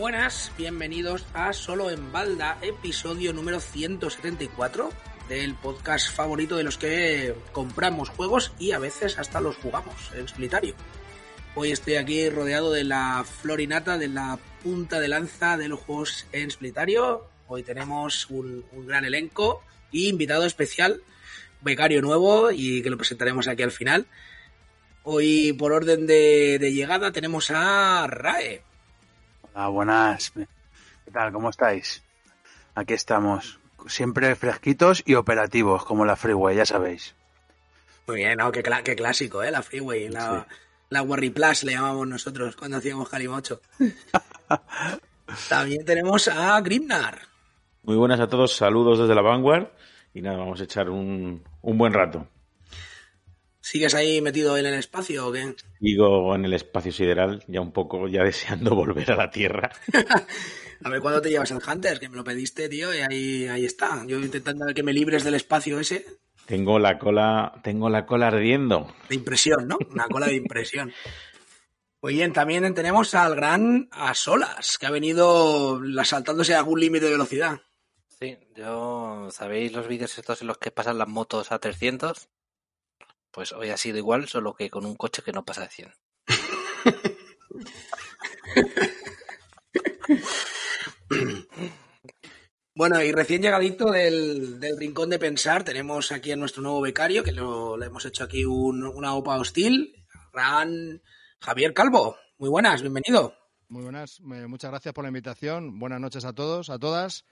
Buenas, bienvenidos a Solo en Balda, episodio número 174 del podcast favorito de los que compramos juegos y a veces hasta los jugamos en solitario. Hoy estoy aquí rodeado de la florinata, de la punta de lanza de los juegos en solitario. Hoy tenemos un, un gran elenco y invitado especial, becario nuevo y que lo presentaremos aquí al final. Hoy, por orden de, de llegada, tenemos a Rae. Hola, buenas. ¿Qué tal? ¿Cómo estáis? Aquí estamos. Siempre fresquitos y operativos, como la Freeway, ya sabéis. Muy bien, ¿no? Qué, clásico, ¿eh? La Freeway, la, la Warry Plus le llamamos nosotros cuando hacíamos Calimocho. También tenemos a Grimnar. Muy buenas a todos, saludos desde la Vanguard y nada, vamos a echar un, un buen rato. ¿Sigues ahí metido en el espacio o qué? Sigo en el espacio sideral, ya un poco, ya deseando volver a la Tierra. A ver cuándo te llevas el Hunter, que me lo pediste, tío, y ahí, ahí está. Yo intentando que me libres del espacio ese. Tengo la cola, tengo la cola ardiendo. De impresión, ¿no? Una cola de impresión. Muy bien, también tenemos al gran Asolas, que ha venido saltándose algún límite de velocidad. Sí, yo, ¿sabéis los vídeos estos en los que pasan las motos a 300? Pues hoy ha sido igual, solo que con un coche que no pasa de 100. Bueno, y recién llegadito del, del rincón de pensar, tenemos aquí a nuestro nuevo becario, que lo, le hemos hecho aquí un- una OPA hostil, gran Javier Calvo. Muy buenas, bienvenido. Muy buenas, muchas gracias por la invitación. Buenas noches a todos, a todas.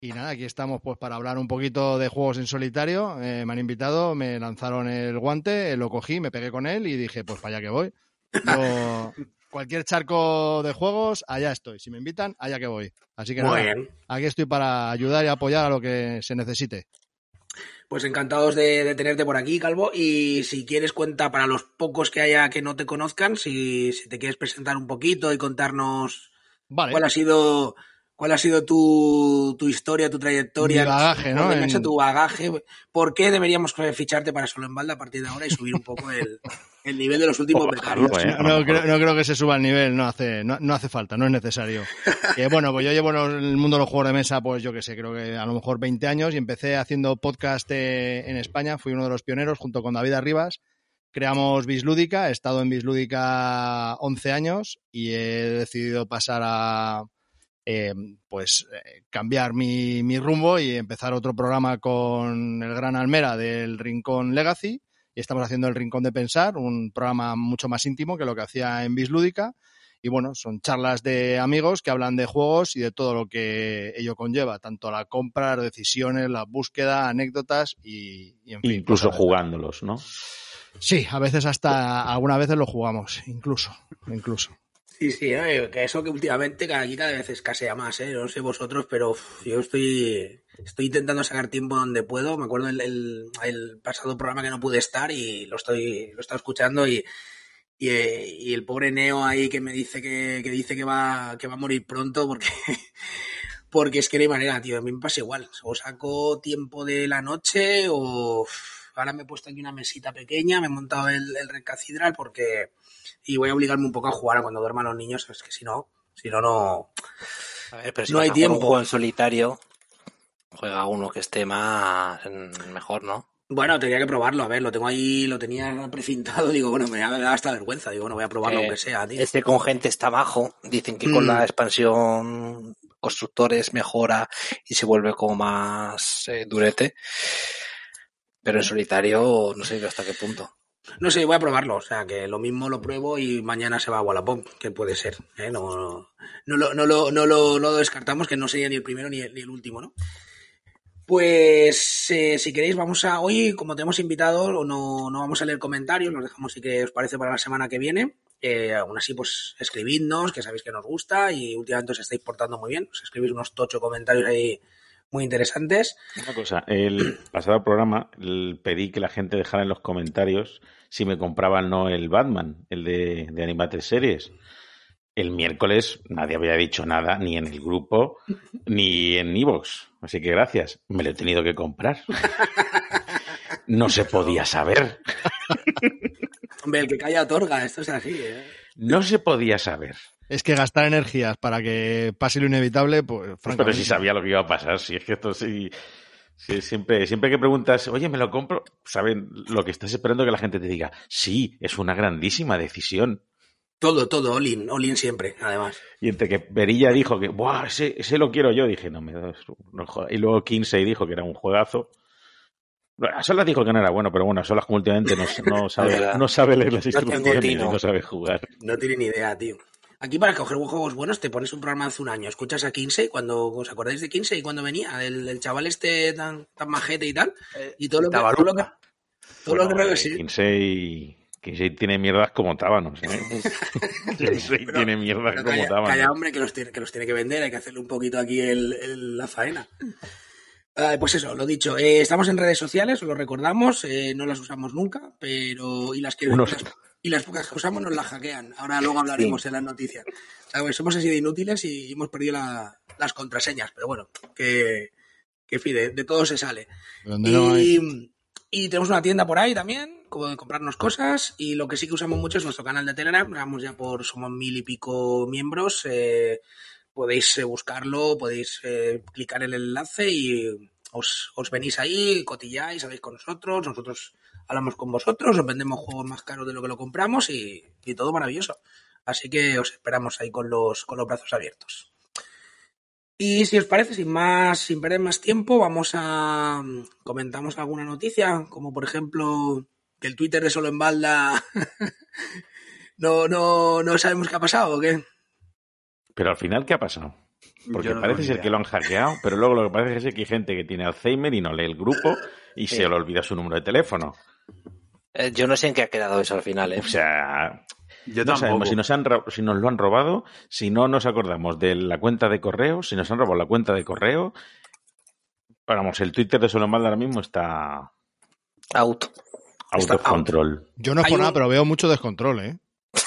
Y nada, aquí estamos pues para hablar un poquito de juegos en solitario. Eh, me han invitado, me lanzaron el guante, eh, lo cogí, me pegué con él y dije, pues para allá que voy. Yo, cualquier charco de juegos, allá estoy. Si me invitan, allá que voy. Así que nada, aquí estoy para ayudar y apoyar a lo que se necesite. Pues encantados de, de tenerte por aquí, Calvo. Y si quieres cuenta para los pocos que haya que no te conozcan, si, si te quieres presentar un poquito y contarnos Vale. cuál ha sido cuál ha sido tu, tu historia, tu trayectoria, Mi bagaje, ¿no? En- tu bagaje, por qué deberíamos ficharte para solo en balda a partir de ahora y subir un poco el, el nivel de los últimos becarios. No, creo, no creo que se suba el nivel, no hace, no, no hace falta, no es necesario. Bueno, pues yo llevo en el mundo de los juegos de mesa, pues yo que sé, creo que a lo mejor 20 años y empecé haciendo podcast eh, en España, fui uno de los pioneros junto con David Arribas. Creamos Bislúdica, he estado en Bislúdica 11 años y he decidido pasar a eh, pues eh, cambiar mi, mi rumbo y empezar otro programa con el Gran Almera del Rincón Legacy y estamos haciendo el Rincón de Pensar, un programa mucho más íntimo que lo que hacía en Bislúdica. Y bueno, son charlas de amigos que hablan de juegos y de todo lo que ello conlleva, tanto la compra, las decisiones, la búsqueda, anécdotas y, y en fin. Incluso jugándolos, ¿no? Sí, a veces hasta, algunas veces lo jugamos, incluso, incluso. Sí, sí, eh, que eso que últimamente cada, aquí cada vez escasea más, ¿eh? No sé vosotros, pero yo estoy, estoy intentando sacar tiempo donde puedo. Me acuerdo el, pasado programa que no pude estar y lo estoy, lo estaba escuchando y, y, el pobre Neo ahí que me dice que, que dice que va, que va a morir pronto porque, porque es que no hay manera, tío. A mí me pasa igual. O saco tiempo de la noche o ahora me he puesto aquí una mesita pequeña, me he montado el, el Red Cathedral porque y voy a obligarme un poco a jugar a cuando duerman los niños, es que si no, si no, no. Ver, pero si No hay tiempo. un juego en solitario, juega uno que esté más en- mejor, ¿no? Bueno, tenía que probarlo, a ver, lo tengo ahí, lo tenía precintado, digo, bueno, me da, hasta vergüenza, digo, bueno, voy a probarlo Eh, aunque sea, tío. Este con gente está bajo. Dicen que con Mm. la expansión constructores mejora y se vuelve como más eh, durete. Pero en solitario no sé hasta qué punto. No sé, voy a probarlo, o sea, que lo mismo lo pruebo y mañana se va a Wallapop, que puede ser, ¿eh? No, no, lo, no, lo, no, lo, no lo descartamos, que no sería ni el primero ni el, último, ¿no? Pues eh, si queréis, vamos a. Hoy, como tenemos invitados, no, no vamos a leer comentarios, los dejamos si que os parece para la semana que viene. Eh, aún así, pues escribidnos, que sabéis que nos gusta y últimamente os estáis portando muy bien. Os escribís unos tocho comentarios ahí muy interesantes. Una cosa, el pasado programa el- pedí que la gente dejara en los comentarios si me compraban no el Batman, el de, de Animated Series. El miércoles nadie había dicho nada, ni en el grupo, ni en Evox. Así que gracias. Me lo he tenido que comprar. No se podía saber. Hombre, el que calla otorga, esto es así, ¿eh? No se podía saber. Es que gastar energías para que pase lo inevitable, pues francamente. Pero si sabía lo que iba a pasar, si es que esto sí. sí, siempre, siempre que preguntas, oye, ¿me lo compro? Saben lo que estás esperando que la gente te diga, sí, es una grandísima decisión. Todo, todo, all-in, all-in siempre, además. Y entre que Perilla dijo que, ¡buah! Ese, ese lo quiero yo, dije, no me das, no. Y luego Kinsey dijo que era un juegazo. Bueno, a Solas dijo que no era bueno, pero bueno, a Solas como últimamente no, no sabe, no sabe leer las instrucciones y tino. no sabe jugar. No tiene ni idea, tío. Aquí para coger juegos buenos te pones un programa hace un año, escuchas a Kinsey, cuando os acordáis de Kinsey cuando venía, del, del chaval este tan, tan majete y tal, y todo lo que, todo lo que, todo lo que eh, sí. Kinsey, Kinsey tiene mierdas como tábanos, ¿eh? Kinsey Pero- tiene mierdas como calla, tábanos. calla, hombre, que los, tiene, que los tiene que vender, hay que hacerle un poquito aquí el, el- la faena. Ah, pues eso, lo dicho, eh, estamos en redes sociales, os lo recordamos, eh, no las usamos nunca, pero y las que Unos- las- y las pocas que usamos nos las hackean. Ahora luego hablaremos en las noticias. ¿Sabes? Somos así de inútiles y hemos perdido la- las contraseñas, pero bueno, que, que de, de todo se sale. Donde no hay- Y, y tenemos una tienda por ahí también, como de comprarnos cosas. Y lo que sí que usamos mucho es nuestro canal de Telegram. Vamos ya por, somos mil y pico miembros. eh, podéis eh, buscarlo, podéis eh, clicar en el enlace y os, os venís ahí, cotilláis, habéis con nosotros. Nosotros hablamos con vosotros, os vendemos juegos más caros de lo que lo compramos y, y todo maravilloso. Así que os esperamos ahí con los, con los brazos abiertos. Y si os parece, sin más, sin perder más tiempo, vamos a comentamos alguna noticia, como por ejemplo que el Twitter de Solo en Balda no, no, no sabemos qué ha pasado o qué. Pero al final, ¿qué ha pasado? Porque no parece ser idea. que lo han hackeado, pero luego lo que parece es que hay gente que tiene Alzheimer y no lee el grupo y se le olvida su número de teléfono. Eh, yo no sé en qué ha quedado eso al final, ¿eh? O sea, Yo no sabemos si nos, han, ro- si nos lo han robado, si no nos acordamos de la cuenta de correo, si nos han robado la cuenta de correo. Vamos, el Twitter de Solomalda ahora mismo está Out. out Está of control. Yo no es por nada, un- pero veo mucho descontrol, ¿eh?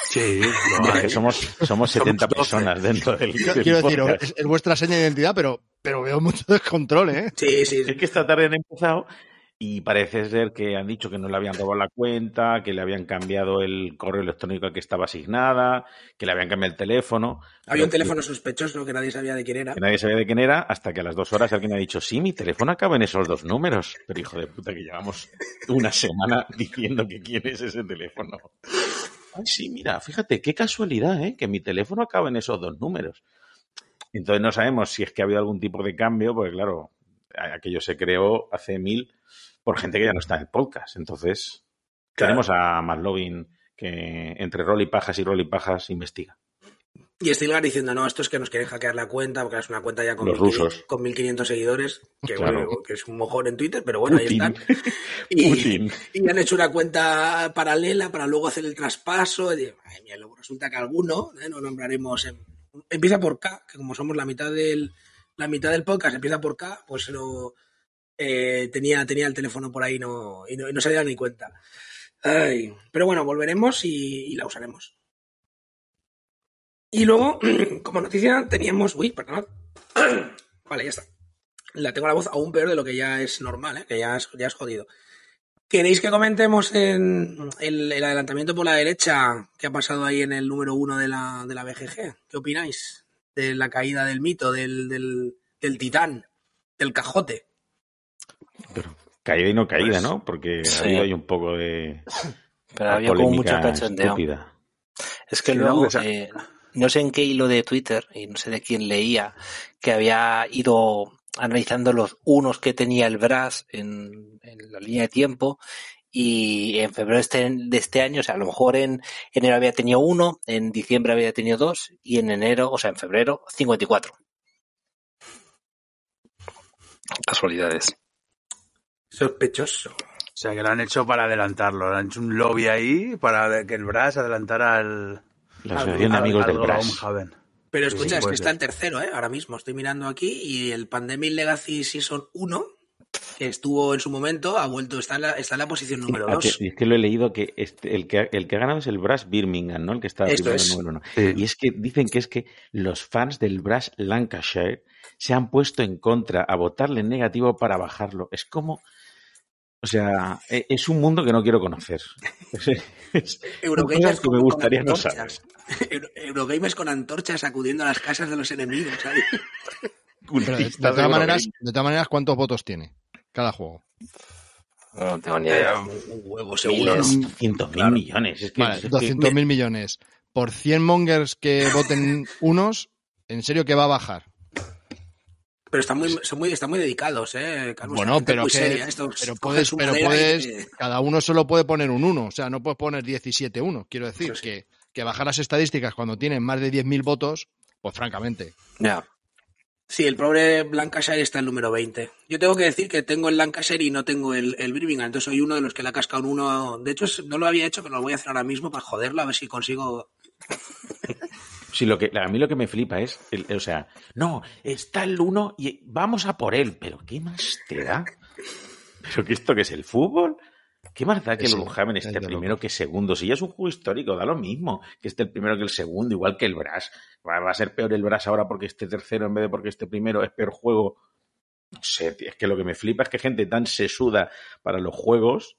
Sí, hay. que somos, somos 70 doce. personas dentro del, Quiero del quiero decir, podcast. es, es vuestra seña de identidad, pero, pero veo mucho descontrol, ¿eh? Sí, sí, sí. Es que esta tarde han empezado y parece ser que han dicho que no le habían robado la cuenta, que le habían cambiado el correo electrónico al que estaba asignada, que le habían cambiado el teléfono. Había un teléfono sospechoso que nadie sabía de quién era. Que nadie sabía de quién era, hasta que a las dos horas alguien ha dicho, sí, mi teléfono acaba en esos dos números. Pero hijo de puta, que llevamos una semana diciendo que quién es ese teléfono. Ay, sí, mira, fíjate, qué casualidad, ¿eh? Que mi teléfono acaba en esos dos números. Entonces no sabemos si es que ha habido algún tipo de cambio, porque claro, aquello se creó hace mil por gente que ya no está en el podcast. Entonces, Claro. tenemos a Marlovin que entre rol y pajas y rol y pajas investiga. Y Stilgar diciendo, no, esto es que nos quieren hackear la cuenta, porque es una cuenta ya con, Los 1500 rusos. con 1500 seguidores, que, Claro. bueno, que es un mojón en Twitter, pero bueno, Putin. ahí están. Y, Putin. y han hecho una cuenta paralela para luego hacer el traspaso. Y ay, luego resulta que alguno, ¿eh? no nombraremos, em- empieza por K, que como somos la mitad del, la mitad del podcast, empieza por K, pues no eh, tenía, tenía el teléfono por ahí no, y, no, y no se había dado ni cuenta. Ay, pero bueno, volveremos y, y la usaremos. Y luego, como noticia, teníamos. Uy, perdonad. Vale, ya está. La tengo la voz aún peor de lo que ya es normal, ¿eh? que ya es, ya es jodido. ¿Queréis que comentemos en el, el adelantamiento por la derecha que ha pasado ahí en el número uno de la, de la BGG? ¿Qué opináis? De la caída del mito, del, del, del titán, del cajote. Pero caída y no caída, Pues, ¿no? Porque sí. ahí un poco de Pero había como mucho polémica cachondeo. estúpida. Es que Sí, luego, no, o sea- eh, no sé en qué hilo de Twitter, y no sé de quién leía, que había ido analizando los unos que tenía el Brass en, en la línea de tiempo, y en febrero este- de este año, o sea, a lo mejor en enero había tenido uno, en diciembre había tenido dos, y en enero, o sea, en febrero, 54. Casualidades. Sospechoso. O sea, que lo han hecho para adelantarlo. Han hecho un lobby ahí para que el Brass adelantara al... La Asociación de Amigos del Brass. Pero Sí, escucha, sí, es que está en tercero, ¿eh? Ahora mismo estoy mirando aquí y el Pandemic Legacy Season 1, que estuvo en su momento, ha vuelto, está en la, está en la posición número Ah, 2. que- y es que lo he leído que este- el, que el que ha ganado es el Brass Birmingham, ¿no? El que está Esto primero es. número uno. Sí. Y es que dicen que es que los fans del Brass Lancashire se han puesto en contra a votarle en negativo para bajarlo. Es como O sea, e- es un mundo que no quiero conocer. Es, Eurogamers que me con- gustaría no saber. Eurogamers con antorchas acudiendo a las casas de los enemigos. ¿sabes? Pero de, todas de maneras, de todas maneras, ¿cuántos votos tiene cada juego? No tengo ni idea. Un huevo seguro. Miles. ¿no? 200 mil Claro. millones. Es que, Vale, es que- 200 mil millones. Por 100 mongers que voten unos, ¿en serio que va a bajar? Pero están muy, son muy, están muy dedicados, ¿eh? Carlos? Bueno, pero que- seria, pero puedes, pero y- puedes, cada uno solo puede poner un 1, o sea, no puedes poner 17 1. Quiero decir Eso sí. que, que bajar las estadísticas cuando tienen más de 10.000 votos, pues francamente. Ya. Sí, el pobre Lancashire está en el número 20. Yo tengo que decir que tengo el Lancashire y no tengo el, el Birmingham, entonces soy uno de los que le ha cascado un uno. De hecho, no lo había hecho, pero lo voy a hacer ahora mismo para joderlo, a ver si consigo. Sí, lo que, a mí lo que me flipa es, el- o sea, no, está el uno y vamos a por él, pero ¿qué más te da? ¿Pero que esto que es el fútbol? ¿Qué más da que el es esté de primero que segundo? Si ya es un juego histórico, da lo mismo que esté el primero que el segundo, igual que el Brass. Va, a ser peor el Brass ahora porque esté tercero en vez de porque esté primero, es peor juego. No sé, tío, es que lo que me flipa es que gente tan sesuda para los juegos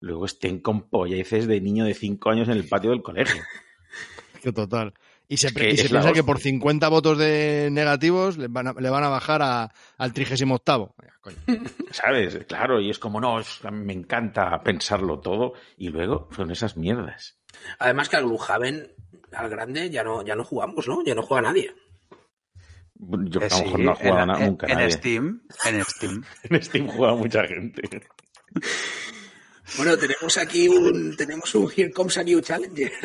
luego estén con polleces de niño de 5 años en el patio del colegio. Que total. Y se, y se piensa que por 50 votos de negativos le van a, le van a bajar a- al 38 ¿Sabes? Claro, y es como, no, es- me encanta pensarlo todo y luego son esas mierdas. Además que al Gloomhaven, al grande, ya no, ya no jugamos, ¿no? Ya no juega nadie. Yo Eh, a lo mejor sí, no he jugado en, na- en- nunca en nadie. Steam, en Steam. En Steam juega mucha gente. Bueno, tenemos aquí un, tenemos un Here Comes a New Challenger.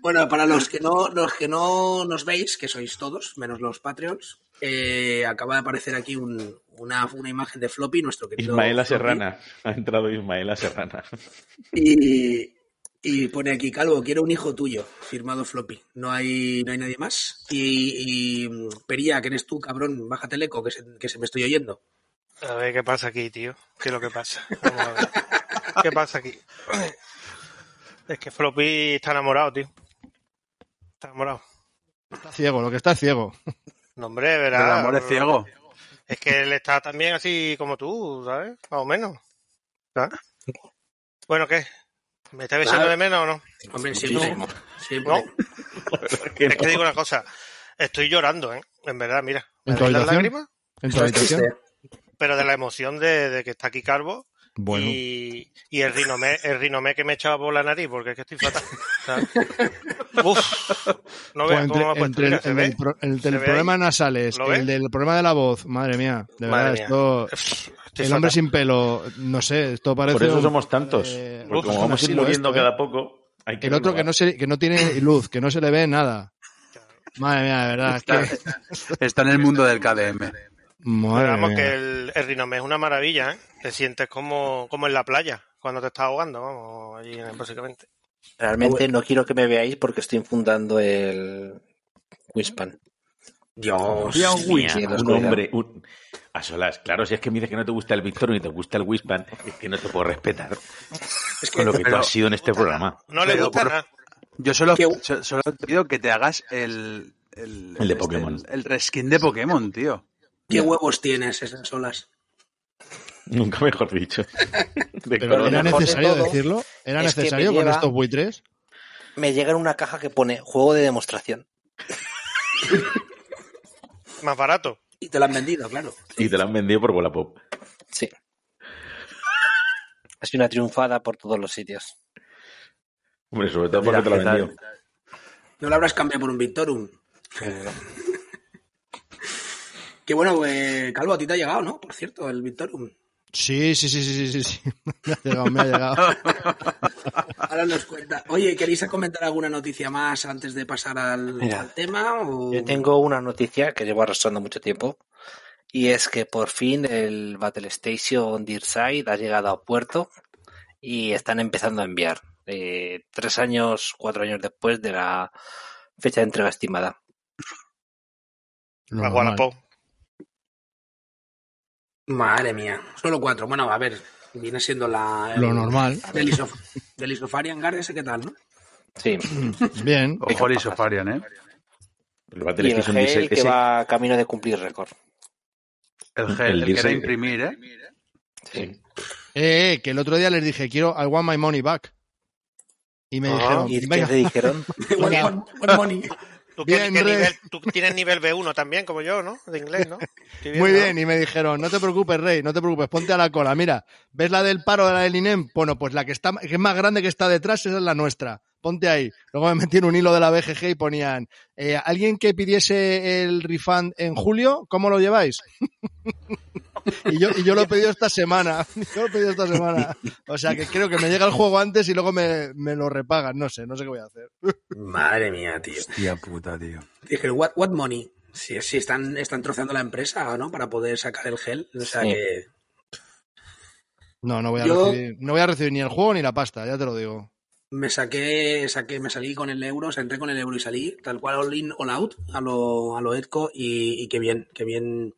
Bueno, para los que no, los que no nos veis, que sois todos, menos los Patreons, eh, acaba de aparecer aquí un- una, una imagen de Floppy, nuestro querido Ismaela Floppy, Serrana. Ha entrado Ismaela Serrana. Y, y pone aquí, Calvo, quiero un hijo tuyo, firmado Floppy. No hay, no hay nadie más. Y, y Pería, que eres tú, cabrón, bájate el eco, que se, que se me estoy oyendo. A ver qué pasa aquí, tío. ¿Qué es lo que pasa? Vamos a ver. ¿Qué pasa aquí? Es que Floppy está enamorado, tío. Está enamorado. Está ciego, lo que está es ciego. No, hombre, El verá. amor es ciego. Es que él está también así como tú, ¿sabes? Más o menos. ¿Sabes? Bueno, ¿qué? ¿Me está echando Claro. de menos o no? Hombre. No. siempre. No. Que Es que no. digo una cosa. Estoy llorando, ¿eh? En verdad, mira. ¿En ¿Me tu habitación? lágrimas? ¿En tu habitación? Pero de la emoción de, de que está aquí Calvo Bueno, y, y el rinomé, el rinomé que me echaba por la nariz, porque es que estoy fatal. no pues veas entre, cómo me ha puesto. Mira, el, del, pro- el del ¿Se ve problema ahí? nasales, el del problema de la voz, madre mía, de Madre verdad, mía. esto... Estoy el hombre fatal. sin pelo, no sé, esto parece... Por eso un- somos tantos. eh, Porque uf, como vamos a ir muriendo esto, ¿eh? cada poco, hay que El otro que no, se, que no tiene luz, que no se le ve nada. Madre mía, de verdad, es que... Está en el mundo del KDM. Pero Madre vamos, mía. que el, el rinomé es una maravilla, ¿eh? Te sientes como, como en la playa, cuando te estás ahogando, vamos, allí básicamente. Realmente no quiero que me veáis porque estoy infundando el Wispan. Dios. Dios un hombre, un- a solas. Claro, si es que me dices que no te gusta el Víctor ni te gusta el Wispan, es que no te puedo respetar Es con lo que tú has sido en este programa. No le gusta por- nada. Yo solo, solo te pido que te hagas el... El, El de este, Pokémon. El, el reskin de Pokémon, tío. ¿Qué huevos tienes esas olas? Nunca mejor dicho. De Pero era de necesario todo decirlo, era es que me necesario con lleva- estos buitres. Me llega en una caja que pone juego de demostración. Más barato. Y te lo han vendido, claro. Y te la han vendido por Wallapop. Sí. Ha sido una triunfada por todos los sitios. Hombre, sobre todo porque te ¿qué tal? vendió. No lo habrás cambiado por un Victorum. Qué bueno, eh, Calvo, a ti te ha llegado, ¿no? Por cierto, el Victorum. Sí, sí, sí, sí, sí, sí. Me ha llegado, me ha llegado. Ahora nos cuenta. Oye, ¿queréis comentar alguna noticia más antes de pasar al, Mira, al tema? O... Yo tengo una noticia que llevo arrastrando mucho tiempo y es que por fin el Battle Station Deerside ha llegado a puerto y están empezando a enviar. eh, tres años, cuatro años después de la fecha de entrega estimada. Normal. Madre mía, solo cuatro. Bueno, a ver, viene siendo la... Lo normal. Del, isof... del Isofarian Guard, ese qué tal, ¿no? Sí. Bien. Ojo al Isofarian, ¿eh? El Battle Y el Station Gale dice que ese- va camino de cumplir récord. El gel, El el, que era imprimir, ¿eh? Sí. Eh, eh, que el otro día les dije, quiero, I want my money back. Y me Ah, dijeron, ¿Y qué te dijeron? Venga. One- one money. Tú, Bien, tienes nivel, tú tienes nivel B1 también, como yo, ¿no? De inglés, ¿no? Muy bien, y me dijeron, no te preocupes, Rey, no te preocupes, ponte a la cola. Mira, ¿ves la del paro de la del INEM? Bueno, pues la que está que es más grande que está detrás, esa es la nuestra. Ponte ahí. Luego me metí en un hilo de la BGG y ponían, eh, ¿alguien que pidiese el refund en julio? ¿Cómo lo lleváis? y, yo, y yo lo he pedido esta semana. Yo lo he pedido esta semana. O sea que creo que me llega el juego antes y luego me, me lo repagan. No sé, no sé qué voy a hacer. Madre mía, tío. Hostia puta, tío. Dije, what, what money? Si, si están, están troceando la empresa, ¿no? Para poder sacar el gel. O sea Sí. que. No, no voy a Yo- recibir, no voy a recibir ni el juego ni la pasta, ya te lo digo. Me saqué, saqué, me salí con el euro, o sea, entré con el euro y salí, tal cual all in, all out, a lo, a lo Edco, y, y qué bien, qué bien,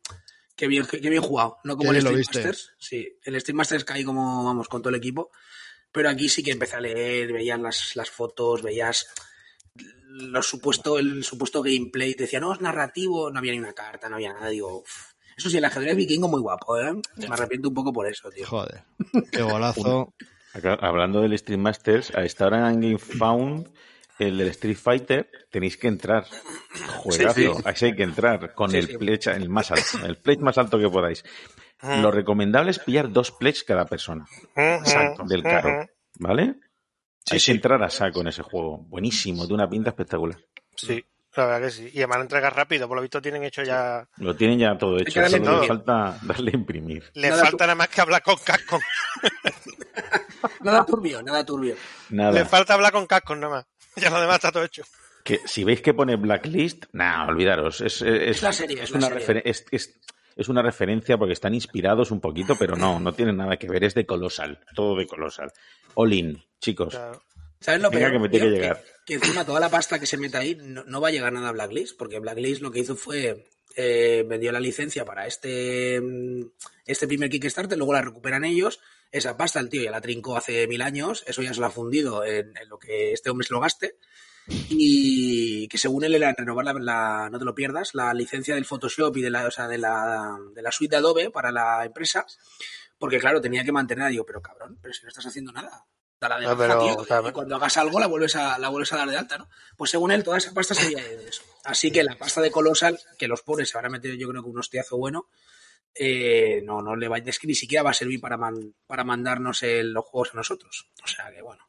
qué bien, qué bien jugado. No como el Stream. Masters. Sí, el Stream Masters caí como, vamos, con todo el equipo. Pero aquí sí que empecé a leer, veías las, las fotos, veías lo supuesto, el supuesto gameplay, te decía, no, es narrativo, no había ni una carta, no había nada, digo, eso sí, el ajedrez vikingo muy guapo, ¿eh? Me arrepiento un poco por eso, tío. Joder, qué golazo. Acá, hablando del Stream Masters, a esta hora en Game Found, el del Street Fighter, tenéis que entrar. Juegazo, Sí, sí. a ese hay que entrar con Sí, el sí. pledge, el más alto, el pledge más alto que podáis. Mm. Lo recomendable es pillar dos pledges cada persona del carro, ¿vale? Sí, hay sí. que entrar a saco en ese juego. Buenísimo, de una pinta espectacular. Sí, la verdad que sí. Y además lo entregas rápido, por lo visto tienen hecho ya... Lo tienen ya todo hecho, solo le falta darle a imprimir. Le Nada, falta nada más que hablar con Capcom. Nada turbio, nada turbio. Nada. Le falta hablar con nada más. Ya lo demás está todo hecho. que si veis que pone Blacklist, nah, olvidaros. Es, es, Es la serie, es una serie. referen- es, una referencia porque están inspirados un poquito, pero no, no tiene nada que ver. Es de Colossal, todo de Colossal. All in, chicos. Claro. ¿Sabes lo peor? que me tiene que llegar. Que, encima toda la pasta que se mete ahí no, no va a llegar nada a Blacklist, porque Blacklist lo que hizo fue eh, vendió la licencia para este, mm, este primer Kickstarter, luego la recuperan ellos. Esa pasta el tío ya la trincó hace mil años, eso ya se lo ha fundido en, en lo que este hombre se lo gaste. Y que según él era renovar la, la- no te lo pierdas, la licencia del Photoshop y de la, o sea, de la, de la suite de Adobe para la empresa, porque claro, tenía que mantener, digo, pero cabrón, pero si no estás haciendo nada. Dala de No, pero, tío, y cuando hagas algo la vuelves a la vuelves a dar de alta, ¿no? Pues según él, toda esa pasta sería de eso. Así que la pasta de Colossal, que los pobres se a meter yo creo que un hostiazo bueno, eh, no, no le va, es que ni siquiera va a servir para, man- para mandarnos el- los juegos a nosotros. O sea que bueno.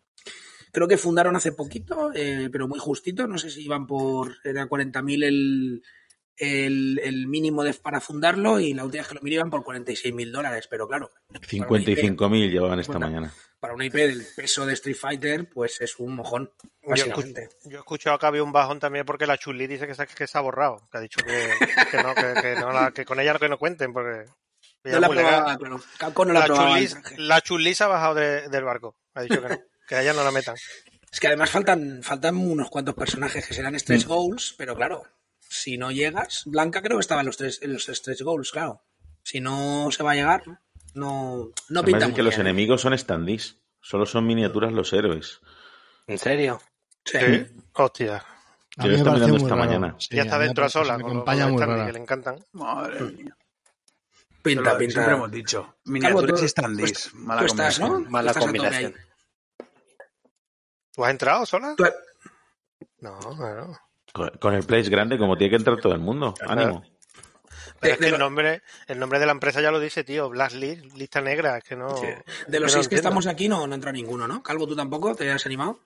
Creo que fundaron hace poquito, eh, pero muy justito. No sé si iban por. Era 40.000 el, el, el mínimo de, para fundarlo y la última vez que lo miré iban por 46.000 dólares. Pero claro, 55.000 llevaban esta mañana. Para una IP del peso de Street Fighter, pues es un mojón, Yo, básicamente. yo he escuchado que había un bajón también porque la Chuli dice que se, que se ha borrado. Que ha dicho que, que no, que, que no la- que con ella no que no cuenten porque No la probaba. Capcom no la, La traje. la Chun-Li se ha bajado de- del barco. Ha dicho que no. Que a ella no la metan. Es que además faltan, faltan unos cuantos personajes que serán stretch goals, pero claro, si no llegas, Blanca creo que estaba en los tres, en los stretch goals, claro. Si no se va a llegar, no, no Además pinta es muy que los enemigos son standees. Solo son miniaturas los héroes. ¿En serio? Sí. Sí. Hostia. Yo lo me parece mirando esta raro. mañana. Sí, ya está me dentro a sola una con los muy standees que le encantan. Madre mía. Pinta, Pero pinta. Siempre hemos dicho. Miniaturas tú- y standees. Tú Mala estás, ¿no? combinación. Mala ahí. ¿Tú has entrado sola? Tú- No, no. Con, con el place grande, como tiene que entrar todo el mundo. Ánimo. Pero es que el lo- nombre, el nombre de la empresa ya lo dice, tío. Blacklist, lista negra. Es que no. De los no seis que entiendo. estamos aquí no, no entra ninguno, ¿no? Calvo, ¿tú tampoco? ¿Te has animado?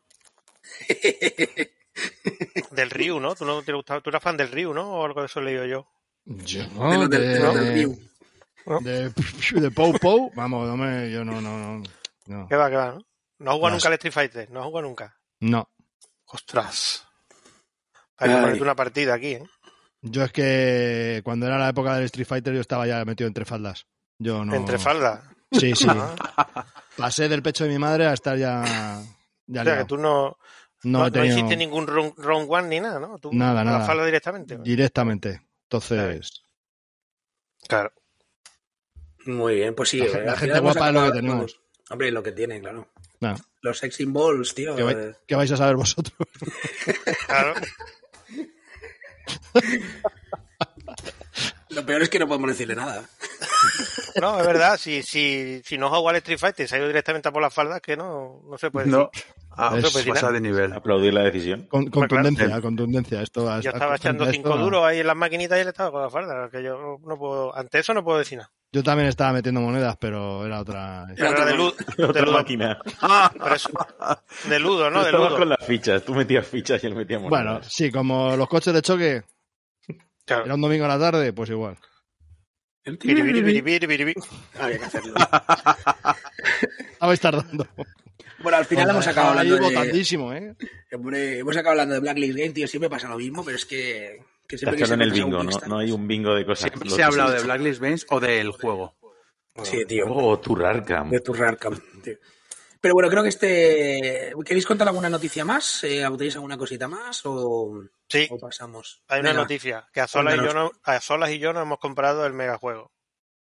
Del Ryu, ¿no? ¿Tú no te gustaba? ¿Tú eras fan del Ryu, no? O algo de eso he leído yo. Yo, De de, de los del Ryu. de, de Pou Pou, vamos, no me, yo no, no, no. No. ¿Qué va, qué va, no? No No nunca al Street Fighter. No jugado nunca. no. Ostras. Hay que ponerte una partida aquí, ¿eh? Yo es que cuando era la época del Street Fighter yo estaba ya metido entre faldas. Yo no. Entre faldas. Sí, sí. Ah, Pasé del pecho de mi madre a estar ya. ya o sea, que tú no, no, no, hiciste ningún round, round one ni nada, ¿no? Tú Nada, a la nada. falda directamente. directamente. Entonces, Claro. Muy bien, pues sí. La eh, gente- la guapa es lo que tenemos. Hombre, lo que tiene, claro. Los sex symbols, tío. ¿qué, vai- eh, qué vais a saber vosotros? Claro. Lo peor es que no podemos decirle nada. No, es verdad, si, si, si no jugado al Street Fighter y se ha ido directamente a por las faldas, que no, no se puede decir. No, ah, Es- eso pues pasa de nivel. Aplaudir la decisión. Con- contundencia, claro. contundencia. Esto, Yo estaba echando esto- cinco duros ahí en las maquinitas y él estaba con la falda, que yo no, puedo, ante eso no puedo decir nada. Yo también estaba metiendo monedas, pero era otra. Pero era de, lu- de Otra ludo, máquina. eso. De ludo, ¿no? De ludo. con las fichas. Tú metías fichas y él metía monedas. Bueno, sí, como los coches de choque, Claro. era un domingo a la tarde, pues igual. Biri, biri, biri, biri, biri, biri. Había que hacerlo. Estabais tardando. Bueno, al final hemos acabado hablando de... botandísimo, ¿eh? Hombre, hemos acabado hablando de Blacklist Game, tío. Siempre pasa lo mismo, pero es que... que siempre que se en el bingo, ¿no? No hay un bingo de cosas. Siempre se ha hablado de Blacklist Games o del juego. Sí, tío. Oh, tu Rarkham. De tu Rarkham, tío. Pero bueno, creo que este... ¿Queréis contar alguna noticia más? Eh, ¿Tenéis alguna cosita más o, Sí, o pasamos? hay una Venga, noticia, que a Solas, y yo no, a Solas y yo nos hemos comprado el megajuego.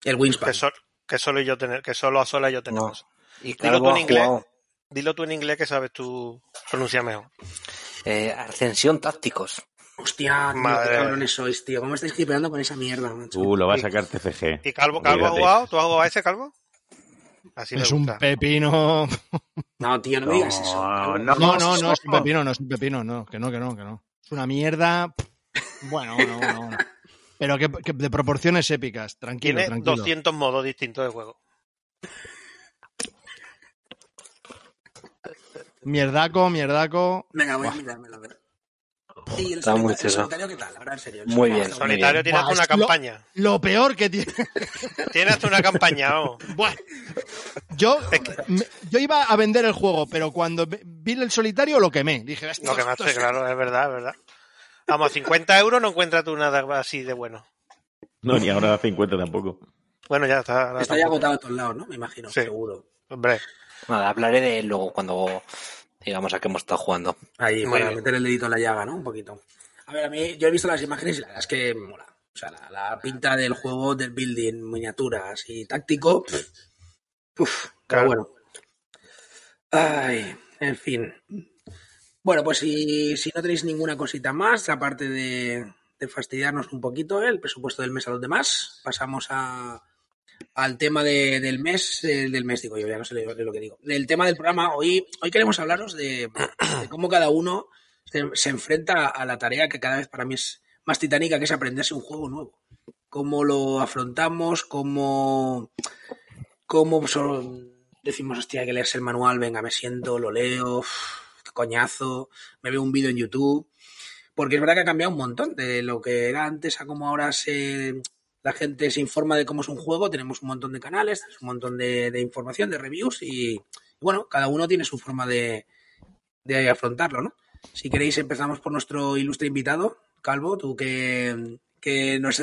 El Winspan. Que, sol- que solo yo tener, que solo a Solas y yo tenemos. Y Calvo tú en inglés. jugado Dilo tú en inglés que sabes tú pronunciar mejor. eh, Ascensión Tácticos. Hostia, tío, Madre. qué cabrones sois, tío. ¿Cómo estáis hipeando con esa mierda, macho? Tú lo vas a sacar TFG. ¿Y Calvo, Calvo ha jugado? ¿Tú has jugado a ese Calvo? Así me Es un pepino. No, tío, no me digas eso. No, No, no, no, es un pepino, no es un pepino, no, que no, que no, que no. Es una mierda. Bueno, bueno, bueno. bueno. Pero que, que de proporciones épicas, tranquilo, Tiene tranquilo. 200 modos distintos de juego. Mierdaco, mierdaco. Venga, voy a mirármelo, a ver. ¿Y el Está muy solitario, el chulo. solitario qué tal? Ahora, en serio. el Muy solitario bien. Solitario tiene hasta una lo- campaña. Lo peor que tiene. Tiene hasta una campaña, vamos. Bueno, yo, me- yo iba a vender el juego, pero cuando vi el solitario lo quemé. Dije, Lo que me esto claro, es verdad, es verdad. Vamos, a 50 euros no encuentras tú nada así de bueno. No, ni ahora a 50 tampoco. Bueno, ya está. Está ya agotado a todos lados, ¿no? Me imagino, Sí. seguro. Hombre, Nada, hablaré de él luego cuando digamos a qué hemos estado jugando. Ahí, Muy para bien. meter el dedito en la llaga, ¿no? Un poquito. A ver, a mí, yo he visto las imágenes y la verdad es que mola. O sea, la, la pinta del juego, del building, miniaturas y táctico. Uf, pero Claro. bueno. Ay, en fin. Bueno, pues si, si no tenéis ninguna cosita más, aparte de, de fastidiarnos un poquito el presupuesto del mes a los demás, pasamos a, al tema de- del mes, eh, del mes digo yo, ya no sé lo que digo. Del tema del programa, hoy, hoy queremos hablaros de, cómo cada uno se, enfrenta a la tarea que cada vez para mí es más titánica, que es aprenderse un juego nuevo. Cómo lo afrontamos, cómo, cómo decimos, hostia, hay que leerse el manual, venga, me siento, lo leo, qué coñazo, me veo un vídeo en YouTube. Porque es verdad que ha cambiado un montón de lo que era antes a cómo ahora se, la gente se informa de cómo es un juego, tenemos un montón de canales, un montón de, de información, de reviews y, bueno, cada uno tiene su forma de, de afrontarlo, ¿no? Si queréis empezamos por nuestro ilustre invitado, Calvo, tú que, que nos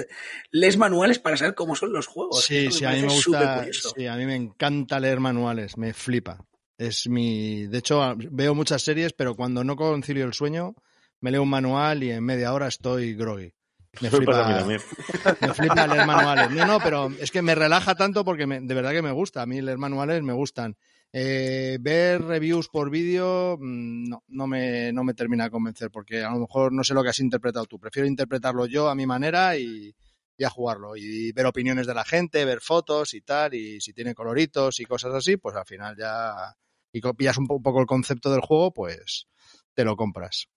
lees manuales para saber cómo son los juegos. Sí, sí, a mí me gusta. Sí, a mí me encanta leer manuales, me flipa. Es mi. De hecho, veo muchas series, pero cuando no concilio el sueño, me leo un manual y en media hora estoy groggy. Me pasa a mí flipa, también. me flipa leer manuales. No, no, pero es que me relaja tanto porque me- de verdad que me gusta. A mí leer manuales me gustan. Eh, ver reviews por vídeo mm, no, no, me, no me termina de convencer porque a lo mejor no sé lo que has interpretado tú. Prefiero interpretarlo yo a mi manera y, y a jugarlo. Y ver opiniones de la gente, ver fotos y tal, y si tiene coloritos y cosas así, pues al final ya. Y copias un poco el concepto del juego, pues te lo compras.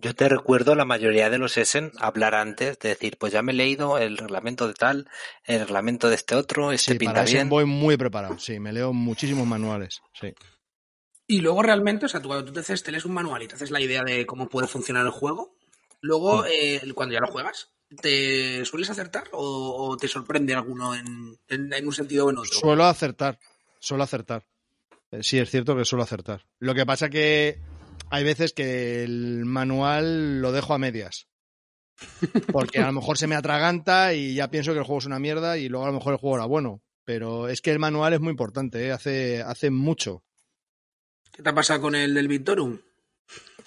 Yo te recuerdo la mayoría de los Essen hablar antes de decir, pues ya me he leído el reglamento de tal, el reglamento de este otro, este Sí, pinta para bien. voy muy preparado. Sí, me leo muchísimos manuales. Sí. Y luego realmente, o sea, tú, cuando tú te, haces, te lees un manual y te haces la idea de cómo puede funcionar el juego, luego, eh, cuando ya lo juegas, ¿te sueles acertar o, o te sorprende alguno en, en- en un sentido o en otro? Suelo acertar, suelo acertar. Eh, Sí, es cierto que suelo acertar. Lo que pasa que hay veces que el manual lo dejo a medias. Porque a lo mejor se me atraganta y ya pienso que el juego es una mierda y luego a lo mejor el juego era bueno. Pero es que el manual es muy importante, ¿eh? hace, hace mucho. ¿Qué te ha pasado con el del Victorum?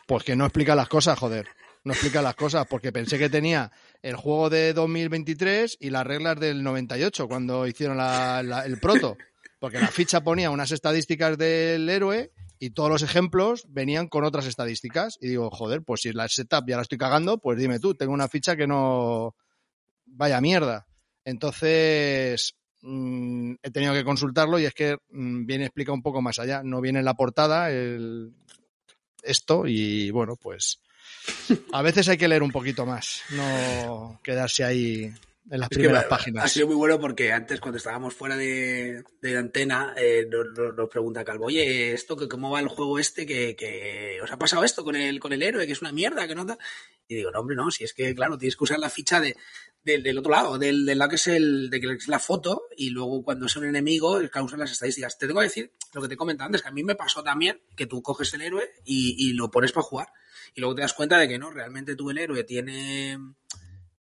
Pues que no explica las cosas, joder. No explica las cosas, porque pensé que tenía el juego de 2023 y las reglas del 98 cuando hicieron la- la- el proto. Porque la ficha ponía unas estadísticas del héroe y todos los ejemplos venían con otras estadísticas. Y digo, joder, pues si la setup ya la estoy cagando, pues dime tú, tengo una ficha que no. Vaya mierda. Entonces, mm, he tenido que consultarlo y es que mm, viene explica un poco más allá. No viene en la portada el, esto y bueno, pues a veces hay que leer un poquito más, no quedarse ahí en las Es primeras me- páginas. Ha sido muy bueno porque antes, cuando estábamos fuera de, de antena, eh, nos, pregunta Calvo, oye, esto que cómo va el juego este, que, que os ha pasado esto con el, con el héroe, que es una mierda, que no da. Y digo, no, hombre, no, si es que, claro, tienes que usar la ficha de, del, del otro lado, del, del lado que es el, de que es la foto, y luego cuando es un enemigo, es que usas las estadísticas. Te tengo que decir lo que te comentaba antes, que a mí me pasó también que tú coges el héroe y, y lo pones para jugar. Y luego te das cuenta de que no, realmente tú el héroe tiene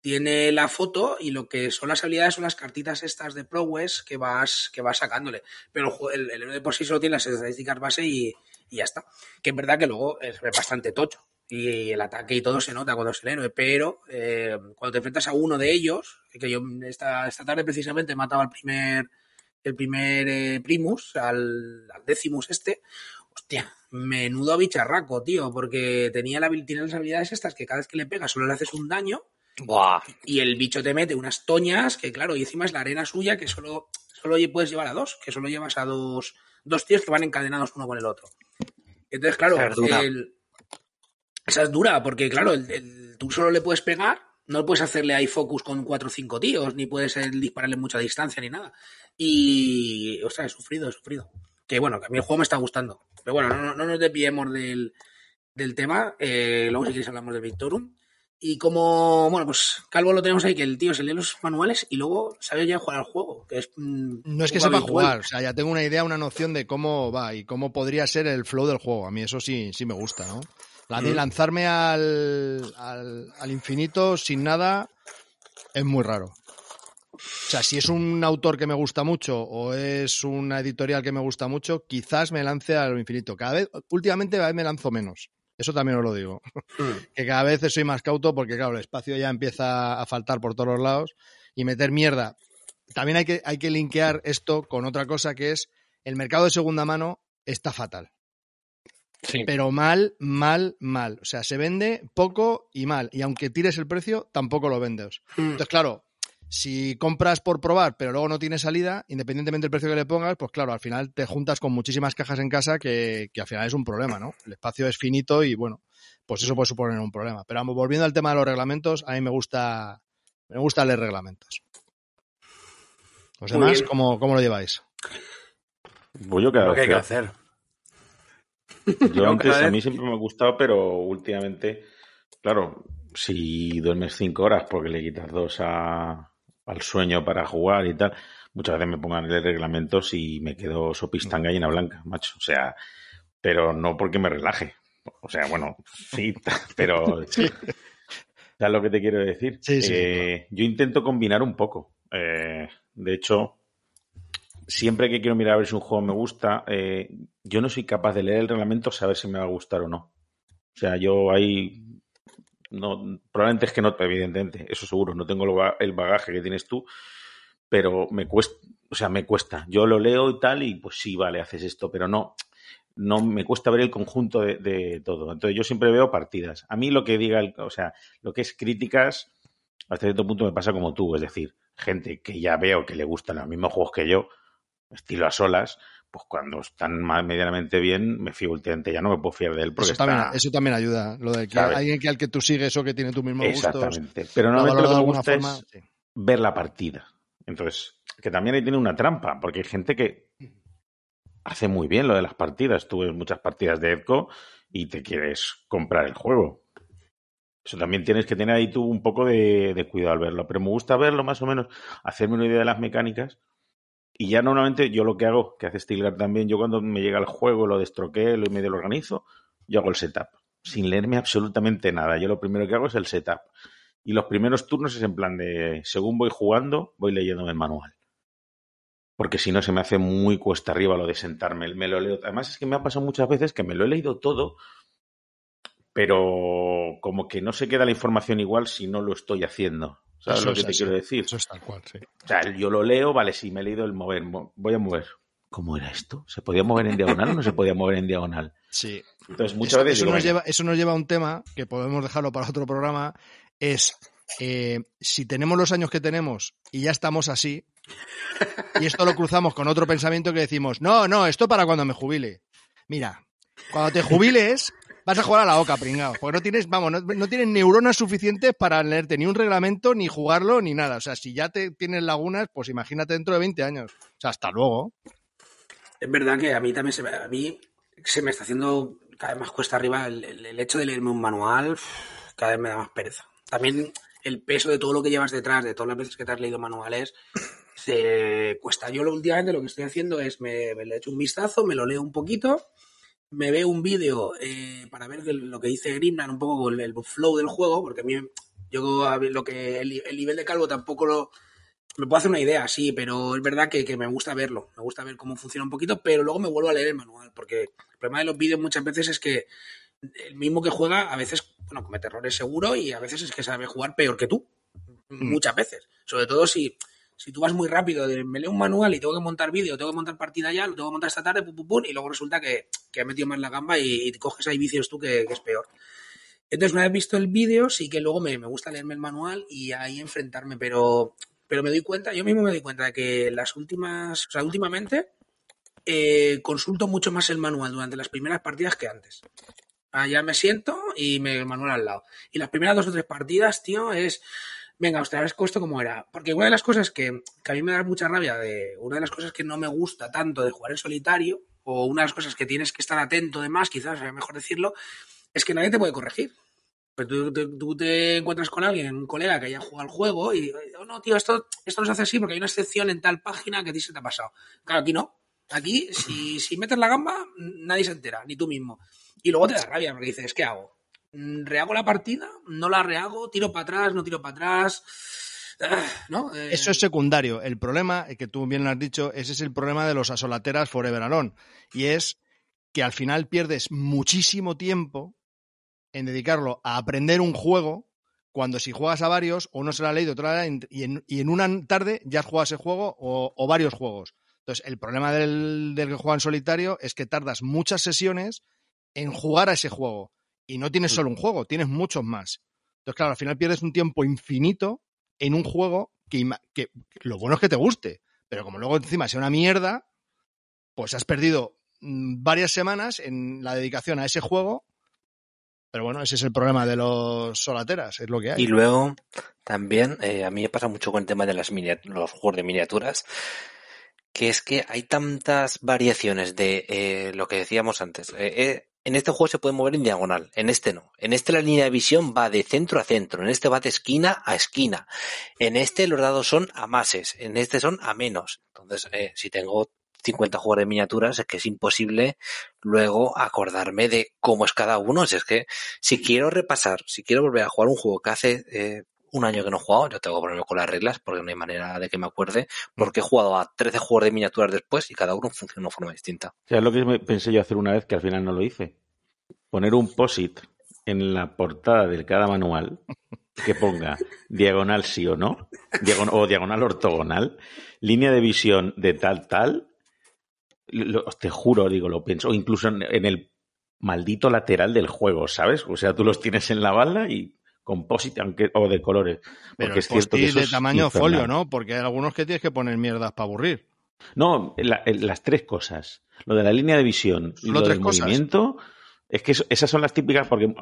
tiene la foto y lo que son las habilidades son las cartitas estas de Prowess que vas, que vas sacándole. Pero el, el, héroe de por sí solo tiene las estadísticas base y, y ya está. Que es verdad que luego es bastante tocho. Y el ataque y todo se nota cuando es el héroe. Pero eh, cuando te enfrentas a uno de ellos, que yo esta, esta tarde precisamente he matado al primer, el primer eh, Primus, al, al Decimus este, hostia, menudo bicharraco, tío, porque tenía la, tiene las habilidades estas que cada vez que le pegas solo le haces un daño Buah. y el bicho te mete unas toñas que, claro, y encima es la arena suya que solo, solo puedes llevar a dos, que solo llevas a dos, dos tíos que van encadenados uno con el otro. Entonces, claro, Esa es dura. el- esa es dura, porque, claro, el- el- tú solo le puedes pegar, no puedes hacerle ahí focus con cuatro o cinco tíos, ni puedes eh, dispararle mucha distancia ni nada. Y, ostras, he sufrido, he sufrido. Que bueno, que a mí el juego me está gustando. Pero bueno, no, no- no nos desviemos del, del tema. Eh, luego, si queréis, hablamos de Victorum. Y como, bueno, pues Calvo lo tenemos ahí, que el tío se lee los manuales y luego sabe ya jugar al juego, que es... mm, No es que sepa jugar, o sea, ya tengo una idea, una noción de cómo va y cómo podría ser el flow del juego. A mí eso sí, sí me gusta, ¿no? La de Mm. lanzarme al, al, al infinito sin nada es muy raro. O sea, si es un autor que me gusta mucho o es una editorial que me gusta mucho, quizás me lance al infinito. Cada vez, últimamente cada vez me lanzo menos. Eso también os lo digo. Mm. que cada vez soy más cauto porque, claro, el espacio ya empieza a faltar por todos los lados y meter mierda. También hay que, hay que linkear esto con otra cosa que es el mercado de segunda mano está fatal. Sí. Pero mal, mal, mal. O sea, se vende poco y mal. Y aunque tires el precio, tampoco lo vendes. Mm. Entonces, claro, si compras por probar, pero luego no tiene salida, independientemente del precio que le pongas, pues claro, al final te juntas con muchísimas cajas en casa que, que al final es un problema, ¿no? El espacio es finito y bueno, pues eso puede suponer un problema. Pero vamos, volviendo al tema de los reglamentos, a mí me gusta, me gusta leer reglamentos. ¿Los Muy demás, cómo, cómo lo lleváis? Pues yo que hay que hacer. Yo antes, a mí siempre me ha gustado, pero últimamente, claro, si duermes cinco horas porque le quitas dos a- al sueño para jugar y tal, muchas veces me pongan leer reglamentos y me quedo sopistán gallina blanca, macho. O sea, pero no porque me relaje. O sea, bueno, sí, pero... ¿Sabes lo que te quiero decir? Sí, sí, Eh, Yo intento combinar un poco. Eh, de hecho, siempre que quiero mirar a ver si un juego me gusta, eh, yo no soy capaz de leer el reglamento saber si me va a gustar o no. O sea, yo ahí no, probablemente es que no, evidentemente, eso seguro, no tengo el ba- el bagaje que tienes tú, pero me cuesta, o sea, me cuesta. Yo lo leo y tal, y pues sí, vale, haces esto, pero no, no me cuesta ver el conjunto de, todo. Entonces yo siempre veo partidas. A mí lo que diga, o sea, lo que es críticas, hasta cierto punto me pasa como tú, es decir, gente que ya veo que le gustan los mismos juegos que yo, estilo a solas, pues cuando están más medianamente bien, me fío últimamente, ya no me puedo fiar de él porque Eso también, está... eso también ayuda. Lo de que ¿Sabes? alguien que al que tú sigues o que tiene tus mismos gustos. Exactamente. Pero normalmente lo que me gusta forma. es sí. ver la partida. Entonces, que también ahí tiene una trampa, porque hay gente que hace muy bien lo de las partidas. Tú ves muchas partidas de Edco y te quieres comprar el juego. Eso también tienes que tener ahí tú un poco de, de cuidado al verlo. Pero me gusta verlo más o menos, hacerme una idea de las mecánicas. Y ya normalmente yo lo que hago, que hace Stilgar también, yo cuando me llega el juego, lo destroquelo y medio lo organizo, yo hago el setup. Sin leerme absolutamente nada. Yo lo primero que hago es el setup. Y los primeros turnos es en plan de, según voy jugando, voy leyéndome el manual. Porque si no se me hace muy cuesta arriba lo de sentarme, me lo leo. Además es que me ha pasado muchas veces que me lo he leído todo, pero como que no se queda la información igual si no lo estoy haciendo. ¿Sabes Eso lo que te así. quiero decir? Eso es tal cual, sí. O sea, yo lo leo, vale, sí, me he leído el mover, mo- voy a mover. ¿Cómo era esto? ¿Se podía mover en diagonal o no se podía mover en diagonal? Sí. Entonces, muchas eso, veces eso digo, nos lleva, eso nos lleva a un tema que podemos dejarlo para otro programa, es eh, si tenemos los años que tenemos y ya estamos así, Y esto lo cruzamos con otro pensamiento que decimos, no, no, esto para cuando me jubile. Mira, cuando te jubiles, vas a jugar a la oca, pringao. Porque no tienes, vamos, no, no tienes neuronas suficientes para leerte ni un reglamento, ni jugarlo, ni nada. O sea, si ya te tienes lagunas, pues imagínate dentro de 20 años. O sea, hasta luego. Es verdad que a mí también se me, a mí se me está haciendo cada vez más cuesta arriba el hecho de leerme un manual, cada vez me da más pereza. También el peso de todo lo que llevas detrás, de todas las veces que te has leído manuales, se cuesta. Yo lo, últimamente lo que estoy haciendo es me, me le echo un vistazo, me lo leo un poquito, me veo un vídeo eh, para ver lo que dice Grimman, un poco el, el flow del juego, porque a mí yo a lo que el, el nivel de calvo tampoco lo me puedo hacer una idea, sí, pero es verdad que, que me gusta verlo, me gusta ver cómo funciona un poquito, pero luego me vuelvo a leer el manual, porque el problema de los vídeos muchas veces es que el mismo que juega a veces, bueno, comete errores seguro y a veces es que sabe jugar peor que tú, muchas veces, sobre todo si, si tú vas muy rápido, de, me leo un manual y tengo que montar vídeo, tengo que montar partida ya, lo tengo que montar esta tarde, pum, pum, pum, y luego resulta que, que ha metido más la gamba y, y coges ahí vicios tú que, que es peor. Entonces, una vez visto el vídeo, sí que luego me, me gusta leerme el manual y ahí enfrentarme, pero, pero me doy cuenta, yo mismo me doy cuenta de que las últimas, o sea, últimamente eh, consulto mucho más el manual durante las primeras partidas que antes. Ah, ya me siento y me el manual al lado. Y las primeras dos o tres partidas, tío, es. Venga, os vez esto como era. Porque una de las cosas que, que a mí me da mucha rabia, de una de las cosas que no me gusta tanto de jugar en solitario, o una de las cosas que tienes que estar atento de más, quizás sería mejor decirlo, es que nadie te puede corregir. Pues tú, tú- tú te encuentras con alguien, un colega que haya jugado al juego y, oh, no, tío, esto, esto no se hace así porque hay una excepción en tal página que a ti se te ha pasado. Claro, aquí no. Aquí, si, si metes la gamba, nadie se entera, ni tú mismo. Y luego te da rabia porque dices, ¿qué hago? Mm, ¿Rehago la partida? ¿No la rehago? ¿Tiro para atrás? ¿No tiro para atrás? ¿No? Eh, Eso es secundario. El problema, eh, que tú bien lo has dicho, ese es el problema de los asolateras Forever Alone. Y es que al final pierdes muchísimo tiempo en dedicarlo a aprender un juego cuando si juegas a varios, uno se lo ha leído, leído, y en, y en una tarde ya has jugado ese juego o, o varios juegos. Entonces, el problema del, del que juega en solitario es que tardas muchas sesiones en jugar a ese juego. Y no tienes solo un juego, tienes muchos más. Entonces, claro, al final pierdes un tiempo infinito en un juego que, lo bueno es que te guste, pero como luego encima sea una mierda, pues has perdido mm, varias semanas en la dedicación a ese juego. Pero bueno, ese es el problema de los solateras, es lo que hay. Y luego también eh, a mí me pasa mucho con el tema de las los juegos de miniaturas, que es que hay tantas variaciones de eh, lo que decíamos antes. Eh, en este juego se puede mover en diagonal, en este no. En este la línea de visión va de centro a centro, en este va de esquina a esquina. En este los dados son a mases, en este son a menos. Entonces, eh, si tengo 50 juegos de miniaturas, es que es imposible luego acordarme de cómo es cada uno. Es que si quiero repasar, si quiero volver a jugar un juego que hace eh, un año que no he jugado, yo tengo que ponerme con las reglas porque no hay manera de que me acuerde, porque he jugado a 13 juegos de miniaturas después y cada uno funciona de una forma distinta. O sea, es lo que pensé yo hacer una vez que al final no lo hice. Poner un POSIT en la portada de cada manual que ponga diagonal sí o no, diagon- o diagonal ortogonal, línea de visión de tal, tal. Lo- te juro, digo, lo pienso. O incluso en, en el maldito lateral del juego, ¿sabes? O sea, tú los tienes en la bala y con POSIT aunque, o de colores. Pero es cierto que eso de es tamaño infernal. folio, ¿no? Porque hay algunos que tienes que poner mierdas para aburrir. No, la- el- las tres cosas. Lo de la línea de visión y lo tres del cosas. movimiento. Es que eso- esas son las típicas porque.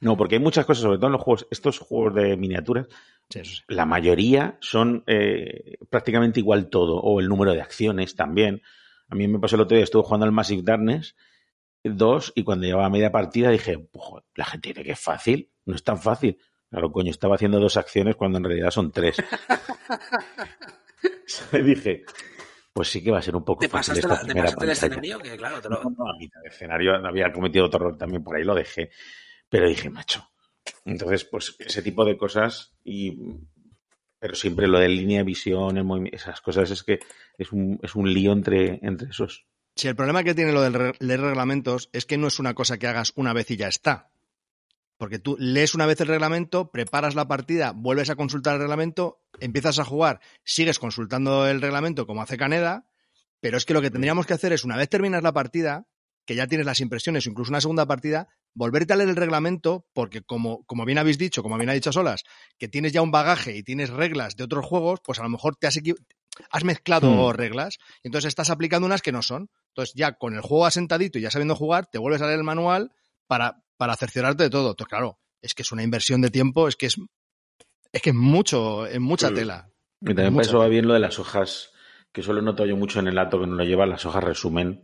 No, porque hay muchas cosas, sobre todo en los juegos, estos juegos de miniaturas, Sí, eso sí. la mayoría son eh, prácticamente igual todo, o el número de acciones también. A mí me pasó el otro día, estuve jugando al Massive Darkness 2 y cuando llevaba media partida dije, "Joder, la gente dice que es fácil, no es tan fácil. Claro, coño, estaba haciendo dos acciones cuando en realidad son tres. Y dije, pues sí que va a ser un poco ¿Te fácil pasaste, esta la- te primera pasaste el escenario? Que claro, te lo- No, no, a mitad de escenario había cometido otro error también por ahí, lo dejé. Pero dije, macho. Entonces, pues ese tipo de cosas y pero siempre lo de línea de visión, el esas cosas es que es un, es un lío entre, entre esos. Si el problema que tiene lo de leer reglamentos es que no es una cosa que hagas una vez y ya está. Porque tú lees una vez el reglamento, preparas la partida, vuelves a consultar el reglamento, empiezas a jugar, sigues consultando el reglamento como hace Caneda, pero es que lo que tendríamos que hacer es, una vez terminas la partida, que ya tienes las impresiones o incluso una segunda partida, volverte a leer el reglamento, porque como, como bien habéis dicho, como bien ha dicho Solas, que tienes ya un bagaje y tienes reglas de otros juegos, pues a lo mejor te has, has mezclado Hmm. reglas y entonces estás aplicando unas que no son. Entonces ya con el juego asentadito y ya sabiendo jugar, te vuelves a leer el manual para, para cerciorarte de todo. Entonces, claro, es que es una inversión de tiempo, es que es, es que es mucho, es mucha Hmm. tela. Y también Mucho. para eso va bien lo de las hojas, que solo noto yo mucho en el ato que no lo lleva, las hojas resumen,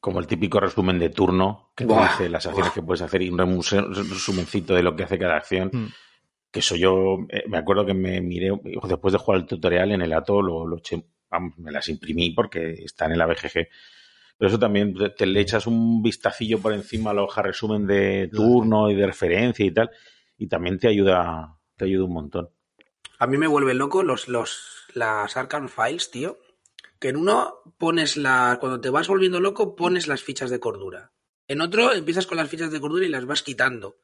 como el típico resumen de turno, que te dice las acciones buah. que puedes hacer y un resumencito de lo que hace cada acción. Mm. Que eso yo, eh, me acuerdo que me miré, después de jugar el tutorial en el ato, lo, lo vamos, me las imprimí porque están en la BGG. Pero eso también, te, te le echas un vistacillo por encima a la hoja resumen de turno y de referencia y tal, y también te ayuda, te ayuda un montón. A mí me vuelve loco los, los, las Arkham Files, tío. Que en uno pones la. Cuando te vas volviendo loco, pones las fichas de cordura. En otro empiezas con las fichas de cordura y las vas quitando.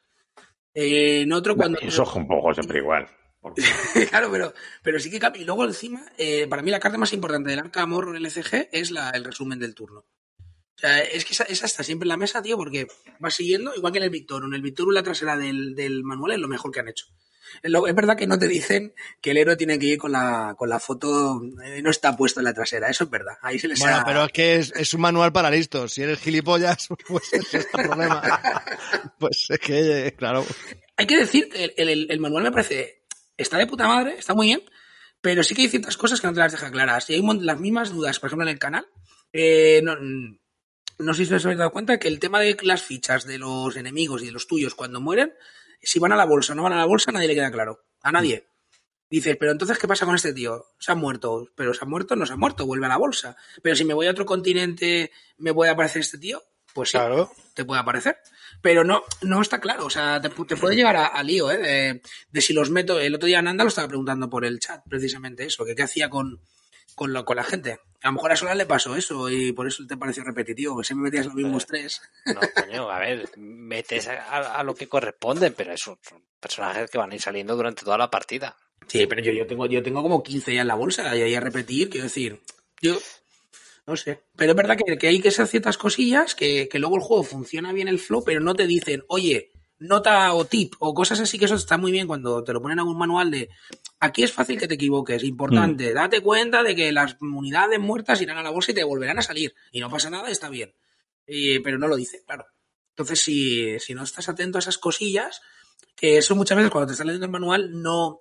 Eh, en otro, cuando. Eso es un poco siempre igual. Claro, pero, pero sí que cambia. Y luego encima, eh, para mí la carta más importante del Arkham Horror LCG es la, el resumen del turno. O sea, es que esa, esa está siempre en la mesa, tío, porque vas siguiendo, igual que en el Victorum. El Victorum, la trasera del, del manual es lo mejor que han hecho. Es verdad que no te dicen que el héroe tiene que ir con la, con la foto, eh, no está puesto en la trasera, eso es verdad. Ahí se les Bueno, ha- pero es que es, es un manual para listos. Si eres gilipollas, pues es el problema. Pues es que, eh, claro. Hay que decir que el, el- el manual me parece. Está de puta madre, está muy bien, pero sí que hay ciertas cosas que no te las deja claras. Y hay las mismas dudas, por ejemplo, en el canal. eh, no, no sé si os habéis dado cuenta que el tema de las fichas de los enemigos y de los tuyos cuando mueren, si van a la bolsa o no van a la bolsa, a nadie le queda claro. A nadie. Dices, pero entonces, ¿qué pasa con este tío? Se ha muerto. Pero se ha muerto, no se ha muerto, vuelve a la bolsa. Pero si me voy a otro continente, ¿me puede aparecer este tío? Pues sí Claro. te puede aparecer. Pero no, no está claro. O sea, te, pu- te puede llegar a, a lío, ¿eh? De, de si los meto. El otro día Nanda lo estaba preguntando por el chat, precisamente eso, que qué hacía con, con, lo- con la gente. A lo mejor a Sola le pasó eso y por eso te pareció repetitivo, que siempre metías los mismos tres. No, coño, a ver, metes a, lo que corresponde, pero esos son personajes que van a ir saliendo durante toda la partida. Sí, pero yo, yo, tengo, yo tengo como 15 ya en la bolsa y ahí a repetir, quiero decir, yo no sé. Pero es verdad que, que hay que hacer ciertas cosillas que, que luego el juego funciona bien el flow, pero no te dicen, oye, nota o tip o cosas así, que eso está muy bien cuando te lo ponen a un manual de aquí es fácil que te equivoques, importante, date cuenta de que las unidades muertas irán a la bolsa y te volverán a salir y no pasa nada, está bien. Y- pero no lo dice, claro. Entonces, si, si no estás atento a esas cosillas, que eso muchas veces cuando te estás leyendo el manual no,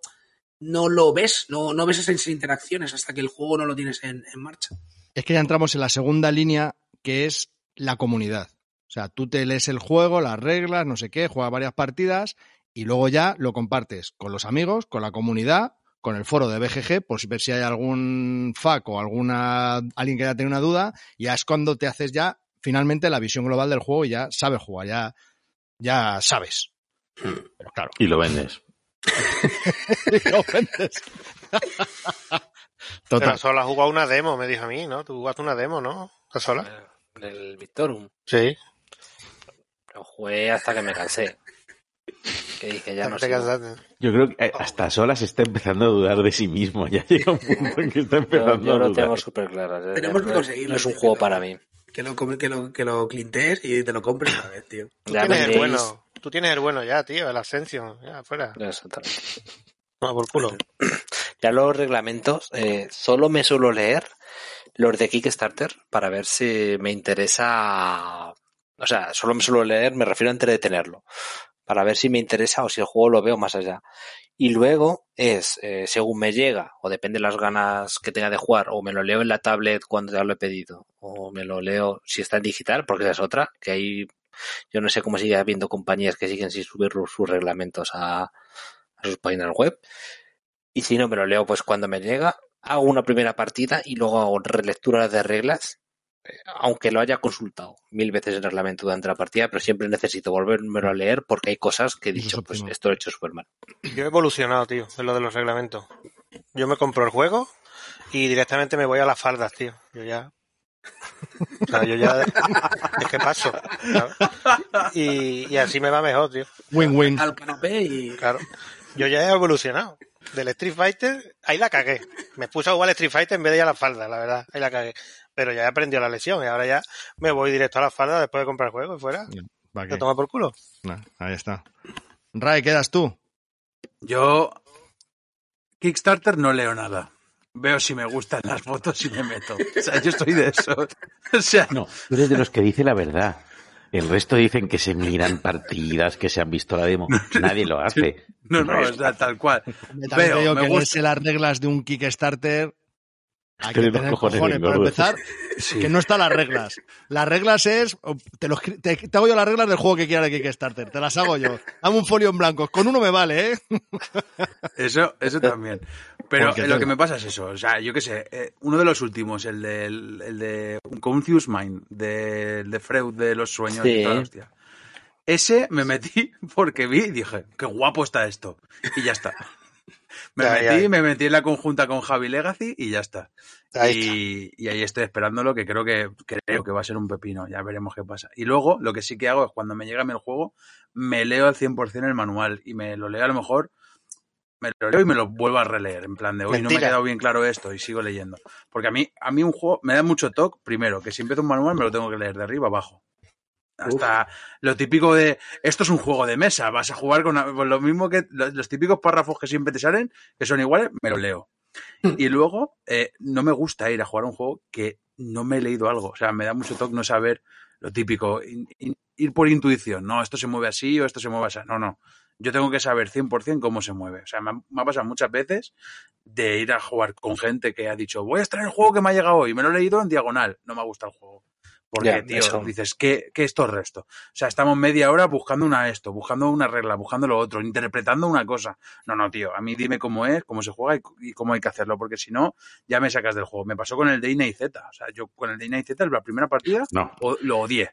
no lo ves, no, no ves esas interacciones hasta que el juego no lo tienes en, en marcha. Es que ya entramos en la segunda línea, que es la comunidad. O sea, tú te lees el juego, las reglas, no sé qué, juegas varias partidas y luego ya lo compartes con los amigos, con la comunidad, con el foro de BGG, por si ver si hay algún FAQ o alguna alguien que haya tenido una duda, y ya es cuando te haces ya finalmente la visión global del juego y ya sabes jugar, ya, ya sabes. Pero claro, Y lo vendes. y lo vendes. Pero Total. solo has jugado una demo, me dijo a mí, ¿no? Tú jugaste una demo, ¿no? ¿Estás sola? Del Victorum. Sí. Lo jugué hasta que me cansé. Que dije, ya no te sé. cansaste. Yo creo que eh, hasta sola se está empezando a dudar de sí mismo. Ya llega un punto en que está Yo, empezando yo a lo dudar. tengo súper claro. Tenemos que conseguirlo, No es un juego que- para mí. Que lo, que lo, que lo clintes y te lo compres una vez, tío. Tú Ya tienes el bueno. Tú tienes el bueno ya, tío, el Ascension. Ya, fuera. Exactamente. No, por culo. Ya los reglamentos, eh, solo me suelo leer los de Kickstarter para ver si me interesa. O sea, solo me suelo leer, me refiero a entretenerlo, para ver si me interesa o si el juego lo veo más allá. Y luego es, eh, según me llega, o depende de las ganas que tenga de jugar, o me lo leo en la tablet cuando ya lo he pedido, o me lo leo si está en digital, porque esa es otra, que hay, yo no sé cómo sigue habiendo compañías que siguen sin subir sus reglamentos a, a sus páginas web. Y si no me lo leo, pues cuando me llega, hago una primera partida y luego hago relectura de reglas, aunque lo haya consultado mil veces el reglamento durante la partida, pero siempre necesito volvérmelo a leer porque hay cosas que he es dicho, pues esto lo he hecho súper mal. Yo he evolucionado, tío, en lo de los reglamentos. Yo me compro el juego y directamente me voy a las faldas, tío. Yo ya. O sea, yo ya. Es que paso. y así me va mejor, tío. Win-win. Al canapé y... Claro. Yo ya he evolucionado. Del Street Fighter, ahí la cagué. Me puse a jugar al Street Fighter en vez de ir a la falda, la verdad. Ahí la cagué. Pero ya he aprendido la lección y ahora ya me voy directo a la falda después de comprar el juego y fuera. ¿Para Te toma por culo. Nah, ahí está. Ray, quedas tú. Yo Kickstarter no leo nada. Veo si me gustan las fotos y me meto. O sea, yo estoy de eso. O sea, No, tú eres de los que dice la verdad. El resto dicen que se miran partidas, que se han visto la demo. Nadie lo hace. no, no, o sea, tal cual. Veo, me que gusta. las reglas de un Kickstarter. Hay que Tener cojones cojones, para gordos. empezar, Sí. que no están las reglas. Las reglas es, te, los te, te hago yo las reglas del juego que quieras de Kickstarter, te las hago yo. Dame un folio en blanco, con uno me vale, ¿eh? Eso, eso también. Pero Porque lo te- que me pasa es eso. O sea, yo qué sé, eh, uno de los últimos, el de, el, el de Confused Mind, de, de Freud de los sueños Sí. y toda la hostia. Ese me metí porque vi y dije, qué guapo está esto. Y ya está. Me metí, me metí en la conjunta con Javi Legacy y ya está. Ahí y, y ahí estoy esperándolo, que creo que creo que va a ser un pepino, ya veremos qué pasa. Y luego, lo que sí que hago es cuando me llega a mí el juego, me leo al 100% el manual y me lo leo a lo mejor, me lo leo y me lo vuelvo a releer, en plan de, hoy no me ha quedado bien claro esto y sigo leyendo. Porque a mí, a mí un juego me da mucho toque, primero, que si empiezo un manual me lo tengo que leer de arriba abajo. Hasta lo típico de, esto es un juego de mesa, vas a jugar con, con lo mismo que los, los típicos párrafos que siempre te salen, que son iguales, me lo leo. Y luego, eh, no me gusta ir a jugar a un juego que no me he leído algo. O sea, me da mucho toque no saber lo típico, in- in- ir por intuición. No, esto se mueve así o esto se mueve así. No, no. Yo tengo que saber 100% cómo se mueve. O sea, me ha, me ha pasado muchas veces de ir a jugar con gente que ha dicho, voy a estar en el juego que me ha llegado hoy. Me lo he leído en diagonal. No me gusta el juego. Porque, tío, eso. dices, ¿qué, ¿qué es todo el resto? O sea, estamos media hora buscando una esto, buscando una regla, buscando lo otro, interpretando una cosa. No, no, tío, a mí dime cómo es, cómo se juega y, y cómo hay que hacerlo, porque si no, ya me sacas del juego. Me pasó con el de Ina y Z. O sea, yo con el de Ina y Z, la primera partida, No. o- lo odié.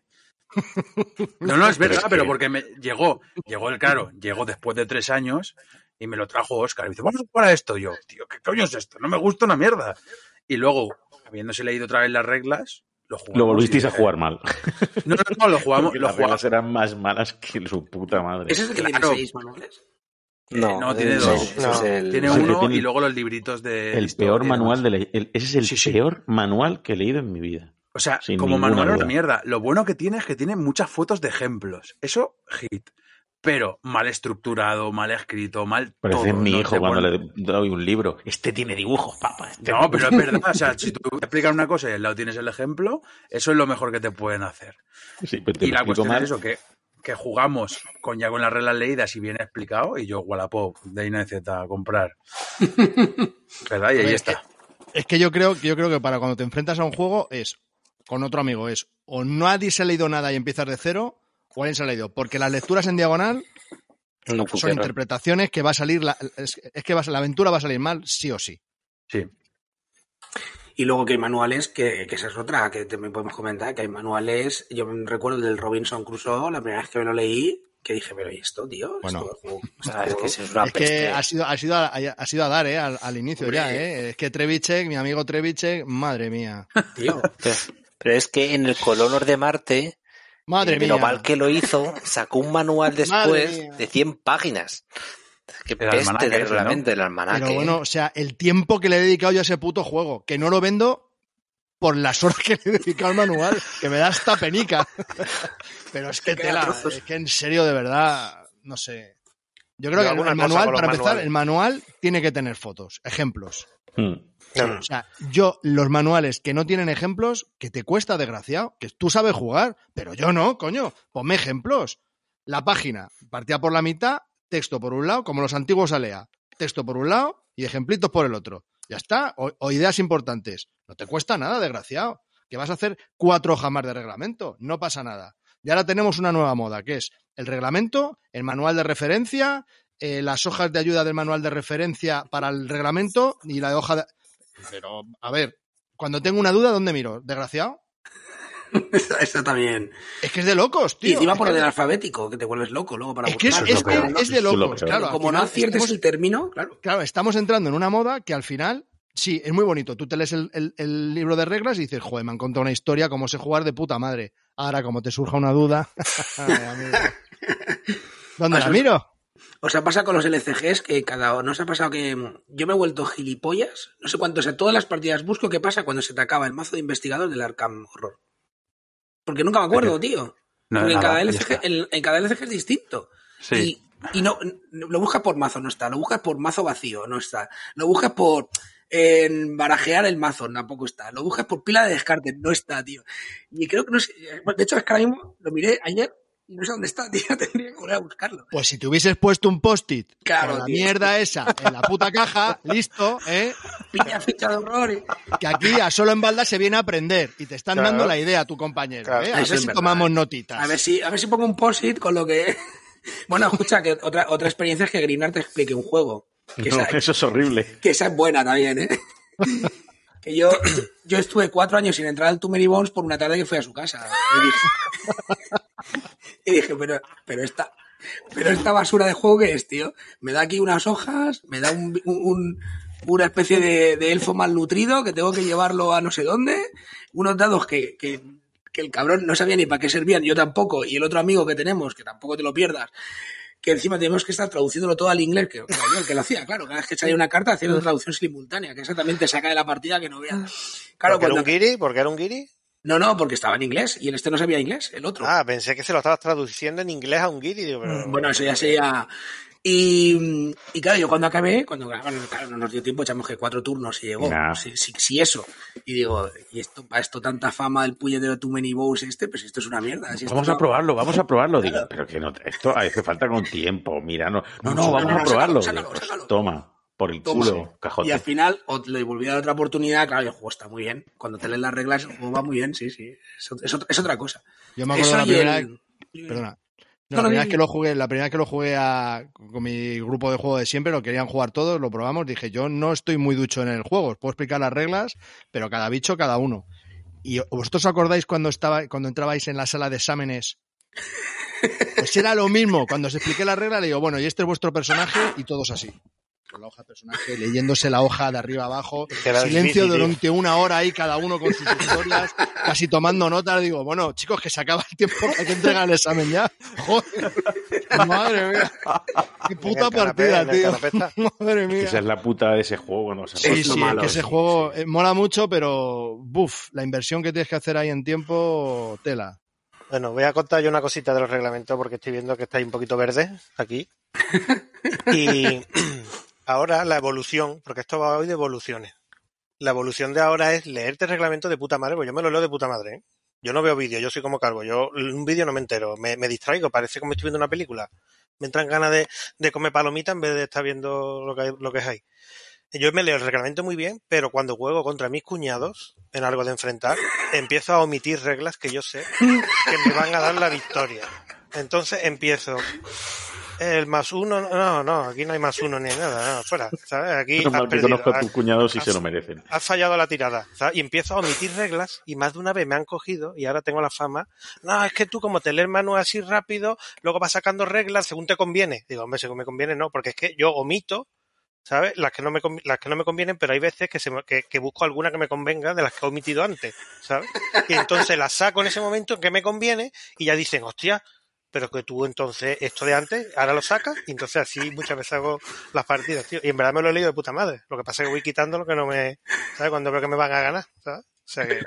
No, no, es Pero verdad, pero que- porque me llegó, llegó el claro, llegó después de tres años y me lo trajo Oscar. Y dice, vamos a jugar a esto. Y yo, tío, ¿qué coño es esto? No me gusta una mierda. Y luego, habiéndose leído otra vez las reglas, lo volvisteis a jugar mal. No, no, no, lo jugamos, Porque lo las jugamos. eran más malas que su puta madre. ¿Ese es el que Claro. tiene seis manuales? No, no, tiene dos. ese No. es el- Tiene uno tiene y luego los libritos de. el peor manual de la- el- ese es el Sí, sí. peor manual que he leído en mi vida. O sea, Sin como manual es una mierda. Lo bueno que tiene es que tiene muchas fotos de ejemplos. Eso, hit. Pero mal estructurado, mal escrito, mal. Parece todo. mi No hijo cuando le doy un libro. Este tiene dibujos, papá. este No, pero es verdad. O sea, si tú te explicas una cosa y al lado tienes el ejemplo, eso es lo mejor que te pueden hacer. Sí, pero te Y la cuestión mal. es eso, que, que jugamos con ya con las reglas leídas y bien explicado, y yo, Wallapop, de Ina Z, a comprar. ¿Verdad? Y ahí ver, está. Es que yo creo, yo creo que para cuando te enfrentas a un juego es, con otro amigo, es o nadie se ha leído nada y empiezas de cero, o alguien se ha leído. Porque las lecturas en diagonal no son interpretaciones que va a salir, la, es, es que va la aventura va a salir mal, sí o sí. Sí. Y luego que hay manuales, que, que esa es otra, que también podemos comentar, que hay manuales, yo me recuerdo el del Robinson Crusoe, la primera vez que me lo leí, que dije, pero ¿y esto, tío? Bueno. Esto, es que es una es que ha sido, ha sido, a, ha sido a dar, ¿eh? Al, al inicio Hombre. ya, ¿eh? Es que Trevichek, mi amigo Trevichek, madre mía. tío, Pero, pero es que en el Colonos de Marte, Madre mía. lo mal que lo hizo, sacó un manual después de 100 páginas. Qué El peste almanaque de reglamento del almanaque. Pero bueno, o sea, el tiempo que le he dedicado yo a ese puto juego, que no lo vendo por las horas que le he dedicado al manual, que me da hasta penica. Pero es que tela, es que en serio, de verdad, no sé. Yo creo Yo que el, manual, para empezar, manuales. el manual tiene que tener fotos, ejemplos. Hmm. O sea, yo, los manuales que no tienen ejemplos, que te cuesta, desgraciado, que tú sabes jugar, pero yo no, coño, ponme ejemplos. La página, partida por la mitad, texto por un lado, como los antiguos Alea, texto por un lado y ejemplitos por el otro. Ya está, o, o ideas importantes. No te cuesta nada, desgraciado. Que vas a hacer cuatro hojas más de reglamento, no pasa nada. Y ahora tenemos una nueva moda, que es el reglamento, el manual de referencia, eh, las hojas de ayuda del manual de referencia para el reglamento y la hoja de... Pero, a ver, cuando tengo una duda, ¿dónde miro? ¿Desgraciado? Esta, esta también. Es que es de locos, tío. y encima por el alfabético, que te vuelves loco luego para Es que buscar. es lo que es de Eso es lo locos, claro. Como no aciertes estamos- el término, claro. Claro, estamos entrando en una moda que al final, sí, es muy bonito. Tú te lees el, el- el libro de reglas y dices, joder, me han contado una historia, cómo sé jugar de puta madre. Ahora, como te surja una duda. ¿dónde la Eso es- miro? Os ha pasado con los LCGs que cada no os ha pasado que yo me he vuelto gilipollas, no sé cuánto, o sea, todas las partidas busco qué pasa cuando se te acaba el mazo de investigador del Arkham Horror. Porque nunca me acuerdo, tío. No, Porque en cada, LCG, en, en cada LCG es distinto. Sí. Y, y no, lo buscas por mazo, no está. Lo buscas por mazo vacío, no está. Lo buscas por en barajear el mazo, tampoco está. Lo buscas por pila de descarte, no está, tío. Y creo que no sé. De hecho, es que ahora mismo lo miré ayer no sé dónde está, tío. Tendría que volver a buscarlo. Pues si te hubieses puesto un post-it Claro, con la tío. mierda esa en la puta caja, listo, ¿eh? Piña ficha de horror. y- Que aquí a solo en balda se viene a aprender y te están Claro. dando la idea a tu compañero, Claro, ¿eh? A eso ver si verdad. tomamos notitas. A ver si, a ver si pongo un post-it con lo que. Bueno, escucha, que otra, otra experiencia es que Grinar te explique un juego. Que No, esa, eso es horrible. que esa es buena también, ¿eh? Que yo, yo estuve cuatro años sin entrar al Many Bones por una tarde que fui a su casa. Y dije, pero, pero esta, pero esta basura de juego que es, tío. Me da aquí unas hojas, me da un, un- una especie de, elfo malnutrido que tengo que llevarlo a no sé dónde, unos dados que, que el cabrón no sabía ni para qué servían, yo tampoco, y el otro amigo que tenemos, que tampoco te lo pierdas, que encima tenemos que estar traduciéndolo todo al inglés, que yo el que lo hacía, claro, cada vez que salía una carta hacía una traducción simultánea, que esa también te saca de la partida que no veas. Claro, ¿Porque era cuando... un guiri? ¿Porque era un guiri? No, no, porque estaba en inglés, y el este no sabía inglés, el otro. Ah, pensé que se lo estabas traduciendo en inglés a un guiri. Digo, pero... Bueno, eso ya sería. Y, y claro, yo cuando acabé, cuando bueno, claro, no nos dio tiempo, echamos que cuatro turnos y llegó. Nah. Sí, sí, sí, eso. Y digo, y esto, para esto tanta fama del puñetero Too Many Bows este, pues esto es una mierda. Si Vamos no- a probarlo, vamos a probarlo. Digo, pero que no, esto hace falta con tiempo. Mira, no, no, no, vamos a probarlo. sácalo, pues, sácalo. Toma, por el Toma. culo, Y al cajote. final le volví a dar otra oportunidad, claro, el juego está muy bien. Cuando te lees las reglas, el juego va muy bien, sí, sí. Es, es es otra cosa. Yo me acuerdo Eso la y primera el- Perdona. No, la, primera vez que lo jugué, la primera vez que lo jugué a- con mi grupo de juego de siempre, lo querían jugar todos, lo probamos, dije, yo no estoy muy ducho en el juego, os puedo explicar las reglas, pero cada bicho, cada uno. ¿Y vosotros os acordáis cuando estaba, cuando entrabais en la sala de exámenes? Pues era lo mismo, cuando os expliqué la regla, le digo, bueno, y este es vuestro personaje, y todos así. Con la hoja de personaje, leyéndose la hoja de arriba abajo, silencio difícil, tío. durante una hora ahí, cada uno con sus historias, casi tomando notas. Digo, bueno, chicos, que se acaba el tiempo para que entregan el examen ya. Joder, madre mía. Qué puta canapé, partida, tío. Madre mía. Esa es la puta de ese juego. Bueno, o sea, Sí, es sí, malo, que ese sí, juego eh, mola mucho, pero buf, la inversión que tienes que hacer ahí en tiempo, tela. Bueno, voy a contar yo una cosita de los reglamentos porque estoy viendo que estáis un poquito verde aquí. Y ahora la evolución, porque esto va hoy de evoluciones. La evolución de ahora es leerte el reglamento de puta madre, pues yo me lo leo de puta madre. ¿eh? Yo no veo vídeo, yo soy como Calvo. Yo un vídeo no me entero, me, me distraigo, parece como estoy viendo una película. Me entran ganas de, de comer palomita en vez de estar viendo lo que, hay- lo que es ahí. Yo me leo el reglamento muy bien, pero cuando juego contra mis cuñados en algo de enfrentar, empiezo a omitir reglas que yo sé que me van a dar la victoria. Entonces empiezo. El más uno, no, no, aquí no hay más uno ni nada, no, fuera, ¿sabes? Aquí has mal que perdido, conozco a tus cuñados y has- se lo merecen. has fallado la tirada, ¿sabes? Y empiezo a omitir reglas y más de una vez me han cogido y ahora tengo la fama. No, es que tú como te lees manual así rápido, luego vas sacando reglas según te conviene. Digo, hombre, según me conviene no, porque es que yo omito, ¿sabes? Las que no me, las que no me convienen, pero hay veces que, se que, que busco alguna que me convenga de las que he omitido antes, ¿sabes? Y entonces las saco en ese momento en que me conviene y ya dicen, hostia, pero que tú entonces esto de antes, ahora lo sacas y entonces así muchas veces hago las partidas, tío. Y en verdad me lo he leído de puta madre. Lo que pasa es que voy quitando lo que no me, ¿sabes? Cuando veo que me van a ganar, ¿sabes? O sea que,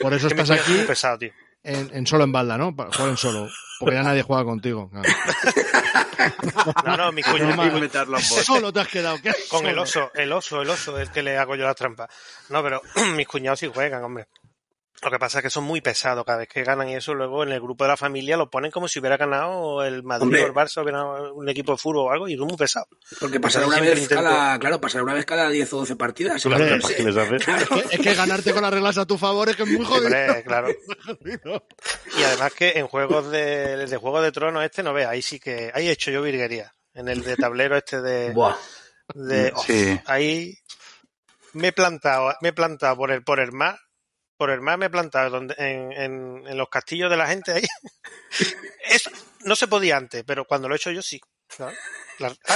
Por eso que estás aquí pesado, tío. en, en solo en balda, ¿no? Para jugar en solo. Porque ya nadie juega contigo. claro. No, no, mi en voz. Solo te has quedado. ¿qué? con el oso, el oso, el oso es el que le hago yo las trampas. No, pero mis cuñados sí juegan, hombre. Lo que pasa es que son muy pesados cada vez que ganan y eso luego en el grupo de la familia lo ponen como si hubiera ganado el Madrid Hombre. o el Barça o hubiera ganado un equipo de fútbol o algo y son muy pesados. Porque pasará una vez intento- cada, claro, pasará una vez cada 10 o 12 partidas. Es que, es que ganarte con las reglas a tu favor es que es muy jodido. Hombre, claro. Y además que en juegos de, de Juego de Tronos este no ve, ahí sí que, ahí he hecho yo virguería. En el de tablero este de, Buah. de oh, Sí. ahí me he plantado, me he plantado por el, por el mar, por el mar me he plantado donde, en, en, en los castillos de la gente ahí. Eso no se podía antes, pero cuando lo he hecho yo sí. ah,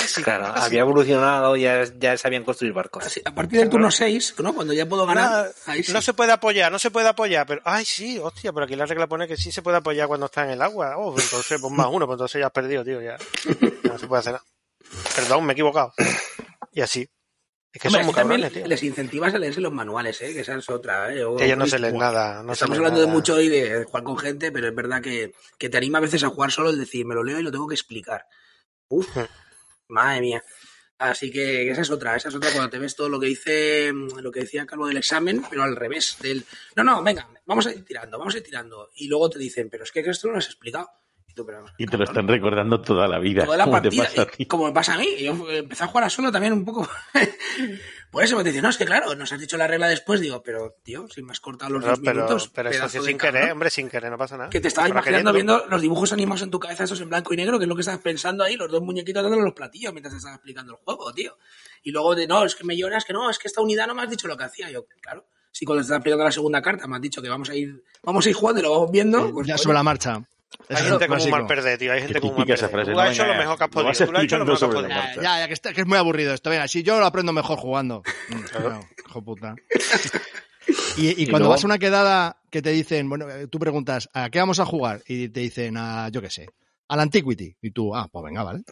sí, Claro, ah, sí. había evolucionado, ya, ya sabían construir barcos. Así, a partir del turno 6, ¿no? Cuando ya puedo ganar, Nada, ahí sí. No se puede apoyar, no se puede apoyar, pero ay sí, hostia, pero aquí la regla pone que sí se puede apoyar cuando está en el agua. Oh, pues entonces pues más uno, pues entonces ya has perdido, tío, ya. Ya no se puede hacer nada. Perdón, me he equivocado. Y así. Es que Hombre, son muy cabrones, tío. les incentivas a leerse los manuales, ¿eh? que esa es otra. ¿eh? O- Que ellos no se leen nada. No Estamos hablando de mucho hoy de jugar con gente, pero es verdad que, que te anima a veces a jugar solo el decir, me lo leo y lo tengo que explicar. Uf, Hmm. madre mía. Así que esa es otra, esa es otra cuando te ves todo lo que dice, lo que decía Carlos del examen, pero al revés. Del, no, no, venga, vamos a ir tirando, vamos a ir tirando. Y luego te dicen, pero es que esto no lo has explicado. Y tú, pero, Y te lo están recordando toda la vida. toda la como te partida, pasa a ti. y como me pasa a mí. Yo empecé a jugar a solo también un poco. Por eso me dicen, no, es que claro, nos has dicho la regla después. Digo, pero tío, si me has cortado los Pero, dos pero, minutos. pero eso sí sin cabrón". querer, hombre, sin querer, no pasa nada. Que te estaba imaginando queriendo. viendo los dibujos animados en tu cabeza, esos en blanco y negro, que es lo que estabas pensando ahí, los dos muñequitos dándole los platillos mientras te estabas explicando el juego, tío. Y luego de, no, es que me lloras, que no, es que esta unidad no me has dicho lo que hacía. Yo, claro, si cuando te estás explicando la segunda carta me has dicho que vamos a ir, vamos a ir jugando y lo vamos viendo, pues, ya sobre la marcha. Hay Eso es gente como un mal perder, tío. Hay gente como un mal perder. frase, Tú no, has hecho lo mejor que has podido. Tú lo has hecho lo mejor que has sobre la podido. Ya, ya, que, está- que es muy aburrido esto. Venga, si yo lo aprendo mejor jugando. Mm, claro, hijo puta. Y, y Y cuando luego- vas a una quedada que te dicen, bueno, eh, tú preguntas, ¿a qué vamos a jugar? Y te dicen, a, yo qué sé, al Antiquity. Y tú, ah, pues venga, vale.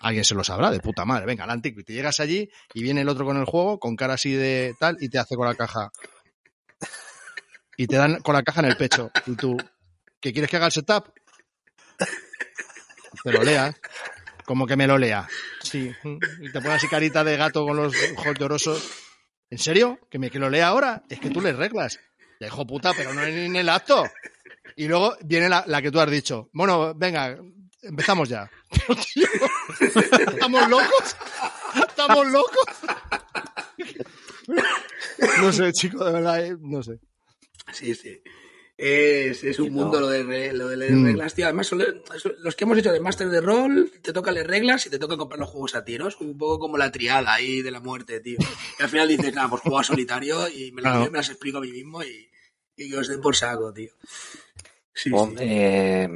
Alguien se lo sabrá, de puta madre. Venga, al Antiquity. Llegas allí y viene el otro con el juego, con cara así de tal, y te hace con la caja. Y te dan con la caja en el pecho. Y tú, ¿qué quieres que haga el setup? Te lo leas. Como que me lo lea. Sí. Y te pone así carita de gato con los ojos llorosos. ¿En serio? ¿Que me que lo lea ahora? Es que tú le reglas. Ya, hijo puta, pero no en el acto. Y luego viene la, la que tú has dicho. Bueno, venga, empezamos ya. Pero, tío, ¿Estamos locos? ¿Estamos locos? No sé, chico, de verdad, eh, no sé. Sí, sí. Es, es un no. mundo lo de, re- lo de leer Mm. reglas, tío. Además, los que hemos hecho de Master de Rol, te toca leer reglas y te toca comprar los juegos a ti, ¿no? Es un poco como la triada ahí de la muerte, tío. Y al final dices, nada, pues juego a solitario y me las, Claro. me las explico a mí mismo y, y que os den por saco, tío. Sí, sí. eh,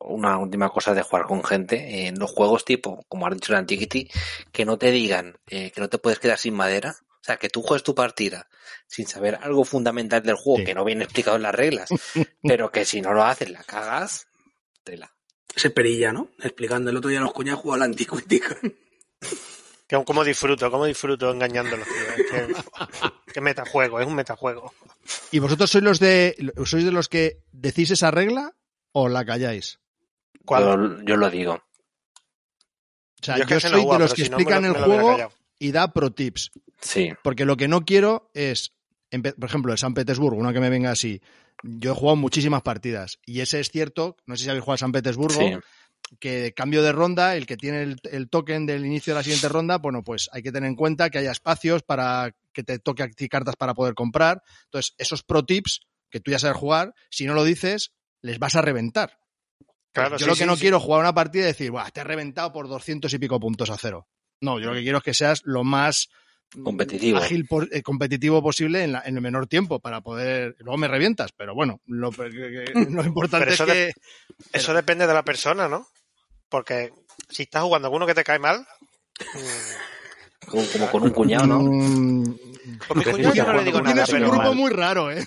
una última cosa de jugar con gente en los juegos tipo, como has dicho en Antiquity, que no te digan eh, que no te puedes quedar sin madera. O sea, que tú juegues tu partida sin saber algo fundamental del juego Sí. que no viene explicado en las reglas, pero que si no lo haces la cagas, tela. Ese perilla, ¿no? Explicando. El otro día los cuñados jugado al Antiquity. Que- ¿Cómo disfruto? ¿Cómo disfruto engañándolos, tío? Que metajuego, es un metajuego. ¿Y vosotros sois los de sois de los que decís esa regla o la calláis? Yo, yo lo digo. O sea, Yo no soy de los que si no me explican lo- el juego callado. Y da pro tips. Sí. Porque lo que no quiero es, por ejemplo, el San Petersburgo, una que me venga así. Yo he jugado muchísimas partidas y ese es cierto, no sé si habéis jugado al San Petersburgo, Sí. que cambio de ronda, el que tiene el, el token del inicio de la siguiente ronda, bueno, pues hay que tener en cuenta que haya espacios para que te toque a ti cartas para poder comprar. Entonces, esos pro tips que tú ya sabes jugar, si no lo dices, les vas a reventar. Claro, yo sí, lo que sí, no sí. quiero es jugar una partida y decir, Buah, te he reventado por 200 y pico puntos a cero. No, yo lo que quiero es que seas lo más mm, Competitivo. ágil, por- eh, competitivo posible en, la- en el menor tiempo para poder. Luego me revientas, pero bueno, lo, lo importante Pero es eso que. Eso depende de la persona, ¿no? Porque si estás jugando con uno que te cae mal. mm, Como, como con un cuñado, ¿no? Mm, Con mi cuñado yo no le digo nada, Tienes un pero. grupo muy raro, ¿eh?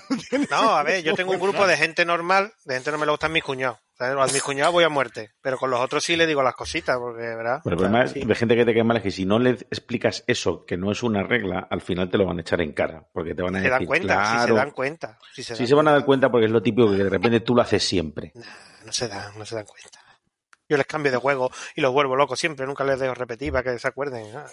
No, a ver, yo tengo un grupo de gente normal, de gente que no me le gustan mis cuñados. ¿Sabes? A mis cuñados voy a muerte, pero con los otros sí le digo las cositas, porque, ¿verdad? Pero el problema sí. de gente que te cae mal es que si no le explicas eso, que no es una regla, al final te lo van a echar en cara. Porque te van a se decir, dan cuenta, si se claro. dan cuenta. Si se, dan se van a dar cuenta. porque es lo típico que de repente tú lo haces siempre. Nah, no se dan, no se dan cuenta. Yo les cambio de juego y los vuelvo locos siempre, nunca les dejo repetir para que se acuerden. Ah,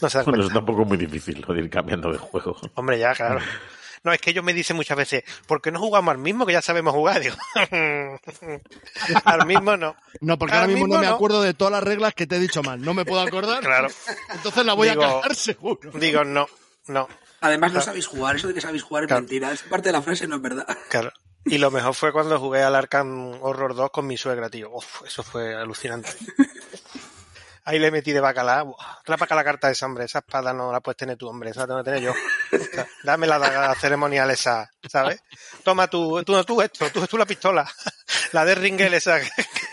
No se dan Bueno, cuenta. eso tampoco es muy difícil, lo de ir cambiando de juego. Hombre, ya, claro. No, es que ellos me dicen muchas veces, ¿por qué no jugamos al mismo que ya sabemos jugar? Digo, al mismo no. No, porque Ahora ahora mismo no me no. acuerdo de todas las reglas que te he dicho mal. No me puedo acordar. Claro. Entonces la voy Digo- a cagar seguro. Digo, no, no, Además, no sabéis jugar. Eso de que sabéis jugar es Claro. mentira. Esa parte de la frase no es verdad. claro. Y lo mejor fue cuando jugué al Arkham Horror 2 con mi suegra, tío. Uf, eso fue alucinante. Ahí le metí de para acá la carta de esa, hombre. Esa espada no la puedes tener tú, hombre. Esa la tengo que tener yo. O sea, Dame la daga ceremonial esa, ¿sabes? Toma tú, tú, tú esto, tú, tú la pistola. La de Ringel esa,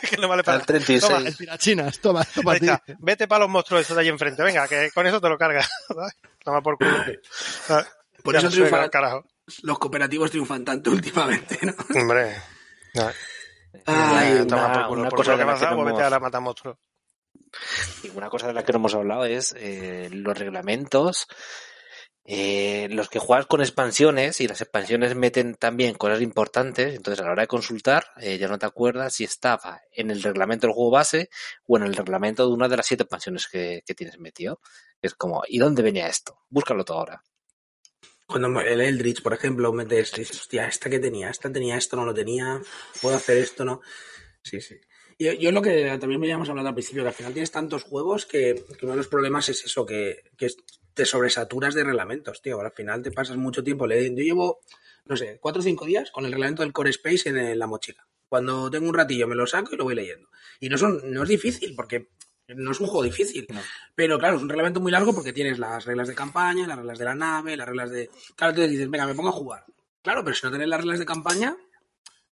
que no vale para Al 36. Toma, El tirachinas, toma, toma Ahí está. Vete para los monstruos esos de ahí enfrente. Venga, que con eso te lo cargas. ¿sabes? Toma por culo. ¿sabes? Por Ya eso la suegra, triunfa- al carajo. Los cooperativos triunfan tanto últimamente, ¿no? Hombre. Ay, toma una- por culo. una Por cosa lo que la que no pues vete a matar monstruos. Y una cosa de la que no hemos hablado es eh, los reglamentos, eh, los que juegas con expansiones y las expansiones meten también cosas importantes, entonces a la hora de consultar eh, ya no te acuerdas si estaba en el reglamento del juego base o en el reglamento de una de las siete expansiones que, que tienes metido. Es como, ¿y dónde venía esto? Búscalo todo ahora. Cuando el Eldritch, por ejemplo, metes, dices, hostia, esta que tenía, esta tenía esto, no lo tenía, puedo hacer esto, no. Sí, sí. Yo, yo lo que también me habíamos hablado al principio, que al final tienes tantos juegos que, que uno de los problemas es eso, que, que te sobresaturas de reglamentos, tío. Al final te pasas mucho tiempo leyendo. Yo llevo, no sé, cuatro o cinco días con el reglamento del Core Space en, en la mochila. Cuando tengo un ratillo me lo saco y lo voy leyendo. Y no, son, no es difícil, porque no es un juego difícil. No. Pero claro, es un reglamento muy largo porque tienes las reglas de campaña, las reglas de la nave, las reglas de... Claro, entonces dices, venga, me pongo a jugar. Claro, pero si no tienes las reglas de campaña,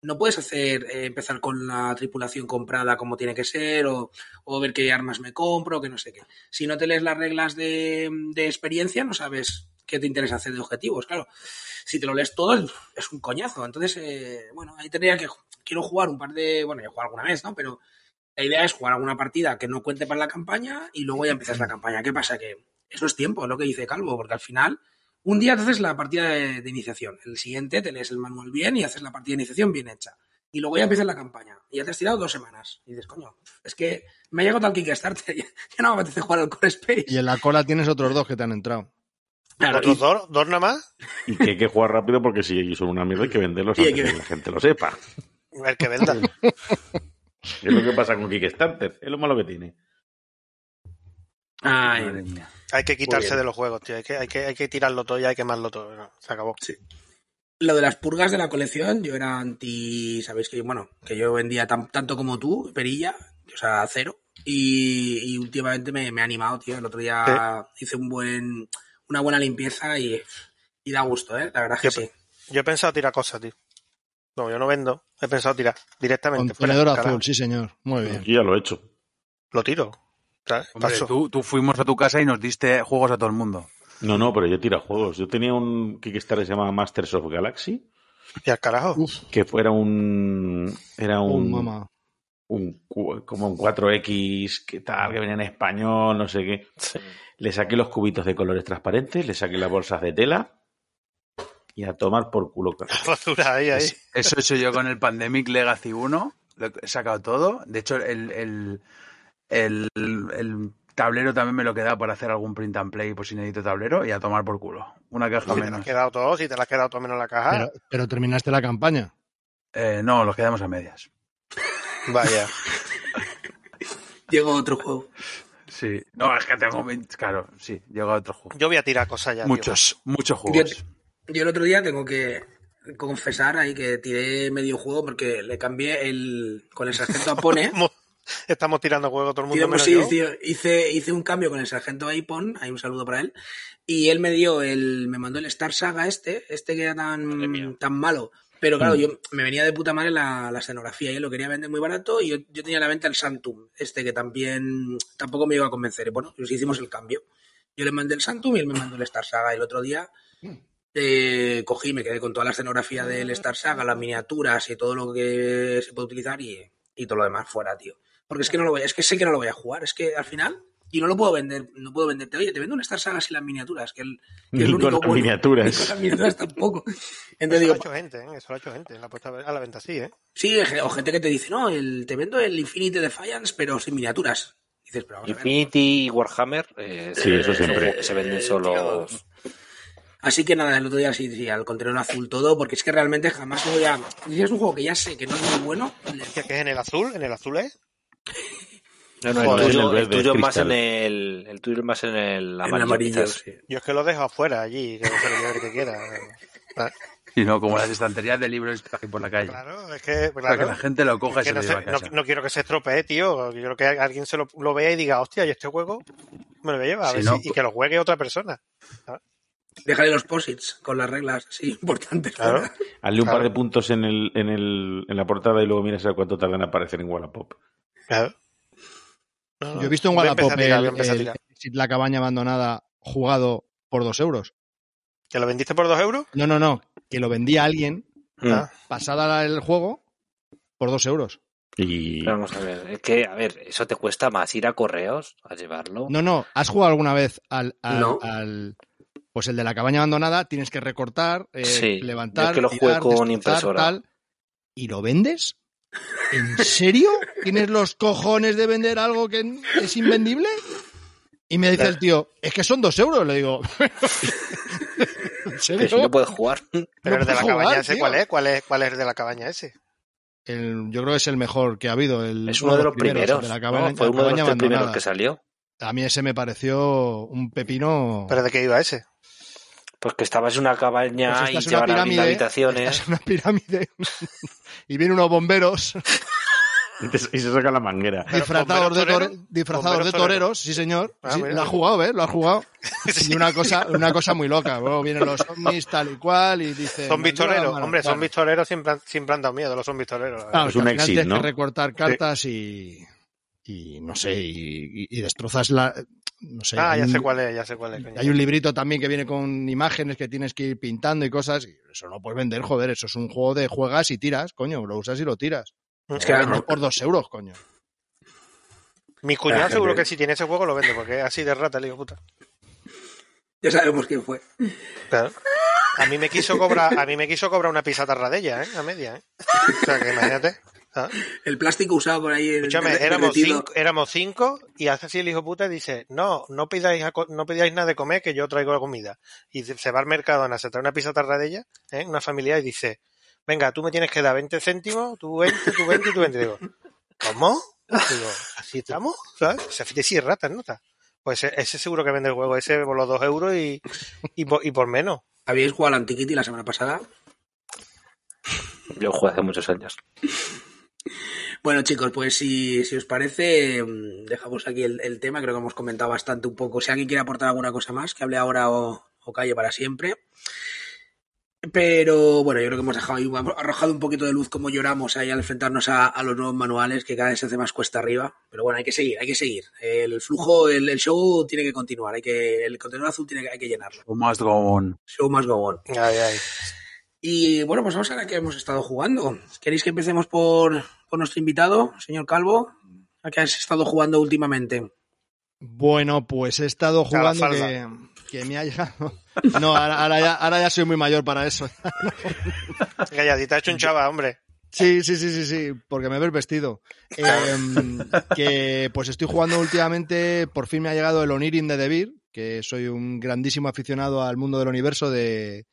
no puedes hacer eh, empezar con la tripulación comprada como tiene que ser o, o ver qué armas me compro, que no sé qué. Si no te lees las reglas de, de experiencia, no sabes qué te interesa hacer de objetivos. Claro, si te lo lees todo, es- un coñazo. Entonces, eh, bueno, ahí tendría que... Quiero jugar un par de... Bueno, ya he jugado alguna vez, ¿no? Pero la idea es jugar alguna partida que no cuente para la campaña y luego ya empiezas la campaña. ¿Qué pasa? Que eso es tiempo, es lo que dice Calvo, porque al final un día te haces la partida de, de iniciación, el siguiente te lees el manual bien y haces la partida de iniciación bien hecha. Y luego ya empiezas la campaña. Y ya te has tirado dos semanas. Y dices, coño, es que me ha llegado tal Kickstarter, ya, ya no me apetece jugar al Core Space. Y en la cola tienes otros dos que te han entrado. Claro, ¿Otros y- dos, dos nada más? Y que hay que jugar rápido porque si son una mierda hay que venderlos antes que- que la gente lo sepa. El que venda. Es lo que pasa con Kickstarter. Es lo malo que tiene. Ay, Madre mía. Hay que quitarse de los juegos, tío. Hay que, hay que, hay que tirarlo todo y hay que quemarlo todo. No, se acabó. lo de las purgas de la colección, yo era anti, sabéis que, bueno, que yo vendía tan- tanto como tú, perilla, o sea, cero. Y, y últimamente me, me he animado, tío. El otro día hice un buen, una buena limpieza y, y da gusto, ¿eh? La verdad es que Yo- sí. Yo he pensado tirar cosas, tío. No, yo no vendo. He pensado tirar directamente. Contenedor azul, sí señor. Muy bien. Yo ya lo he hecho. Lo tiro. Tú, tú fuimos a tu casa y nos diste juegos a todo el mundo. No, no, pero yo tiro juegos. Yo tenía un Kickstarter que se llama Masters of Galaxy, Y al carajo. Uf, que fuera un. Era un un. mamá. un como un 4X, que tal, que venía en español, no sé qué. Le saqué los cubitos de colores transparentes, le saqué las bolsas de tela y a tomar por culo. ahí, ahí. Eso he hecho yo con el Pandemic Legacy 1. Lo he sacado todo. De hecho, el, el, el, el tablero también me lo queda para hacer algún print and play por si necesito tablero y a tomar por culo. Una caja Si te menos. has quedado todo, si te la has quedado todo menos la caja. Pero, pero terminaste la campaña. Eh, no, los quedamos a medias. Vaya. Llegó otro juego. Sí. No, es que tengo 20. Claro, sí, llega otro juego. Yo voy a tirar cosas ya. tío. Muchos, muchos Yo, juegos. yo el otro día tengo que confesar ahí que tiré medio juego porque le cambié el con el sargento Apone. Estamos- tirando juego todo el mundo. Menos sí, yo. tío, hice, hice un cambio con el sargento Aipon, hay un saludo para él, y él me dio el, me mandó el Star Saga este, este que era tan, tan malo. Pero claro, yo me venía de puta madre la, la escenografía y él lo quería vender muy barato y yo, yo tenía a la venta el Santum, este que también tampoco me iba a convencer. Y bueno, pues hicimos el cambio. Yo le mandé el Santum y él me mandó el Star Saga. Y el otro día eh, cogí, me quedé con toda la escenografía del Star Saga, las miniaturas y todo lo que se puede utilizar y, y todo lo demás fuera, tío. Porque es que no lo voy, es que sé que no lo voy a jugar, es que al final y no lo puedo vender, no puedo venderte, oye, te vendo un Star Saga sin las miniaturas, que, el, que Ni es lo con único las bueno. miniaturas. Ni con las miniaturas tampoco. Entonces Eso lo digo, ha hecho gente, ¿eh? Eso lo ha hecho gente. La ha puesto a la venta así, ¿eh? sí, o gente que te dice, no, el, te vendo el Infinite Defiance, pero sin miniaturas. Dices, pero vamos a ver. Infinity y Warhammer eh, Sí, eso siempre. que se venden solos. Así que nada, el otro día sí, sí, al contenedor azul todo, porque es que realmente jamás lo voy a. Si es un juego que ya sé que no es muy bueno, que es en el azul, en el azul es. No, no, Joder, el tuyo, el el tuyo es más en el, el tuyo más en el en amarillo. sí. Yo es que lo dejo afuera allí, que se lo lleve el que quiera. Ah, Y no, como las estanterías de libros por la calle. Claro, es que, Para que la gente lo coja y que se no, lo lleve a se- no- casa. no quiero que se estropee, tío. Quiero que alguien se lo, lo vea y diga, hostia, y este juego me lo voy a llevar. A Si ver no, si- y que lo juegue otra persona. Déjale los posits con las reglas, sí, importantes. Claro. Hazle un Claro. par de puntos en, el, en, el, en la portada y luego miras a cuánto tardan en aparecer en Wallapop. Claro. No, no, Yo he visto en Wallapop tirar, el, el La cabaña abandonada jugado por dos euros. ¿Que lo vendiste por dos euros? No, no, no. Que lo vendía alguien Mm. Ah, pasada el juego por dos euros. Y Vamos a ver, es que, a ver, eso te cuesta más ir a correos a llevarlo. No, no, ¿has jugado alguna vez al, al, No. al- pues el de la cabaña abandonada? Tienes que recortar, eh, Sí, levantar, yo es que lo tirar, con impresora. tal. ¿Y lo vendes? ¿En serio? ¿Tienes los cojones de vender algo que es invendible? Y me dice el tío, es que son dos euros. Le digo, ¿en serio? Pero si no puedes jugar. Pero No el de la cabaña ese. ¿cuál es? ¿Cuál es? ¿Cuál es el de la cabaña ese? El- yo creo que es el mejor que ha habido. El, Es uno de los primeros. de la ¿no? cabaña, Fue la uno de los primeros que salió. A mí ese me pareció un pepino. ¿Pero de qué iba ese? Pues que estabas en una cabaña Pues y es una llevan a pirámide, habitaciones. Es una pirámide. y vienen unos bomberos y se saca la manguera. Disfrazados de, disfrazados de ¿Bomberos toreros, sí señor. Ah, Sí, lo has jugado, ¿ves? Lo has jugado. Sí. Y una cosa, una cosa muy loca. Luego vienen los zombies tal y cual y dicen... Zombies "Ayuda, toreros. mano". Hombre, Claro. zombies toreros siempre, han- siempre han dado miedo, los zombies toreros. la Claro. Es un exit, tienes ¿no? que recortar cartas y, y no sé, y destrozas la... No sé, Ah, ya un- sé cuál es, ya sé cuál es. coño. Hay un librito también que viene con imágenes que tienes que ir pintando y cosas. Y eso no puedes vender, joder. Eso es un juego de juegas y tiras, coño. Lo usas y lo tiras. Es Que por dos euros, coño. Mi cuñado Ah, seguro que si tiene ese juego lo vende, porque así de rata, le digo, puta. Ya sabemos quién fue. Claro. A mí me quiso cobrar, a mí me quiso cobrar una pizza tarradella, ¿eh? A media, ¿eh? O sea, que imagínate. ¿Ah? El plástico usado por ahí. en- Escúchame, éramos cinco, éramos cinco y hace así el hijo puta y dice, no, no pidáis, a co- no pidáis nada de comer que yo traigo la comida. Y se va al Mercadona, se trae una pizza tarradella, ¿eh? una familia y dice, venga, tú me tienes que dar 20 céntimos, tú 20, tú 20 y tú 20. Digo, ¿cómo? Digo, ¿así estamos? ¿Sabes? Se fíjate si es rata, ¿nota? Pues ese, ese seguro que vende el juego, ese por los dos euros y, y, por, y por menos. ¿Habíais jugado al Antiquity la semana pasada? Yo jugué hace muchos años. Bueno, chicos, pues si, si os parece, mm, dejamos aquí el, el tema. Creo que hemos comentado bastante un poco. Si alguien quiere aportar alguna cosa más, que hable ahora o, o calle para siempre. Pero bueno, yo creo que hemos dejado ahí, hemos arrojado un poquito de luz como lloramos ahí al enfrentarnos a, a los nuevos manuales, que cada vez se hace más cuesta arriba. Pero bueno, hay que seguir, hay que seguir. El flujo, el, el show tiene que continuar, hay que, el contenedor azul tiene que, hay que llenarlo. Un must go on. Show must go on. Ay, ay. Y bueno, pues vamos a ver qué hemos estado jugando. ¿Queréis que empecemos por, por nuestro invitado, señor Calvo? ¿A qué has estado jugando últimamente? Bueno, pues he estado jugando que, que me ha llegado. No, ahora, ahora ya, ahora ya soy muy mayor para eso. Galladita, ha hecho un chava, hombre. Sí, sí, sí, sí, sí, porque me ves vestido. Em, que pues estoy jugando últimamente, por fin me ha llegado el Onirin de Devir, que soy un grandísimo aficionado al mundo del universo de,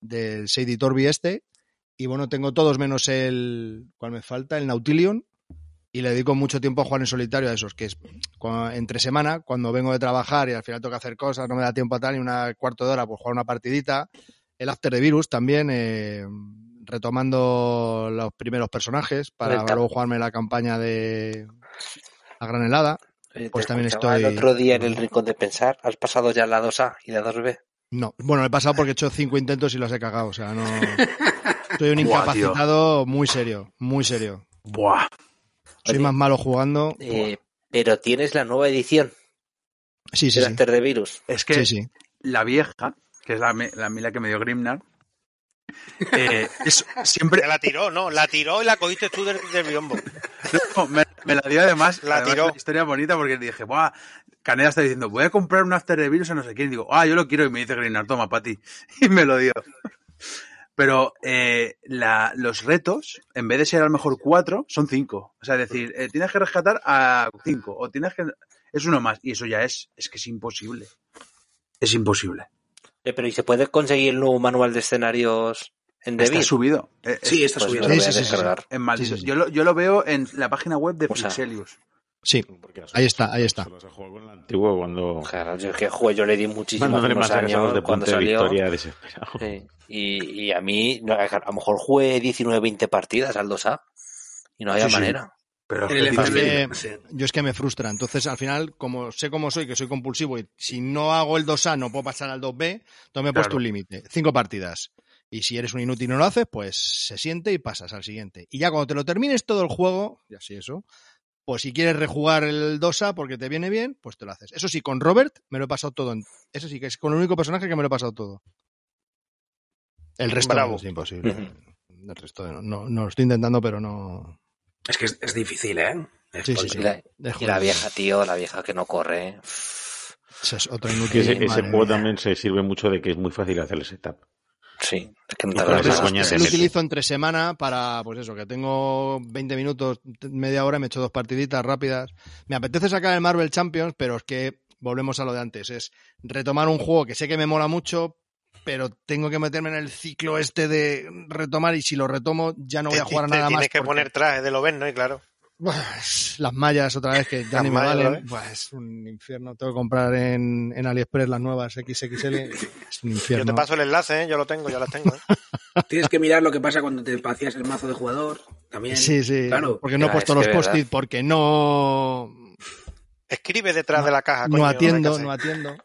del editor este. Y bueno, tengo todos menos el. ¿Cuál me falta? El Nautilion. Y le dedico mucho tiempo a jugar en solitario a esos, que es entre semana, cuando vengo de trabajar y al final tengo que hacer cosas, no me da tiempo a tal, y una cuarto de hora, pues jugar una partidita. El After the Virus también, eh, retomando los primeros personajes para luego jugarme la campaña de la gran helada. Eh, Pues también estoy- El otro día en el rincón de pensar, has pasado ya la 2A y la 2B. No, bueno, he pasado porque he hecho cinco intentos y los he cagado, o sea, no... Soy un Buah, tío. incapacitado muy serio, muy serio. Buah. Soy Oye, más malo jugando. Eh, pero tienes la nueva edición Sí, sí, del sí. After the Virus. Es que Sí, sí. la vieja, que es la, me- la mila que me dio Grimnar, eh, es siempre Te la tiró, no, la tiró y la cogiste tú del, del biombo. No, me, me la dio además. La además tiró. una historia bonita porque dije, Buah, Canela está diciendo, voy a comprar un After the Virus a no sé quién. Y digo, ah, yo lo quiero. Y me dice Grinar, toma, para ti. Y me lo dio. Pero eh, la, los retos, en vez de ser a lo mejor cuatro, son cinco. O sea, es decir, eh, tienes que rescatar a cinco. O tienes que. Es uno más. Y eso ya es. Es que es imposible. Es imposible. Eh, pero ¿y se puede conseguir el nuevo manual de escenarios en Está subido. Eh, Sí, está Pues subido. lo Sí, voy a sí, sí, en Malditos. Sí, sí, sí. Yo, lo, yo lo veo en la página web de O sea, Flixelius. Sí, ahí está, ahí está. Antiguo cuando... Claro, yo es que jugué, yo le di muchísimo más regresamos años de cuando salió. victoria desesperado. Y, y a mí, a lo mejor jugué 19, 20 partidas al 2A y no había Sí, sí. manera. Pero el es que yo es que me frustra. Entonces, al final, como sé cómo soy, que soy compulsivo, y si no hago el 2A no puedo pasar al 2B, entonces me he puesto un límite. Cinco partidas. Y si eres un inútil y no lo haces, pues se siente y pasas al siguiente. Y ya cuando te lo termines todo el juego, y así eso, pues si quieres rejugar el 2A porque te viene bien, pues te lo haces. Eso sí, con Robert me lo he pasado todo. en- Eso sí, que es con el único personaje que me lo he pasado todo. El resto Bravo. es imposible. El resto no, no, no lo estoy intentando, pero no. Es que es, es difícil, ¿eh? Es Sí, sí, porque- sí. Y la, y vieja, tío, la vieja que no corre. Ese es otro Que inútil. ese, juego también se sirve mucho de que es muy fácil hacer el setup. Sí, es que no te lo utilizo entre semana para, pues eso, que tengo 20 minutos, media hora, me echo dos partiditas rápidas. Me apetece sacar el Marvel Champions, pero es que volvemos a lo de antes. Es retomar un juego que sé que me mola mucho, pero tengo que meterme en el ciclo este de retomar y si lo retomo ya no voy a jugar a te nada más. Tienes que porque- poner traje de lo ¿no? Y claro. Pues, las mallas otra vez que ya Las ni me valen. ¿vale? Pues es un infierno. Tengo que comprar en, en AliExpress las nuevas XXL. Es un Yo infierno. te paso el enlace, ¿eh? Yo lo tengo, ya las tengo. ¿eh? Tienes que mirar lo que pasa cuando te vacías el mazo de jugador. También. Sí, sí. Claro. Porque no he puesto es los post-it porque no, Escribe detrás de la caja. no coño, atiendo, hay que no atiendo.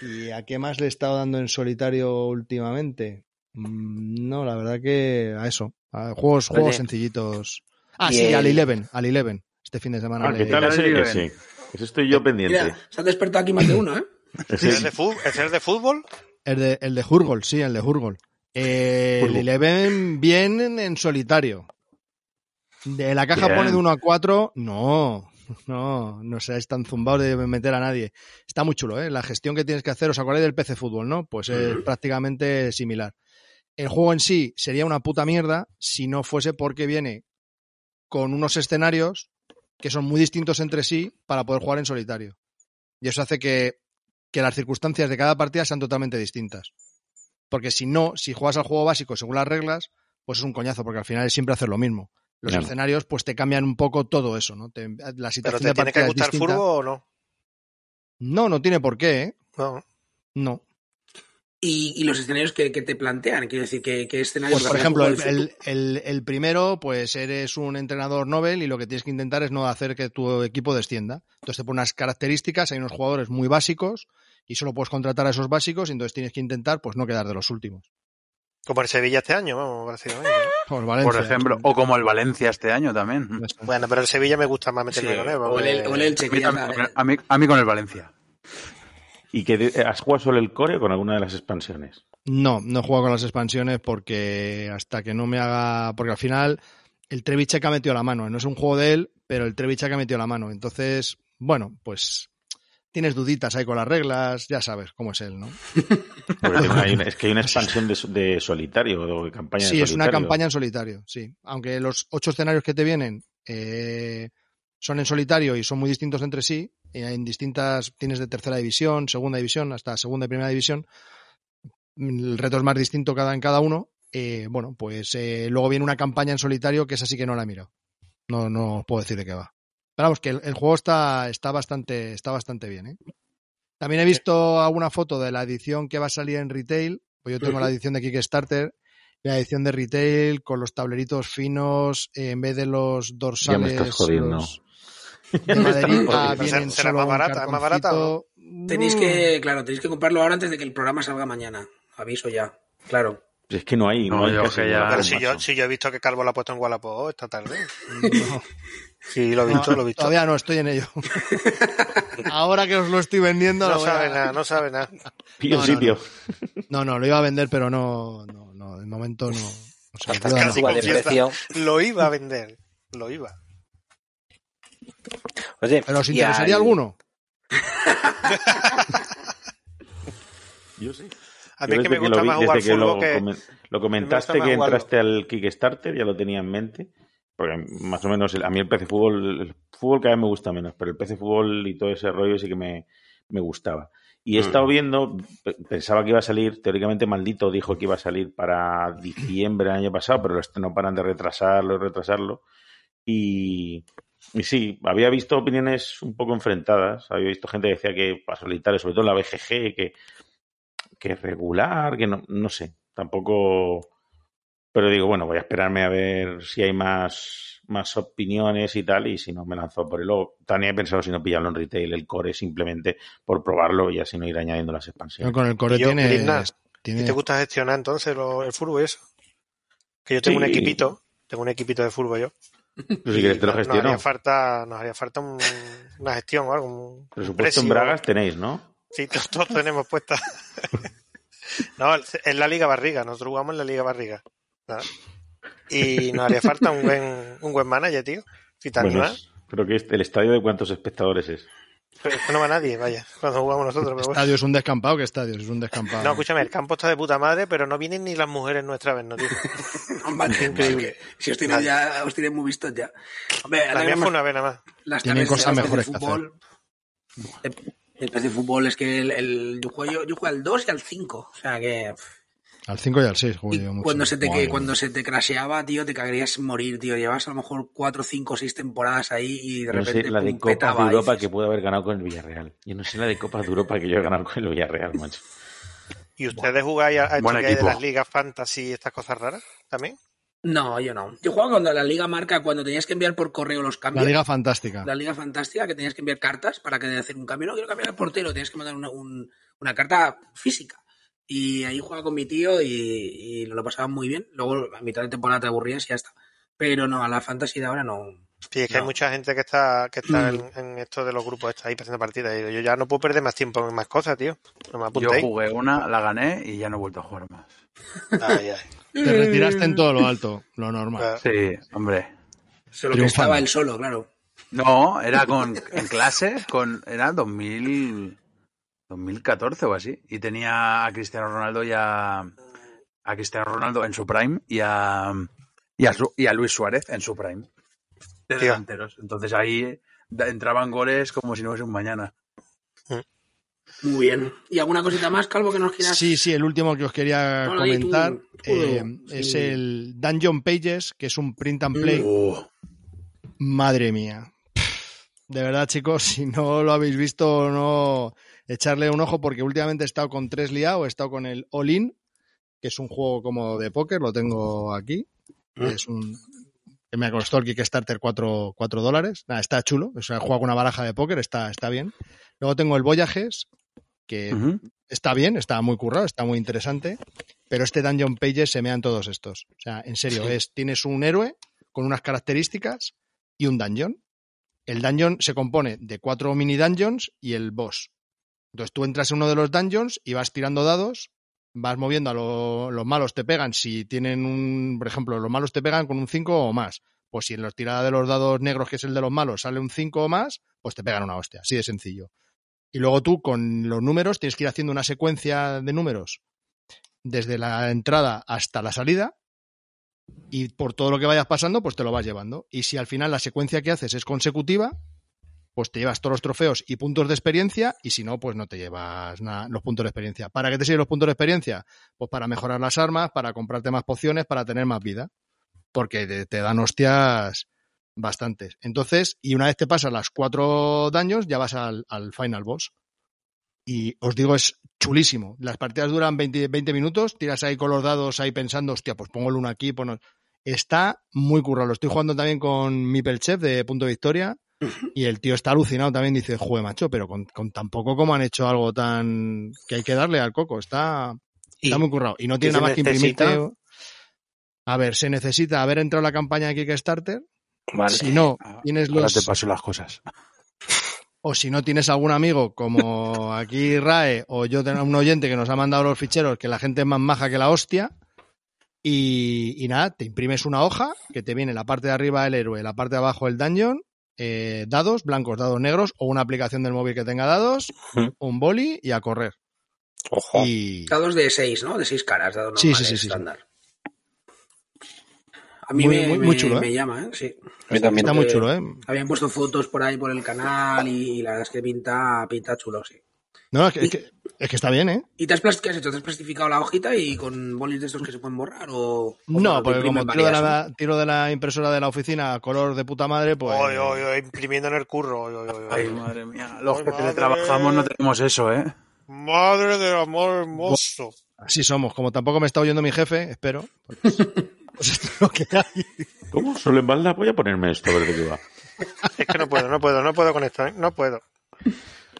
¿Y a qué más le he estado dando en solitario últimamente? Mm, No, la verdad que a eso. A juegos, Oye. juegos sencillitos. Ah, sí, el- al Eleven, al Eleven. Este fin de semana. Ah, ¿qué tal? Eleven. Ese. Ese estoy yo pendiente. Mira, se han despertado aquí más de uno, ¿eh? ¿Es de fútbol? ¿Es el de fútbol? El de, el de Hurgol, sí, el de Hurgol. Eh, el. Eleven bien en, en solitario. De la caja Bien. pone de 1 a 4. No, no, no seáis tan zumbados de meter a nadie. Está muy chulo, ¿eh? La gestión que tienes que hacer, ¿os acordáis del PC Fútbol, no? Pues es prácticamente similar. El juego en sí sería una puta mierda si no fuese porque viene con unos escenarios que son muy distintos entre sí para poder jugar en solitario. Y eso hace que, que las circunstancias de cada partida sean totalmente distintas. Porque si no, si juegas al juego básico según las reglas, pues es un coñazo, porque al final es siempre hacer lo mismo. Los Claro. escenarios, pues te cambian un poco todo eso, ¿no? Te- la ¿Pero situación te de tiene que gustar distinta. fútbol o no? No, no tiene por qué, ¿eh? No. No. Y, y los escenarios que, que te plantean, quiero decir, ¿qué, qué escenarios? Pues, por ejemplo, el el, fútbol- el- el- el primero, pues eres un entrenador Nobel y lo que tienes que intentar es no hacer que tu equipo descienda. Entonces te pone unas características, hay unos jugadores muy básicos y solo puedes contratar a esos básicos y entonces tienes que intentar pues no quedar de los últimos. Como el Sevilla este año, vamos, básicamente. ¿no? Por, Valencia. Por ejemplo, o como el Valencia este año también. Bueno, pero el Sevilla me gusta más Sí, meterme con él. o el, o el Elche, A mí, ya también- está, a mí- a mí con el Valencia. ¿Y que has jugado solo el core o con alguna de las expansiones? No, no he jugado con las expansiones porque hasta que no me haga. Porque al final el Trevichek ha metido la mano. No es un juego de él, pero el Trevichek ha metido la mano. Entonces, bueno, pues tienes duditas ahí con las reglas, ya sabes cómo es él, ¿no? Hay una- es que hay una expansión de, de solitario o de campaña Sí, de es una solitario. campaña en solitario, sí. Aunque los ocho escenarios que te vienen eh, son en solitario y son muy distintos entre sí, y en distintas, tienes de tercera división, segunda división, hasta segunda y primera división, el reto es más distinto cada en cada uno. eh, bueno, pues eh, luego viene una campaña en solitario que esa sí que no la he mirado. No, no puedo decir de qué va. Pero vamos, que el, el juego está, está bastante, está bastante bien, ¿eh? También he visto alguna foto de la edición que va a salir en retail. Pues yo tengo la edición de Kickstarter la edición de retail con los tableritos finos eh, en vez de los dorsales Ya me estás jodiendo. los de maderita jodiendo. vienen ¿Será más barata? ¿Es más barata. Tenéis Mm. que, claro, tenéis que comprarlo ahora antes de que el programa salga mañana. Aviso ya. Claro. Es que no hay, no, No, hay yo que ya- Pero si yo, si yo he visto que Calvo lo ha puesto en Wallapop esta tarde. No, Sí, lo he visto, lo he visto. todavía no estoy en ello. Ahora que os lo estoy vendiendo, No a- sabe nada, no sabe nada. Pío, No, sí, no. No, no, lo iba a vender, pero no, no, no, de momento no. Hasta que no. casi confiesa. precio. Lo iba a vender. Lo iba. Oye, ¿Pero os interesaría al- alguno? Yo sí. A Yo mí es que me gusta lo vi- más jugar desde que lo, que... comentaste que entraste al Kickstarter, ya lo tenía en mente. Porque más o menos a mí el PC Fútbol, el fútbol cada vez me gusta menos, pero el PC Fútbol y todo ese rollo sí que me, me gustaba. Y he Mm. estado viendo, pe- pensaba que iba a salir, teóricamente Maldito dijo que iba a salir para diciembre del año pasado, pero no paran de retrasarlo, retrasarlo. Y, y sí, había visto opiniones un poco enfrentadas. Había visto gente que decía que para solitario, sobre todo en la BGG, que, que es regular, que no, no sé, tampoco. Pero digo, bueno, voy a esperarme a ver si hay más, más opiniones y tal, y si no me lanzo por el luego. También he pensado si no pillarlo en retail, el core simplemente por probarlo y así no ir añadiendo las expansiones. con el core Y yo, tiene, Britney, tiene- ¿Y te gusta gestionar entonces lo- el fútbol y eso? Que yo tengo Sí. un equipito, tengo un equipito de fútbol yo. Pero si quieres te lo nos, nos gestiono. haría falta, nos haría falta un- una gestión o algo. Un, Presupuesto en precio. Bragas tenéis, ¿no? Sí, todos, todos tenemos puesta. no, es la Liga Barriga, nosotros jugamos en la Liga Barriga. Y nos haría falta un buen, un buen manager, tío. Si te Bueno, es- creo que este- el estadio de cuántos espectadores es. Pero es que no va nadie, vaya, cuando jugamos nosotros. pero bueno. Estadio es un descampado, ¿qué estadio? Es un descampado. No, escúchame, el campo está de puta madre, pero no vienen ni las mujeres nuestra vez, ¿no, tío? Hombre, Increíble. Si os tienen ya, os tienen muy vistos ya. Hombre, La mía fue una vez nada más. las Tienen cosas mejores que fútbol. El, el PC fútbol es que el, el- yo, juego, yo, yo juego al 2 y al 5. O sea que. Al 5 y al 6 jugué y yo mucho. cuando se te que, cuando se te crasheaba, tío, te cagarías morir, tío. Llevas a lo mejor 4, 5, 6 temporadas ahí y de No sé repente. la de petaba de Europa dices, que puede haber ganado con el Villarreal. Yo no sé la de Copas de Europa que yo he ganado con el Villarreal, macho. ¿Y ustedes jugáis a, a de las ligas fantasy y estas cosas raras también? No, yo no. Yo jugaba cuando la liga marca, cuando tenías que enviar por correo los cambios. La Liga Fantástica. La Liga Fantástica, que tenías que enviar cartas para que hacer un cambio. No quiero cambiar al portero, tienes que mandar una, un- una carta física. Y ahí jugaba con mi tío y, y lo pasaba muy bien. Luego a mitad de temporada te aburrías y ya está. Pero no, a la Fantasy de ahora no. Sí, es que No. hay mucha gente que está, que está en, en esto de los grupos, está ahí pasando partidas. Yo ya no puedo perder más tiempo en más cosas, tío. No me Yo jugué una, la gané y ya no he vuelto a jugar más. Ay, ay. Te retiraste en todo lo alto, lo normal. Claro. Sí, hombre. Solo que estaba él solo, claro. No, era con en clase, con era 2000, 2014 o así. Y tenía a Cristiano Ronaldo y a, a Cristiano Ronaldo en su prime y a, y a, su- y a Luis Suárez en su prime. De delanteros. Entonces ahí entraban goles como si no fuese un mañana. Muy bien. ¿Y alguna cosita más, Calvo, que nos quieras? Sí, sí, el último que os quería Bueno, di tú, comentar tú, eh, sí. es el Dungeon Pages, que es un print and play. Oh, Madre mía. De verdad, chicos, si no lo habéis visto, no echarle un ojo porque últimamente he estado con tres liados, he estado con el All In, que es un juego como de póker, lo tengo aquí. Mm. Es un que me costó el Kickstarter 4, dólares. Nada, está chulo, o sea, juego con una baraja de póker, está, está bien. Luego tengo el Voyages, que está bien, está muy currado, está muy interesante, pero este Dungeon Pages se mean todos estos. O sea, en serio, es tienes un héroe con unas características y un dungeon. El dungeon se compone de cuatro mini dungeons y el boss. Entonces tú entras en uno de los dungeons y vas tirando dados, vas moviendo a lo- los malos, te pegan si tienen un, por ejemplo, los malos te pegan con un 5 o más. Pues si en la tirada de los dados negros, que es el de los malos, sale un 5 o más, pues te pegan una hostia, así de sencillo. Y luego tú con los números tienes que ir haciendo una secuencia de números desde la entrada hasta la salida y por todo lo que vayas pasando pues te lo vas llevando. Y si al final la secuencia que haces es consecutiva, pues te llevas todos los trofeos y puntos de experiencia y si no, pues no te llevas nada, los puntos de experiencia. ¿Para qué te sirven los puntos de experiencia? Pues para mejorar las armas, para comprarte más pociones, para tener más vida. Porque te, dan hostias bastantes. Entonces, y una vez te pasas las cuatro daños, ya vas al, al final boss. Y os digo, es chulísimo. Las partidas duran 20, 20 minutos, tiras ahí con los dados ahí pensando, hostia, pues pongo el uno aquí. Está muy currado. Lo estoy jugando también con Mipel Chef de Punto Victoria. Y el tío está alucinado también. Dice, joder, macho, pero con, con tan poco como han hecho algo tan. que hay que darle al coco. Está, está muy currado. Y no tiene nada más que imprimirte. A ver, se necesita haber entrado la campaña de Kickstarter. Vale. Si no, Ah, tienes Ahora los. te paso las cosas. O si no tienes algún amigo como aquí Rae o yo tengo un oyente que nos ha mandado los ficheros, que la gente es más maja que la hostia. Y, y nada, te imprimes una hoja que te viene la parte de arriba el héroe, la parte de abajo el dungeon, eh, dados blancos, dados negros o una aplicación del móvil que tenga dados, un boli y a correr. Ojo. Y Dados de 6, ¿no? De 6 caras, dados Sí, normales, sí, sí, sí, sí. estándar. A mí Muy- me, muy- me- muy chulo, ¿eh? me llama, ¿eh? Sí. A mí también. está muy chulo, ¿eh? Habían puesto fotos por ahí por el canal y, y la verdad es que pinta, pinta chulo, sí. No, es que, es que, es que está bien, ¿eh? ¿Y te has, qué has hecho? ¿Te has plastificado la hojita y con bolis de estos que se pueden borrar? O, o No, porque como tiro de, la, tiro de la impresora de la oficina a color de puta madre, pues... Oy, oy, oy, imprimiendo en el curro. oy, oy, oy, oy. Ay, madre mía. Los Ay, que madre. teletrabajamos no tenemos eso, ¿eh? Madre del amor hermoso. Así somos. Como tampoco me está oyendo mi jefe, espero. Pues, pues esto es lo que hay. ¿Cómo? ¿Solo en balda? Voy a ponerme esto a ver de qué va. Es que no puedo, no puedo, no puedo con esto, ¿eh? no puedo.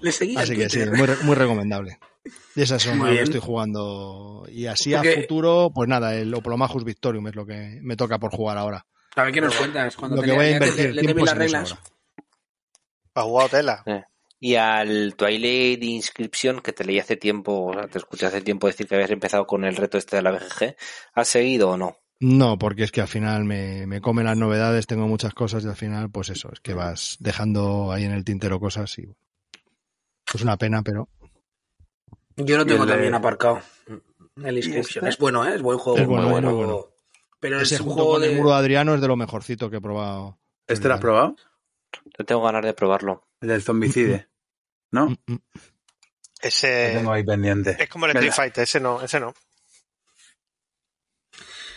Le seguí Así que sí, muy, re- muy recomendable. Y esas son Muy las que estoy jugando. Y así a futuro, pues nada, el Oplomajus Victorium es lo que me toca por jugar ahora. A ver qué nos cuentas. Cuando Lo te que voy a invertir le, tiempo las reglas. Ha jugado tela. Y al Twilight de inscripción que te leí hace tiempo, o sea, te escuché hace tiempo decir que habías empezado con el reto este de la BGG, ¿has seguido o no? No, porque es que al final me, me comen las novedades, tengo muchas cosas y al final, pues eso, es que vas dejando ahí en el tintero cosas y es una pena, pero Yo lo tengo el también aparcado. El Inscription. Es bueno, ¿eh? Es buen juego. Es bueno, muy muy bueno. Pero ese es un juego el de... muro de Adriano es de lo mejorcito que he probado. ¿Este lo has probado? Yo tengo ganas de probarlo. El del zombicide. ¿no? Mm. Lo Ese tengo ahí pendiente. es como el. Street Fighter, ese no, ese no.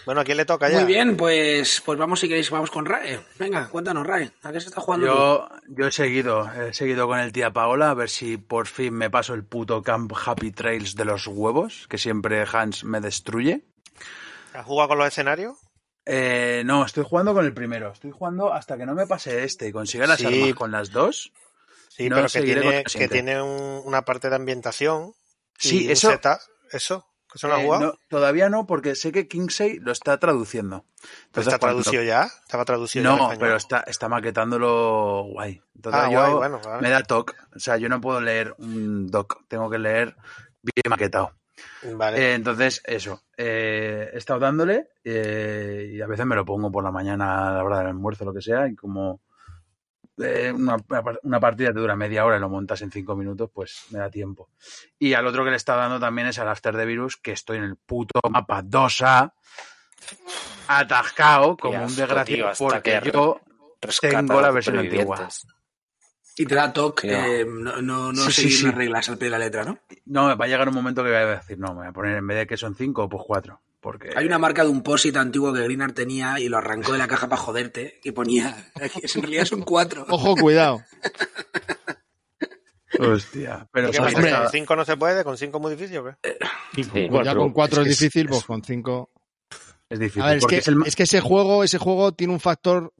Bueno, ¿a quién le toca ya? Muy bien, pues, pues vamos si queréis, vamos con Rae. Venga, cuéntanos, Rae. ¿A qué se está jugando? tú? Yo, yo he seguido, he seguido con el tía Paola a ver si por fin me paso el puto Camp Happy Trails de los huevos, que siempre Hans me destruye. ¿Has jugado con los escenarios? Eh, no, estoy jugando con el primero. Estoy jugando hasta que no me pase este y consiga las Sí. armas con las dos. Sí, No, pero que tiene, que tiene un- una parte de ambientación. Sí, y un eso- setup. ¿Eso? ¿Eso has Eh, jugado? no, todavía no, porque sé que Kingsey lo está traduciendo. ¿Pero Entonces, está cuando- traducido ya? ¿Estaba traducido ya No, español? pero está, está maquetándolo guay. Entonces Ah, yo guay, bueno, vale. me da toc. O sea, yo no puedo leer un doc, tengo que leer bien maquetado. Vale. Eh, entonces, eso. eh, he estado dándole eh, y a veces me lo pongo por la mañana a la hora del almuerzo, lo que sea, y como eh, una, una partida te dura media hora y lo montas en cinco minutos, pues me da tiempo. Y al otro que le está dando también es al After the Virus, que estoy en el puto mapa 2A, atascado como un desgraciado, porque que yo tengo la versión antigua. Y te da toque eh, no, no, no Sí, sí, seguir sí. las reglas al pie de la letra, ¿no? No, va a llegar un momento que voy a decir, no, me voy a poner en vez de que son cinco, pues cuatro. Porque Hay una marca de un POSIT antiguo que Greenard tenía y lo arrancó de la caja para joderte y ponía, en realidad son cuatro. Ojo, cuidado. Hostia, pero ¿Qué ¿sabes pasa? ¿Con cinco no se puede? ¿Con cinco es muy difícil o qué? Y con Sí. Ya con cuatro es, que difícil, es- pues con cinco. es difícil. A ver, es que, es el ma- es que ese juego, ese juego tiene un factor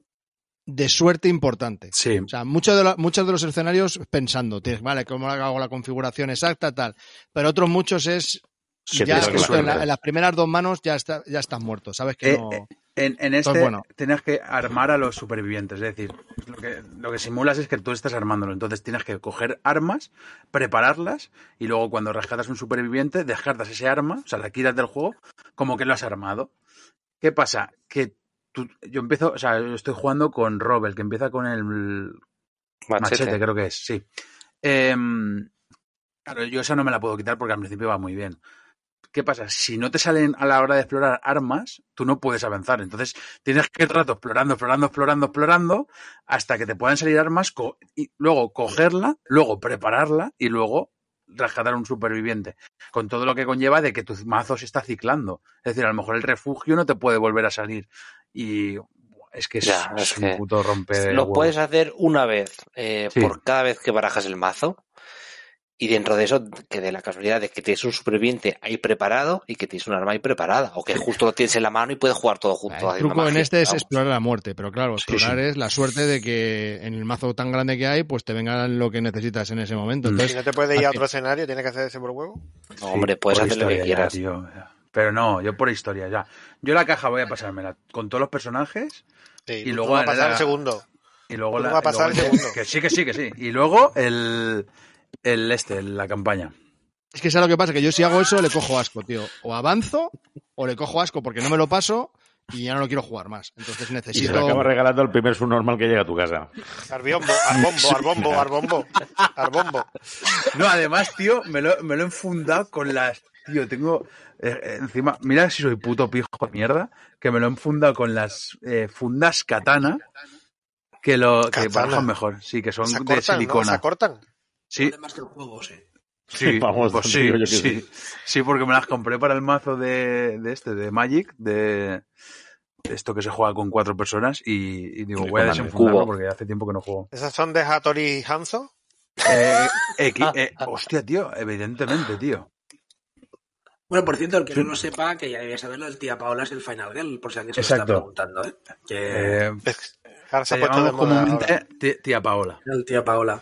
de suerte importante. Sí, O sea, muchos de, la- muchos de los escenarios pensando, tienes, vale, ¿cómo hago la configuración exacta, tal? Pero otros muchos es, Que ya en, la- suerte. en las primeras dos manos ya, está, ya estás muerto, ¿sabes? Que Eh, no... eh, en, en este bueno. tienes que armar a los supervivientes. Es decir, lo que, lo que simulas es que tú estás armándolo. Entonces tienes que coger armas, prepararlas y luego cuando rescatas un superviviente, descartas ese arma, o sea, la quitas del juego como que lo has armado. ¿Qué pasa? Que tú- yo empiezo, o sea, yo estoy jugando con Rob, el que empieza con el Machete. Machete, creo que es, sí. Em, claro, yo esa no me la puedo quitar porque al principio va muy bien. ¿Qué pasa? Si no te salen a la hora de explorar armas, tú no puedes avanzar. Entonces tienes que ir rato explorando, explorando, explorando, explorando, hasta que te puedan salir armas y luego cogerla, luego prepararla y luego rescatar a un superviviente. Con todo lo que conlleva de que tu mazo se está ciclando. Es decir, a lo mejor el refugio no te puede volver a salir. Y es que es, Ya, es es un que puto romper. Lo puedes hacer una vez eh, Sí. por cada vez que barajas el mazo. Y dentro de eso, que de la casualidad de que tienes un superviviente ahí preparado y que tienes un arma ahí preparada. O que justo lo tienes en la mano y puedes jugar todo junto. El truco en este es explorar la muerte, pero claro, explorar sí. es la suerte de que en el mazo tan grande que hay, pues te venga lo que necesitas en ese momento. Mm. Si Entonces, no te puedes ir a otro escenario, tienes que hacer ese por huevo. No, hombre, puedes por hacer lo que quieras. tío, ya. Pero no, yo por historia ya. Yo la caja voy a pasármela con todos los personajes Sí, Y luego vas a la- pasar el la- segundo. y luego la. vas a pasar luego- el segundo. Que sí, que sí, que sí. Y luego el. El este, la campaña. es que ¿sabes lo que pasa? Que yo si hago eso le cojo asco, tío. O avanzo o le cojo asco porque no me lo paso y ya no lo quiero jugar más. Entonces Y se necesito... le acaba regalando el primer subnormal que llega a tu casa. Arbiombo, arbombo, arbombo, arbombo, arbombo. No, además, tío, me lo, me lo he enfundado con las. Tío, tengo. eh, eh, encima, mira si soy puto pijo de mierda, que me lo he enfundado con las eh, fundas katana. Que lo. Que barajan mejor, sí, que son de cortan, ¿no? Se silicona. cortan. Sí, sí. Sí, Vamos, pues sí, yo sí, sí. sí, porque me las compré para el mazo de, de este, de Magic, de esto que se juega con cuatro personas y, y digo, voy a desenfundarlo porque hace tiempo que no juego. ¿Esas son de Hattori Hanzo? Eh, eh, hostia, tío, evidentemente, tío. Bueno, por cierto, el que no lo sepa, que ya debía saberlo, el tía Paola es el Final Girl, por si alguien se lo está preguntando, ¿eh? Que Eh, Ahora se ha puesto de moda. tía, Paola. el tía Paola.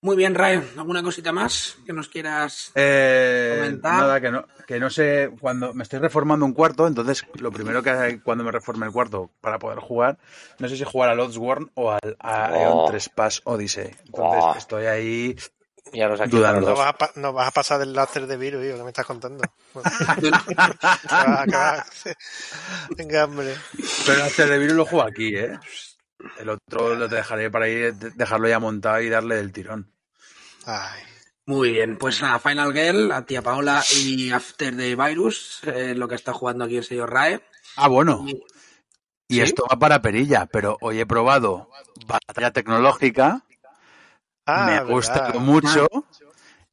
Muy bien, Ray, ¿alguna cosita más que nos quieras? Eh, Comentar. nada, que no, que no sé, cuando me estoy reformando un cuarto, entonces lo primero que hay cuando me reforme el cuarto para poder jugar, no sé si jugar al Oddsworn o al a Oh. Eon Trespass Odyssey. Entonces Oh. estoy ahí Y a los aquí Duda para los los No dos. vas, a, no vas a pasar del láser de virus, hijo, ¿qué me estás contando? Que. Venga, hombre. Pero el de virus lo juego aquí, ¿eh? El otro lo dejaré para ir, de- dejarlo ya montado y darle el tirón. Ay. Muy bien, pues nada, Final Girl, a tía Paola y After the Virus, eh, lo que está jugando aquí el señor Rae. Ah, bueno. Y- Y ¿Sí? esto va para perilla, pero hoy he probado batalla tecnológica, Ah, me ha verdad. gustado mucho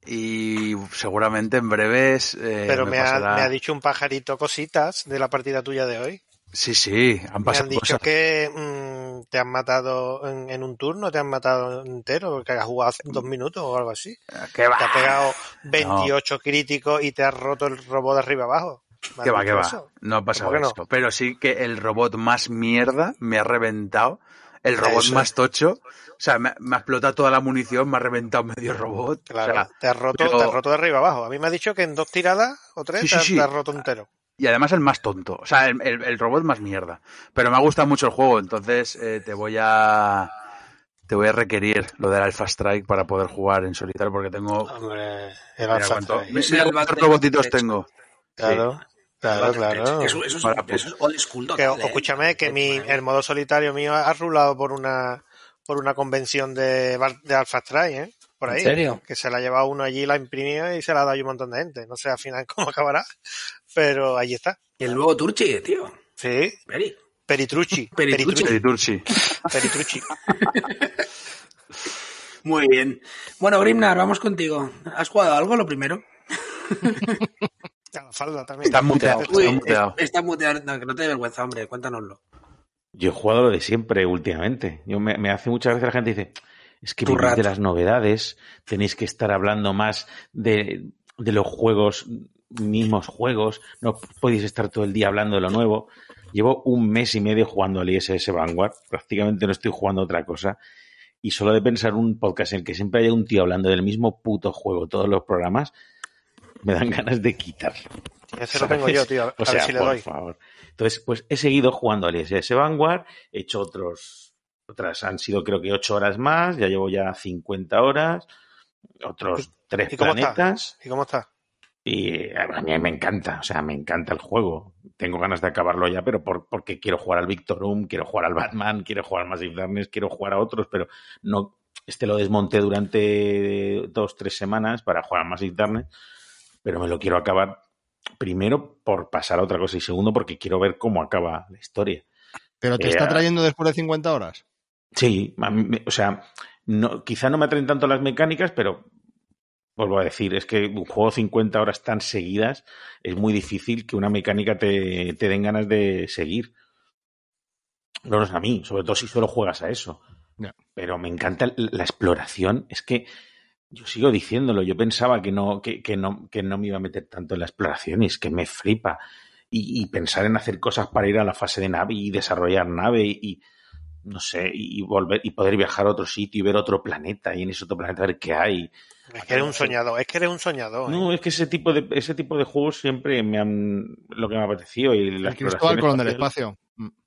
y seguramente en breves eh, Pero me, ha, pasará- me ha dicho un pajarito cositas de la partida tuya de hoy. Sí, sí, han Me pasado han dicho cosas. que mm, te han matado en, en un turno, te han matado entero, que has jugado hace dos minutos o algo así. ¿Qué va? Te ha pegado 28 críticos y te has roto el robot de arriba abajo. ¿Me ¿Qué han va, va? No ha pasado eso. Pero sí que el robot más mierda me ha reventado. El robot Eso. más tocho. O sea, me, me ha explotado toda la munición, me ha reventado medio robot. Claro, O sea, te, has roto, pero- te has roto de arriba abajo. A mí me ha dicho que en dos tiradas o tres Sí, te, sí, has- sí. te has roto entero. y además el más tonto. O sea, el, el- el robot más mierda. Pero me ha gustado mucho el juego, entonces eh, te voy a. Te voy a requerir lo del Alpha Strike para poder jugar en solitario porque tengo. Hombre, el Mira Alpha cuánto- Strike. Mira cuántos robotitos tengo. Claro, claro, claro. Eso, eso es, Para eso es old school Que, ¿eh? escúchame, que mi, el modo solitario mío ha rulado por una por una convención de, de Alpha Strike, ¿eh? Por ahí. ¿En serio? Que se la ha llevado uno allí, la ha imprimido y se la ha dado a un montón de gente. No sé al final cómo acabará, pero ahí está. El nuevo Turchi, tío. Sí, Peri. Peritrucci. Peritrucci. Peritrucci. Peritrucci. Muy bien. Bueno, Grimnar, vamos contigo. ¿Has jugado algo lo primero? La falda también. Está muteado. Uy, Está muteado. está muteado. No, que no te dé vergüenza, hombre. Cuéntanoslo. Yo he jugado lo de siempre últimamente. Yo me, me hace muchas veces la gente dice, es que de las novedades, tenéis que estar hablando más de, de los juegos, mismos juegos, no podéis estar todo el día hablando de lo nuevo. Llevo un mes y medio jugando al ISS Vanguard, prácticamente no estoy jugando a otra cosa. Y solo de pensar un podcast en el que siempre haya un tío hablando del mismo puto juego, todos los programas, me dan ganas de quitarlo. Ese lo tengo yo, tío. A, O sea, ver si le por doy. favor. Entonces, pues he seguido jugando al ISS Vanguard, he hecho otros, otras han sido creo que ocho horas más, ya llevo ya 50 horas, otros tres ¿Y planetas, está? ¿Y cómo está? y a mí me encanta, o sea, me encanta el juego. Tengo ganas de acabarlo ya, pero por, porque quiero jugar al Victorum, quiero jugar al Batman, quiero jugar al Massive Darkness, quiero jugar a otros, pero no, este lo desmonté durante dos, tres semanas para jugar al Massive Darkness, pero me lo quiero acabar primero por pasar a otra cosa y segundo porque quiero ver cómo acaba la historia. Pero te Eh, está trayendo después de 50 horas. Sí, mí o sea, no, quizá no me atraen tanto las mecánicas, pero vuelvo a decir, es que un juego 50 horas tan seguidas es muy difícil que una mecánica te, te den ganas de seguir. No es a mí, sobre todo si solo juegas a eso. Pero me encanta la exploración. Es que yo sigo diciéndolo, yo pensaba que no, que, que no, que no me iba a meter tanto en la exploración y es que me flipa. Y, y pensar en hacer cosas para ir a la fase de nave y desarrollar nave y, no sé, y volver y poder viajar a otro sitio y ver otro planeta y en ese otro planeta ver qué hay. Es que eres un soñador. Es que eres un soñador. ¿eh? No, es que ese tipo de ese tipo de juegos siempre me han lo que me ha apetecido y la El Cristóbal Colón del espacio.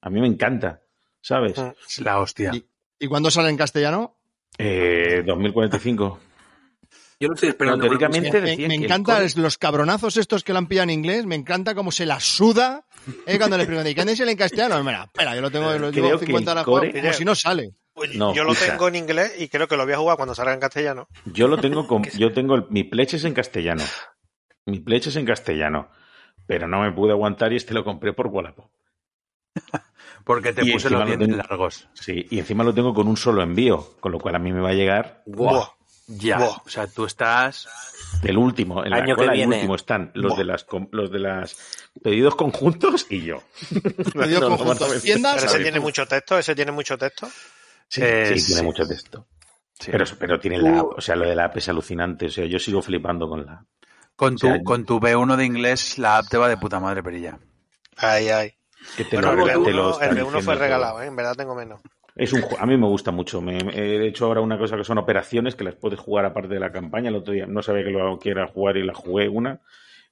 A mí me encanta, ¿sabes? Mm. Es la hostia. Y- ¿Y cuándo sale en castellano? Eh, 2045. Yo lo estoy esperando. No, teóricamente- Me, me el encanta los cabronazos estos que la han pillado en inglés, me encanta cómo se la suda eh, cuando le preguntan, ¿y qué es el en castellano? Mira, espera, yo lo tengo, lo llevo que 50 el horas core- jugando, como si no sale. Pues No, yo lo escucha. tengo en inglés y creo que lo voy a jugar cuando salga en castellano. Yo lo tengo con, yo tengo el- mi pledge es en castellano. Mi pledge es en castellano. Pero no me pude aguantar y este lo compré por Wallapop. Porque te Y puse los lo dientes largos. Sí, y encima lo tengo con un solo envío, con lo cual a mí me va a llegar Buah. Ya. O sea, tú estás. el último, en la Año que cola el viene. último están los de las los de las pedidos conjuntos y yo. Pedidos No, conjuntos, no, tiendas, Pero ese tiene mucho texto, ese tiene mucho texto. Sí, Eh, sí, sí. tiene mucho texto. sí. Pero, pero tiene la app, o sea, lo de la app es alucinante. O sea, yo sigo flipando con la app. con, tu, o sea, con tu B1 de inglés, la app te va de puta madre, perilla. Ay, ay. Que te Bueno, lo- el te lo B1, está el B1 diciendo fue regalado, ¿eh? en verdad tengo menos. Es un, a mí me gusta mucho. Me, me- he hecho ahora una cosa que son operaciones que las puedes jugar aparte de la campaña. El otro día no sabía que lo quiera jugar y la jugué una.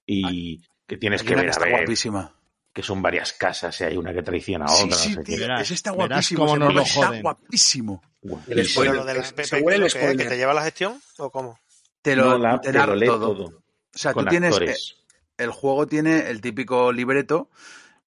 Y que tienes que ver, a está ver, guapísima. que son varias casas y hay una que traiciona a Sí, otra. sí, no sé tío, qué. Verás, ese está verás guapísimo. cómo ese nos lo mono está guapísimo. El spoiler. De la se- PP, se huele el ¿qué es? que spoiler. te lleva la gestión o cómo? te lo, No, la te lo lee todo. todo. O sea, con tú tienes. actores. eh, El juego tiene el típico libreto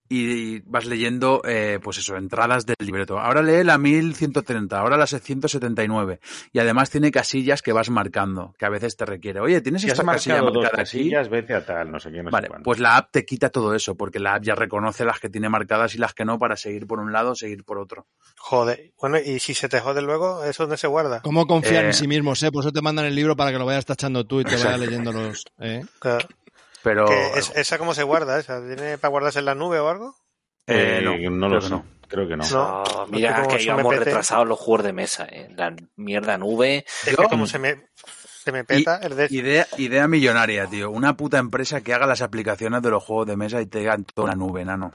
y vas leyendo, eh, pues eso, entradas del libreto. Ahora lee la 1130, ahora la 679. Y además tiene casillas que vas marcando, que a veces te requiere. Oye, ¿tienes esta casilla dos marcada aquí? casillas, vete a tal, no sé qué, no Vale, sé pues la app te quita todo eso, porque la app ya reconoce las que tiene marcadas y las que no para seguir por un lado, seguir por otro. Joder. Bueno, y si se te jode luego, ¿eso dónde se guarda? ¿Cómo confiar Eh, en sí mismos, eh? Por eso te mandan el libro para que lo vayas tachando tú y te vayas Exacto. leyendo los... ¿eh? Claro. Pero Que es- ¿Esa cómo se guarda? ¿Esa? ¿Tiene para guardarse en la nube o algo? eh, Eh, no, no, lo sé. no. Creo que no. No. Mira que íbamos retrasados los juegos de mesa, eh. La mierda nube. Es que como se me, se me peta el de... idea, idea millonaria, tío. Una puta empresa que haga las aplicaciones de los juegos de mesa y te hagan toda la nube, nano.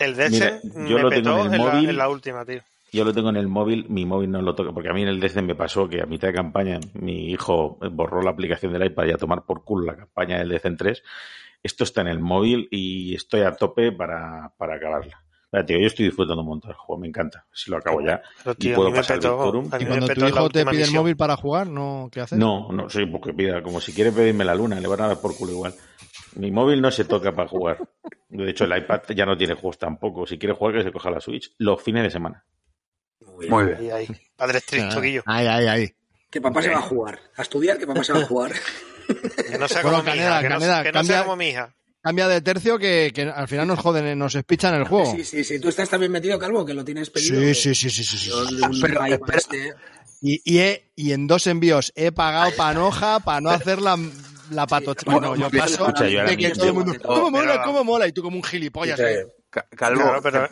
El Mira, ese yo me lo tengo petó en el en, la, móvil. en la última, tío. Yo lo tengo en el móvil, mi móvil no lo toca, porque a mí en el DC me pasó que a mitad de campaña mi hijo borró la aplicación del iPad y a tomar por culo la campaña del DC en 3. Esto está en el móvil y estoy a tope para, para acabarla. Mira, tío, yo estoy disfrutando un montón del juego, me encanta. Si lo acabo ya Pero, y tío, puedo pasar el. Victorum. Y cuando tu hijo te pide el móvil para jugar, ¿no? ¿qué haces? No, no, sí, porque pida, como si quiere pedirme la luna, le van a dar por culo igual. Mi móvil no se toca para jugar. De hecho, el iPad ya no tiene juegos tampoco. Si quiere jugar, que se coja la Switch los fines de semana. Muy bien. Ahí, ahí. Padre estricto, Guillo. Ahí, ahí, ahí. Que papá se va a jugar. A estudiar, que papá se va a jugar. Que no sea Bueno, como mi Caneda, hija. Que no, Caneda, que no cambia- sea como mi hija. Cambia de tercio que, que al final nos joden, eh, nos espichan el juego. Sí, sí, sí. Tú estás también metido, Calvo, que lo tienes pedido. Sí, sí, sí, sí, sí, sí. Pero, espera. este- Y, y, he- y en dos envíos he pagado panoja para no hacer la, la patocha. Sí, Bueno, bueno, yo paso escucha, yo de que todo el mundo, ¿cómo mola, cómo mola? Y tú como un gilipollas. ¿eh? Ca- Calvo, Claro, pero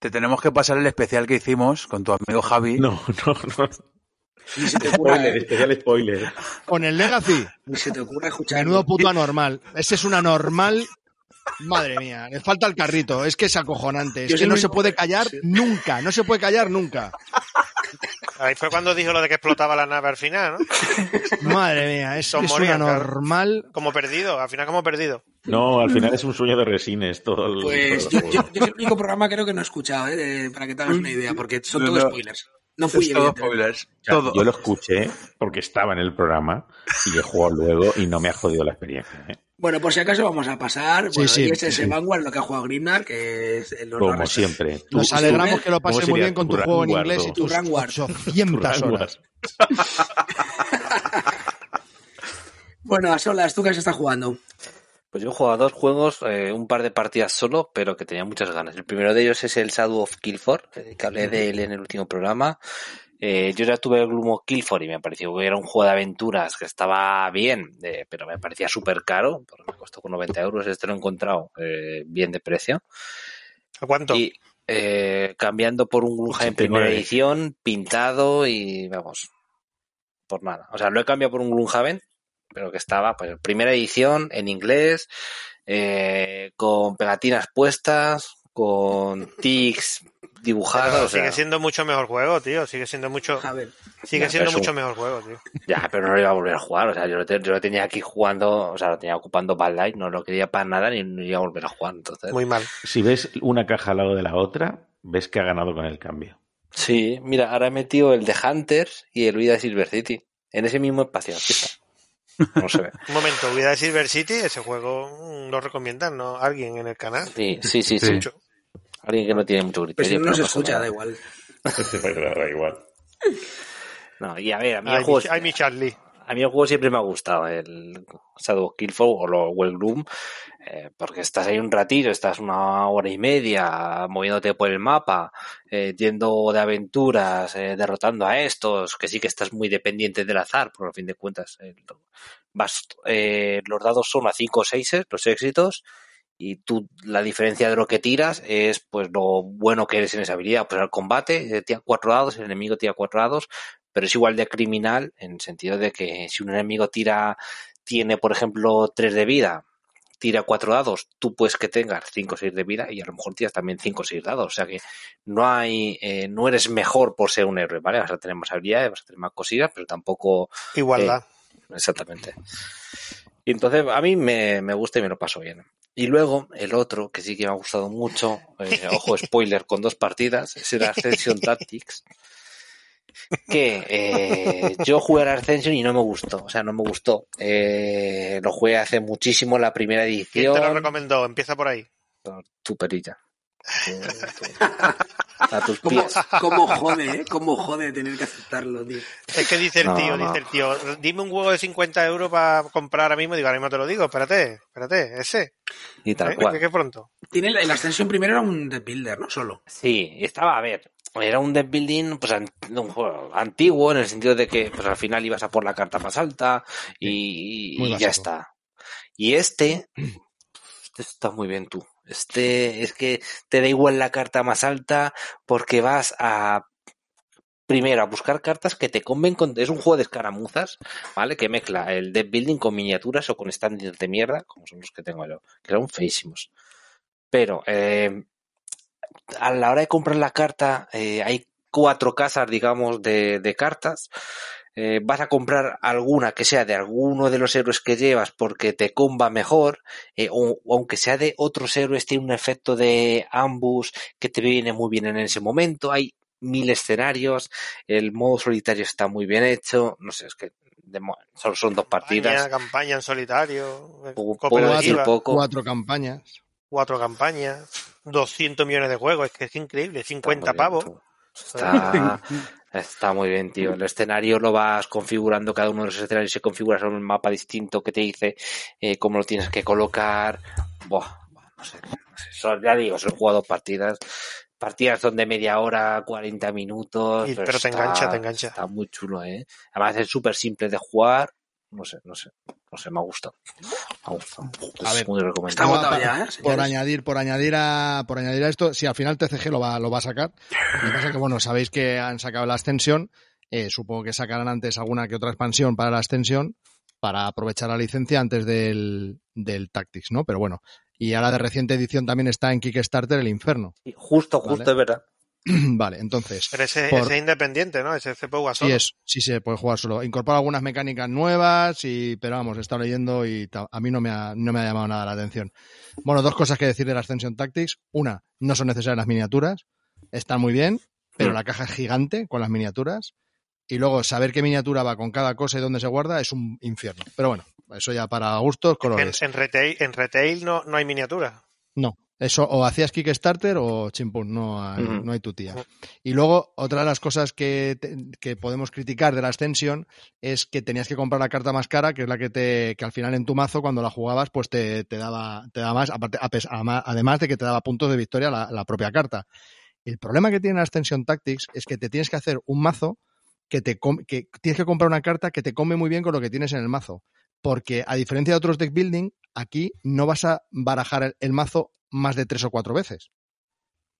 te, te tenemos que pasar el especial que hicimos con tu amigo Javi. No, no, no. Ni se te ocurra, Spoiler, especial spoiler. Con el Legacy, ni se te ocurra escuchar. menudo puto anormal. Ese es un anormal. Madre mía, le falta el carrito. Es que es acojonante. Es Yo que no se puede callar sí. nunca. No se puede callar nunca. ahí fue cuando dijo lo de que explotaba la nave al final, ¿no? Madre mía, es, Son es un morían, claro. anormal. Como perdido, al final como perdido. No, al final es un sueño de resines todo el. Pues todo yo, el yo, juego. yo es el único programa creo que no he escuchado, ¿eh? para que te hagas una idea, porque son No, todos spoilers. No fui todo spoilers. Todo. Yo lo escuché porque estaba en el programa y he jugado luego y no me ha jodido la experiencia. ¿eh? Bueno, por si acaso vamos a pasar. Sí, Bueno, sí, y ese es sí. el Vanguard, lo que ha jugado Grimnar, que es el Como siempre. Nos alegramos que lo ¿cómo pases muy bien con tu tu juego en inglés y Tu tus Ranguard. 800 tu horas. Bueno, a solas, ¿tú qué has estado jugando? Pues yo he jugado a dos juegos, eh, un par de partidas solo, pero que tenía muchas ganas. El primero de ellos es el Shadow of Killfor, eh, que hablé de él en el último programa. Eh, yo ya tuve el Gloom of Killfor y me pareció que era un juego de aventuras que estaba bien, eh, pero me parecía súper caro, porque me costó con 90 euros. Este lo he encontrado eh, bien de precio. ¿A cuánto? Y eh, cambiando por un Gloomhaven 89. primera edición, pintado y vamos, por nada. O sea, lo he cambiado por un Gloomhaven, pero que estaba, pues, primera edición en inglés, eh, con pegatinas puestas, con tics dibujados. Pero o sea, sigue siendo mucho mejor juego, tío. Sigue siendo mucho, A ver, sigue Ya, siendo mucho un- mejor juego, tío. Ya, pero no lo iba a volver a jugar. O sea, yo lo, te- yo lo tenía aquí jugando, o sea, lo tenía ocupando Bad Light, no lo quería para nada ni no iba a volver a jugar. Entonces, Muy mal. Si ves una caja al lado de la otra, ves que ha ganado con el cambio. Sí, mira, ahora he metido el de Hunters y el Vida de Silver City. En ese mismo espacio. Aquí está. No se ve. Un momento, Vida de Silver City, ese juego mm, lo recomiendan, ¿no? Alguien en el canal. Sí, sí, sí, Sí. sí. Alguien que no tiene mucho pero si criterio. no nos escucha, nada. da igual. da igual. No, y a ver, a mí, el juego, mi, Charlie. a mí el juego siempre me ha gustado, el Shadow of Killfall o lo, o el Gloom, eh, porque estás ahí un ratillo, estás una hora y media moviéndote por el mapa, eh, yendo de aventuras, eh, derrotando a estos, que sí que estás muy dependiente del azar, por a fin de cuentas. eh, vas, eh, los dados son a 5 o 6 los éxitos, y tú la diferencia de lo que tiras es pues lo bueno que eres en esa habilidad. Pues al combate eh, tira cuatro dados, el enemigo tira cuatro dados, pero es igual de criminal en el sentido de que si un enemigo tira, tiene por ejemplo tres de vida, tira cuatro dados, tú puedes que tengas cinco o seis de vida y a lo mejor tiras también cinco o seis dados. O sea que no hay, eh, no eres mejor por ser un héroe, ¿vale? Vas a tener más habilidades, vas a tener más cosillas, pero tampoco Igualdad. Exactamente. Y entonces a mí me, me gusta y me lo paso bien. Y luego el otro, que sí que me ha gustado mucho, eh, ojo spoiler, con dos partidas, será Ascension Tactics. que eh, yo jugué a Ascension y no me gustó, o sea, no me gustó. Eh, lo jugué hace muchísimo la primera ¿Quién edición. te lo recomendó? Empieza por ahí. Tu perilla. A tus ¿Cómo, pies. cómo jode, eh? Cómo jode tener que aceptarlo, tío. Es que dice el No, tío, no. dice el tío, dime un juego de 50 euros para comprar ahora mismo. Digo, ahora mismo te lo digo, espérate, espérate, ese. Y tal ¿eh? cual. Que pronto. Tiene el, el Ascension primero era un deck builder, no solo. Sí, estaba, a ver, era un deck building pues, un juego antiguo en el sentido de que pues al final ibas a por la carta más alta y, ya está. Y este, este está muy bien tú. Este es que te da igual la carta más alta porque vas a primero a buscar cartas que te conven con es un juego de escaramuzas, ¿vale? Que mezcla el deck building con miniaturas o con stands de mierda, como son los que tengo yo, que son feísimos. Pero eh, a la hora de comprar la carta, eh, hay cuatro casas, digamos, de, de cartas. Eh, vas a comprar alguna que sea de alguno de los héroes que llevas porque te comba mejor, eh, o, aunque sea de otros héroes, tiene un efecto de ambush que te viene muy bien en ese momento. Hay mil escenarios, el modo solitario está muy bien hecho, no sé, es que de mo- solo son dos partidas. Campaña, campaña en solitario, eh, poco. Cuatro campañas. cuatro campañas, 200 millones de juegos, es que es increíble, 50 Está muy bien, pavos. Está, está muy bien, tío. El escenario lo vas configurando, cada uno de los escenarios se configura sobre un mapa distinto que te dice eh, cómo lo tienes que colocar. Buah, no sé, no sé. Son- ya digo, son jugado partidas. Partidas son de media hora, 40 minutos. Y- pero te engancha, te engancha. Está muy chulo, ¿eh? Además es súper simple de jugar. No sé, no sé. No sé, me ha gustado. Me ha gustado. A Es ver, muy recomendable. ya, ¿eh? Por añadir, por añadir a, por añadir a esto, si al final TCG lo va, lo va a sacar. Lo que pasa es que, bueno, sabéis que han sacado la extensión. eh, supongo que sacarán antes alguna que otra expansión para la extensión para aprovechar la licencia antes del, del Tactics, ¿no? Pero bueno. Y ahora de reciente edición también está en Kickstarter el Inferno. Justo, justo, Vale. es verdad. vale, entonces. Pero ese, Por- ese es independiente, ¿no? Ese se puede jugar Sí, solo. es, sí se puede jugar solo. Incorpora algunas mecánicas nuevas, y, pero vamos, he estado leyendo y a mí no me, ha, no me ha llamado nada la atención. Bueno, dos cosas que decir de la Ascension Tactics. Una, no son necesarias las miniaturas. Están muy bien, pero la caja es gigante con las miniaturas. Y luego saber qué miniatura va con cada cosa y dónde se guarda es un infierno. Pero bueno, eso ya para gustos, En, colores. en retail, en retail no, no hay miniatura. No, eso o hacías Kickstarter o chimpún, no hay, Ujú. no hay tu tía. Y luego, otra de las cosas que, te- que podemos criticar de la Ascension es que tenías que comprar la carta más cara, que es la que te que al final en tu mazo, cuando la jugabas, pues te, te daba, te daba más, aparte, además de que te daba puntos de victoria la, la propia carta. El problema que tiene la Ascension Tactics es que te tienes que hacer un mazo que te que tienes que comprar una carta que te come muy bien con lo que tienes en el mazo. Porque a diferencia de otros deck building, aquí no vas a barajar el, el mazo más de tres o cuatro veces.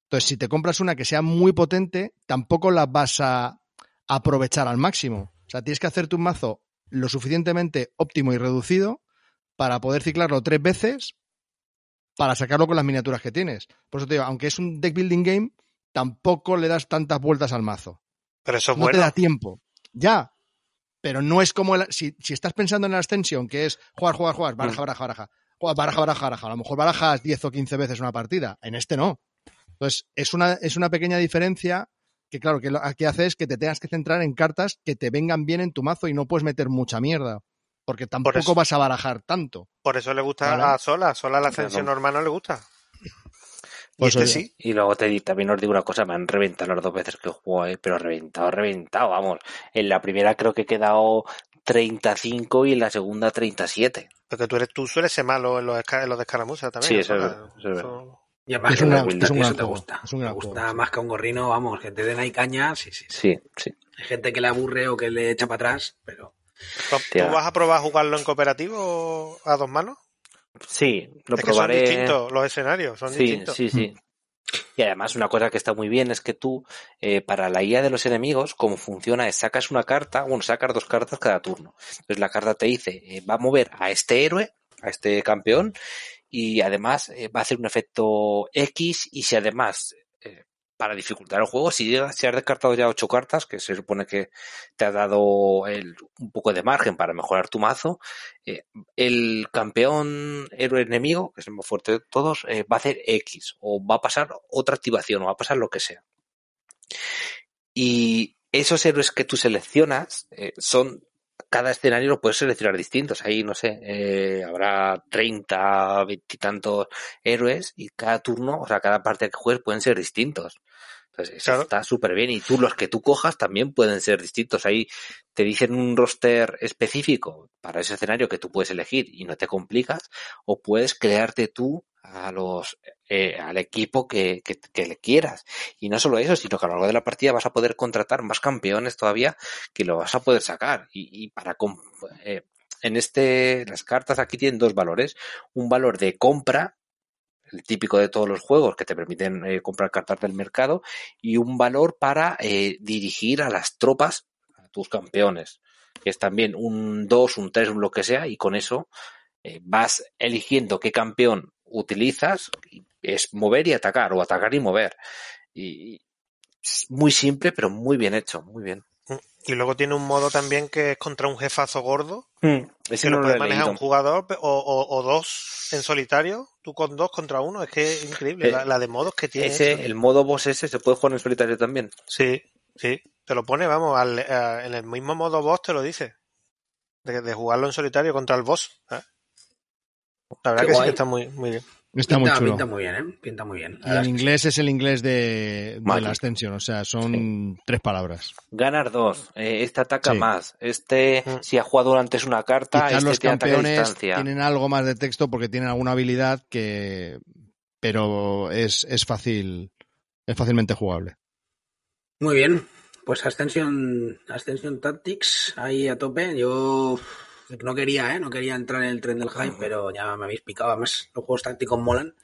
Entonces, si te compras una que sea muy potente, tampoco la vas a aprovechar al máximo. O sea, tienes que hacerte un mazo lo suficientemente óptimo y reducido para poder ciclarlo tres veces para sacarlo con las miniaturas que tienes. Por eso te digo, aunque es un deck building game, tampoco le das tantas vueltas al mazo. Pero eso es No bueno. te da tiempo. Ya. Pero no es como el- si, si estás pensando en la extensión, que es jugar, jugar, jugar, baraja, baraja, baraja. Jugar, baraja, baraja, baraja. A lo mejor barajas 10 o 15 veces una partida. En este no. Entonces, es una, es una pequeña diferencia que, claro, que lo que hace es que te tengas que centrar en cartas que te vengan bien en tu mazo y no puedes meter mucha mierda. Porque tampoco eso. vas a barajar tanto. Por eso le gusta Vale. a Sola. Sola la ascensión Claro. normal no le gusta. Y Pues este sí. Y luego te también os digo una cosa, me han reventado las dos veces que juego, eh, pero reventado, reventado, vamos. En la primera creo que he quedado 35 y en la segunda 37. Porque tú eres, tú sueles ser malo en los, en los de escaramuza también. Sí, eso es verdad, eso es verdad. Eso- Y además Es que un el gran- builder, es un gran te gusta. es un Te gusta juego, sí. más que un gorrino, vamos, que te den ahí caña, sí, sí, sí. Sí. Hay gente que le aburre o que le echa para atrás, pero ¿Tú, Hostia. tú vas a probar a jugarlo en cooperativo a dos manos? Sí, lo es que son probaré. distintos los escenarios, son sí, distintos. sí, sí. Y además una cosa que está muy bien es que tú, eh, para la guía de los enemigos, como funciona es sacas una carta, bueno, sacas dos cartas cada turno. Entonces la carta te dice, eh, va a mover a este héroe, a este campeón, y además eh, va a hacer un efecto X, y si además, para dificultar el juego, si, llegas- si has descartado ya ocho cartas, que se supone que te ha dado un poco de margen para mejorar tu mazo, eh, el campeón héroe enemigo, que es el más fuerte de todos, eh, va a hacer X o va a pasar otra activación o va a pasar lo que sea. Y esos héroes que tú seleccionas eh, son cada escenario lo puedes seleccionar distintos. Ahí, no sé, eh, habrá 30, 20 y tantos héroes y cada turno, o sea, cada parte que juegues pueden ser distintos. Entonces, eso Claro. está súper bien. Y tú, los que tú cojas también pueden ser distintos. Ahí te dicen un roster específico para ese escenario que tú puedes elegir y no te complicas, o puedes crearte tú a los, eh, al equipo que, que, que le quieras. Y no solo eso, sino que a lo largo de la partida vas a poder contratar más campeones todavía que lo vas a poder sacar. Y, y para eh, en este, las cartas aquí tienen dos valores. Un valor de compra, el típico de todos los juegos que te permiten eh, comprar cartas del mercado, y un valor para eh, dirigir a las tropas, a tus campeones. Que es también un 2, un 3, un lo que sea, y con eso eh, vas eligiendo qué campeón utilizas, es mover y atacar, o atacar y mover. Y, muy simple, pero muy bien hecho, muy bien. Y luego tiene un modo también que es contra un jefazo gordo, Ese que no lo puede manejar leído. un jugador o, o- o dos en solitario, tú con dos contra uno, es que es increíble Eh, la, la de modos que tiene. Ese, eso. el modo boss ese se puede jugar en solitario también. Sí, sí, te lo pone, vamos, al- a- en el mismo modo boss te lo dice, de, de jugarlo en solitario contra el boss. ¿eh? La verdad Qué que sí guay. que está muy, muy bien. Está muy pinta, chulo. pinta muy bien, ¿eh? Pinta muy bien. Y que inglés es el inglés de, de la Ascension, o sea, son tres palabras. Ganar dos. eh, este ataca Sí. más. Este, Mm. si ha jugado antes una carta, Quizás este los te ataca a campeones distancia. tienen algo más de texto porque tienen alguna habilidad que, pero es, es fácil, es fácilmente jugable. Muy bien. Pues Ascension, Ascension Tactics ahí a tope. Yo no quería, ¿eh? No quería entrar en el tren del hype, pero ya me habéis picado. Además, los juegos tácticos molan.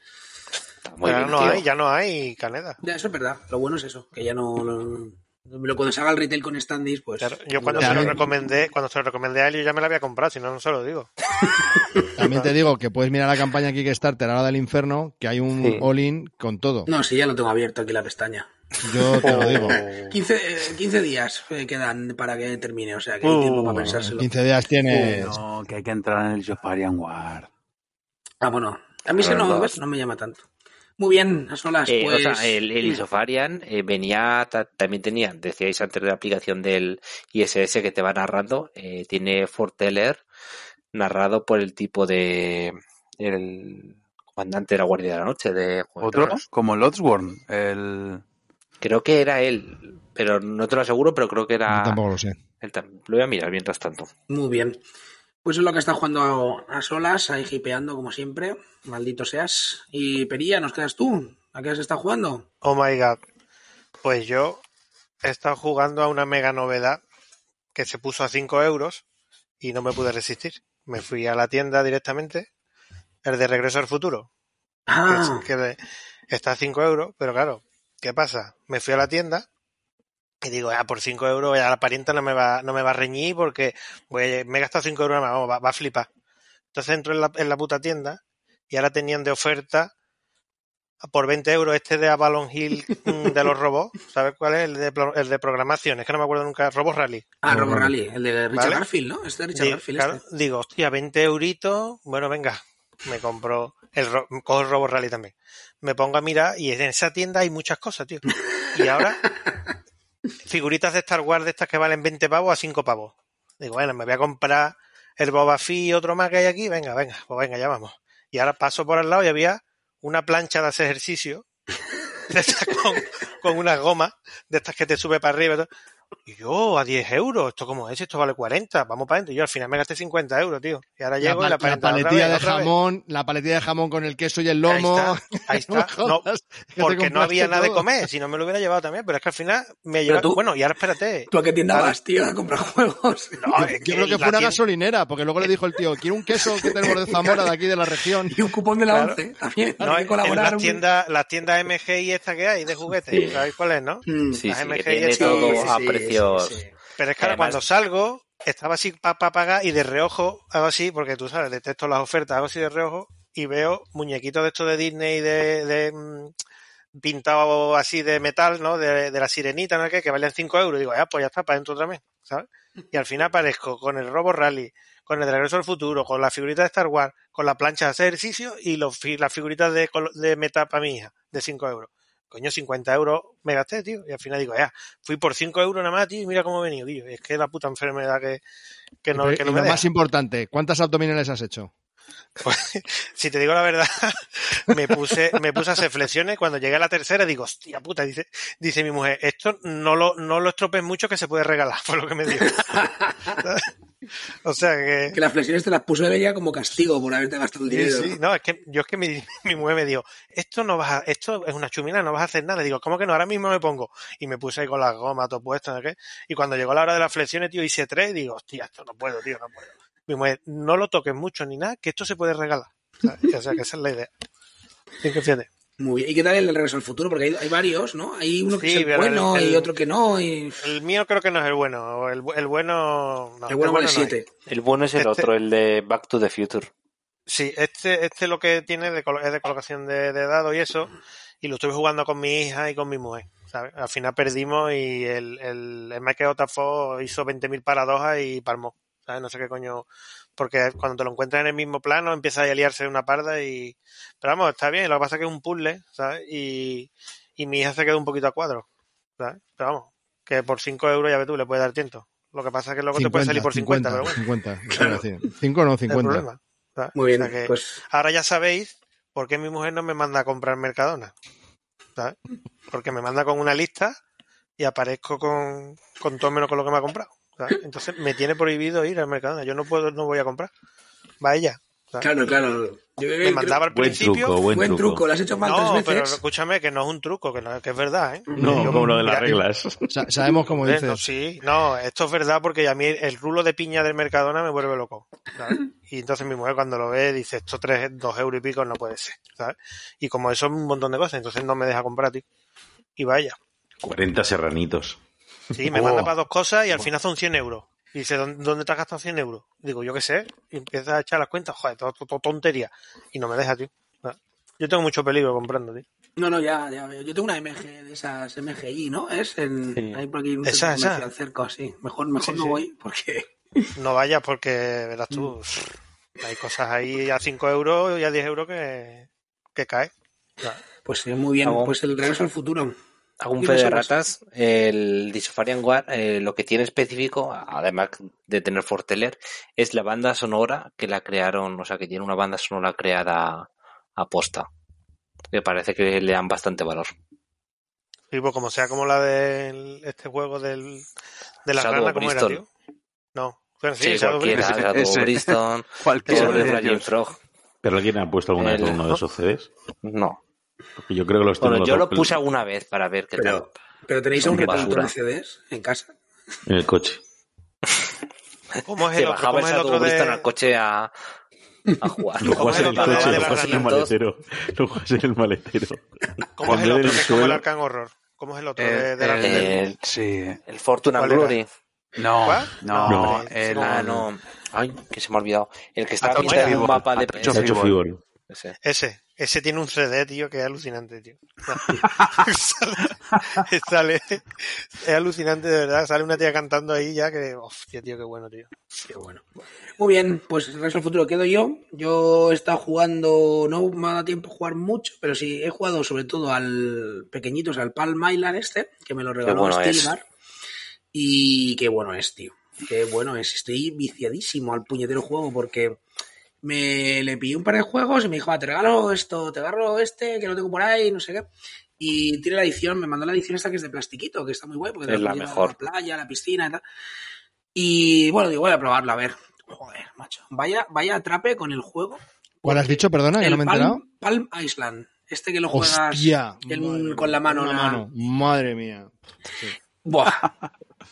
Muy bien, no tío. hay, ya no hay Caneda. Ya, eso es verdad. Lo bueno es eso, que ya no... no- lo- cuando se haga el retail con standees, pues... Claro, yo cuando Claro. se lo recomendé, cuando se lo recomendé a él, yo ya me lo había comprado, si no, no se lo digo. También te digo que puedes mirar la campaña Kickstarter, ahora del infierno, que hay un Sí. all-in con todo. No, sí, ya lo tengo abierto aquí la pestaña. Yo te lo digo. 15, eh, 15 días eh, quedan para que termine, o sea que hay Uh, tiempo para pensárselo. 15 días tienes. No, que hay que entrar en el Joparian War. Ah, bueno. A mí Claro, no, dos. ¿ves? no me llama tanto. Muy bien, a solas, Eh, pues... o sea, el, el Isofarian eh, venía, ta- también tenía, decíais antes de la aplicación del ISS que te va narrando, eh, tiene Forteller narrado por el tipo de el comandante de la Guardia de la Noche de Otro, como Lodsworn, el... Creo que era él, pero no te lo aseguro, pero creo que era Tampoco lo sé. él Lo voy a mirar mientras tanto. Muy bien. Pues es lo que está jugando a, a solas, ahí hipeando como siempre. Maldito seas. Y Perilla, ¿nos quedas tú? ¿A qué has estado jugando? Oh my god. Pues yo he estado jugando a una mega novedad que se puso a 5 euros y no me pude resistir. Me fui a la tienda directamente, el de Regreso al Futuro, que, Ah, es- que está a 5 euros, pero claro, ¿qué pasa? Me fui a la tienda y digo, ah, por 5 euros ya la parienta no me va, no me va a reñir porque voy a- me he gastado 5 euros, más, vamos, va, va a flipar. Entonces entro en la, en la puta tienda y ahora tenían de oferta por 20 euros este de Avalon Hill mm, de los robots. ¿Sabes cuál es? El de, el de programación. Es que no me acuerdo nunca. Robot Rally. ah, no, Robo no. Rally, el de Richard Vale. Garfield, ¿no? Este de Richard Digo, Garfield. claro, este. digo, hostia, 20 euritos. Bueno, venga, me compro el cojo el Robot Rally también. Me pongo a mirar y en esa tienda hay muchas cosas, tío. Y ahora, figuritas de Star Wars de estas que valen 20 pavos a 5 pavos. Digo, bueno, me voy a comprar el Boba Fett y otro más que hay aquí. Venga, venga, pues venga, ya vamos. Y ahora paso por al lado y había una plancha de hacer ejercicio de estas con, con unas gomas de estas que te sube para arriba y todo. Y yo, a 10 euros, ¿esto cómo es? Esto vale 40, vamos para adentro. Y yo al final me gasté 50 euros, tío. Y ahora La, llego pa- y la, la paletilla vez, de jamón, la paletilla de jamón con el queso y el lomo. Ahí está, ahí está. No, porque no había nada de comer, si no me lo hubiera llevado también, pero es que al final me Pero lleva... tú- Bueno, y ahora espérate. ¿Tú a qué tienda vas, tío, a comprar juegos? No, es Yo creo que la fue una tienda- gasolinera, porque luego le dijo el tío, quiero un queso que tenemos de Zamora, de aquí de la región. Y un cupón de la Claro. 11 también. No, hay colaborar. las tiendas, las tiendas MGI esta que hay de juguetes, Sí. ¿sabéis cuál es, no? Mm. Sí, Las sí, que MGI precios. sí, sí. Pero es que ahora Además- cuando salgo, estaba así para pagar y de reojo hago así, porque tú sabes, detesto las ofertas, hago así de reojo y veo muñequitos de estos de Disney de, de mm, pintado así de metal, ¿no? De, de la sirenita, ¿no? Que, que valen 5 euros. Y digo, ya, pues ya está, para adentro otra vez, ¿sabes? Y al final aparezco con el Robo Rally, con el de Regreso al Futuro, con la figurita de Star Wars, con la plancha de hacer ejercicio y los, las figuritas de, de meta para mi hija, de 5 euros. Coño, 50 euros me gasté, tío. Y al final digo, ya, fui por 5 euros nada más, tío, y mira cómo he venido, tío. Es que la puta enfermedad que, que no, y que no y me lo deja. más importante, ¿cuántas abdominales has hecho? Pues, si te digo la verdad, me puse, me puse a hacer flexiones. Cuando llegué a la tercera, digo, hostia puta, dice, dice mi mujer, esto no lo, no lo estropees mucho que se puede regalar, por lo que me dijo. o sea que. Que las flexiones te las puso ella como castigo por haberte gastado el dinero. sí, no, es que yo es que mi, mi mujer me dijo, esto no vas a, esto es una chumina, no vas a hacer nada. Digo, ¿cómo que no? Ahora mismo me pongo. Y me puse ahí con las gomas, todo puesto, ¿no? Y cuando llegó la hora de las flexiones, tío, hice tres, digo, hostia, esto no puedo, tío, no puedo. Mi mujer, no lo toques mucho ni nada, que esto se puede regalar. ¿sabes? O sea, que esa es la idea. Sí, que. Muy bien. ¿Y qué tal el regreso al futuro? Porque hay, hay varios, ¿no? Hay uno que Sí, es el bueno el- el- y otro que no. Y... El mío creo que no es el bueno. El, el bueno. no, el bueno vale no es. 7. El bueno es el Este- otro, el de Back to the Future. Sí, este, este lo que tiene de colo- es de colocación de, de dados y eso, y lo estuve jugando con mi hija y con mi mujer, ¿sabes? Al final perdimos y el, el, el Michael Otafo hizo 20.000 paradojas y palmó, ¿sabes? No sé qué coño, porque cuando te lo encuentras en el mismo plano empieza a liarse de una parda y... Pero vamos, está bien, lo que pasa es que es un puzzle, ¿sabes? Y, y mi hija se quedó un poquito a cuadro, ¿sabes? Pero vamos, que por 5 euros ya ves tú, le puedes dar tiento. Lo que pasa es que luego te puede salir por 50, pero bueno, 50, eso iba a decir. 5 no, no hay 50. problema. ¿sabes? Muy bien. O sea que- Pues Ahora ya sabéis por qué mi mujer no me manda a comprar Mercadona. ¿Sabes? Porque me manda con una lista y aparezco con, con todo menos con lo que me ha comprado. ¿Sabes? Entonces me tiene prohibido ir al Mercadona. Yo no puedo, no voy a comprar. Va ella. ¿sabes? claro, claro. Yo Me mandaba al Buen principio. truco, buen, buen truco. truco. lo has hecho mal No, tres pero escúchame que no es un truco, que, no- que es verdad, ¿eh? No, Yo- como lo de las reglas. Sa- sabemos cómo dices. no, sí, no, esto es verdad porque a mí el rulo de piña del Mercadona me vuelve loco. ¿sabes? Y entonces mi mujer cuando lo ve dice, esto tres, dos euros y pico no puede ser, ¿sabes? Y como eso es un montón de cosas, entonces no me deja comprar, tío. Y vaya. 40 serranitos. Sí, me Oh. manda para dos cosas y al final son 100 euros. Y dice, ¿dónde, te has gastado 100 euros? Digo, yo qué sé. Y empieza a echar las cuentas, joder, todo, todo tontería. Y no me deja, tío. Yo tengo mucho peligro comprando, tío. No, no, ya, ya veo. Yo tengo una MG de esas MGI, ¿no? Es en. Sí. Hay por aquí un Esa, esa. cerca, sí. Mejor, mejor Sí, no sí. voy porque. No vayas porque, verás tú, hay cosas ahí a 5 euros y a 10 euros que, que cae. Pues sí, muy bien. Pues el regreso al futuro. Hago un Dime, fe de ratas. El Disofarian War, eh, lo que tiene específico, además de tener Forteller, es la banda sonora que la crearon, o sea, que tiene una banda sonora creada a posta. Me parece que le dan bastante valor. Y pues como sea como la de este juego del, de la Shadow rana, of ¿cómo era, Bristol. tío? No. Bueno, sí, Sí, cualquiera, Bristol. Shadow Ese. Briston, Cualquiera de. Frog. ¿Pero alguien ha puesto alguna vez El- uno de esos CDs? No. Porque yo creo que los tengo Bueno, los yo lo puse alguna vez para ver qué Pero, tal. pero tenéis un reproductor de. CDs en casa. en el coche. ¿Cómo es Te el otro? bajaba ¿Cómo el es el otro de- al coche a, a jugar. Lo ¿Cómo juegas es en el el otro coche, lo juegas en el maletero. Lo juegas en el maletero. ¿Cómo es el otro en que el es como el Arcan Horror? ¿Cómo es el otro Eh, de, de la eh, El, Sí. el Fortune and ¿Cuál era? Glory. No, no, No, el, Ah, no. Ay, que se me ha olvidado. El que está en un mapa de Fibol. Fibol. Ese. Ese, ese tiene un CD, tío, que es alucinante, tío. sale, sale- es alucinante, de verdad. Sale una tía cantando ahí ya que, hostia, tío, qué bueno, tío. Qué bueno. Muy bien, pues el regreso al futuro quedo yo. Yo he estado jugando, no me ha dado tiempo a jugar mucho, pero sí he jugado sobre todo al pequeñito, o sea, al Palm Island este, que me lo regaló bueno. Y qué bueno es, tío. Qué bueno es. Estoy viciadísimo al puñetero juego porque me le pillé un par de juegos y me dijo, ah, te regalo esto, te agarro este, que lo tengo por ahí, no sé qué. Y tiene la edición, me mandó la edición esta que es de plastiquito, que está muy guay porque te Es la mejor. La playa, la piscina y tal. Y bueno, digo, voy a probarlo, a ver. Joder, macho. Vaya, vaya atrape con el juego. ¿Cuál has dicho, perdona, que no me he enterado? Palm, Palm Island. Este que lo juegas Hostia. en- Madre con la mano. con la mano. Madre mía. Buah.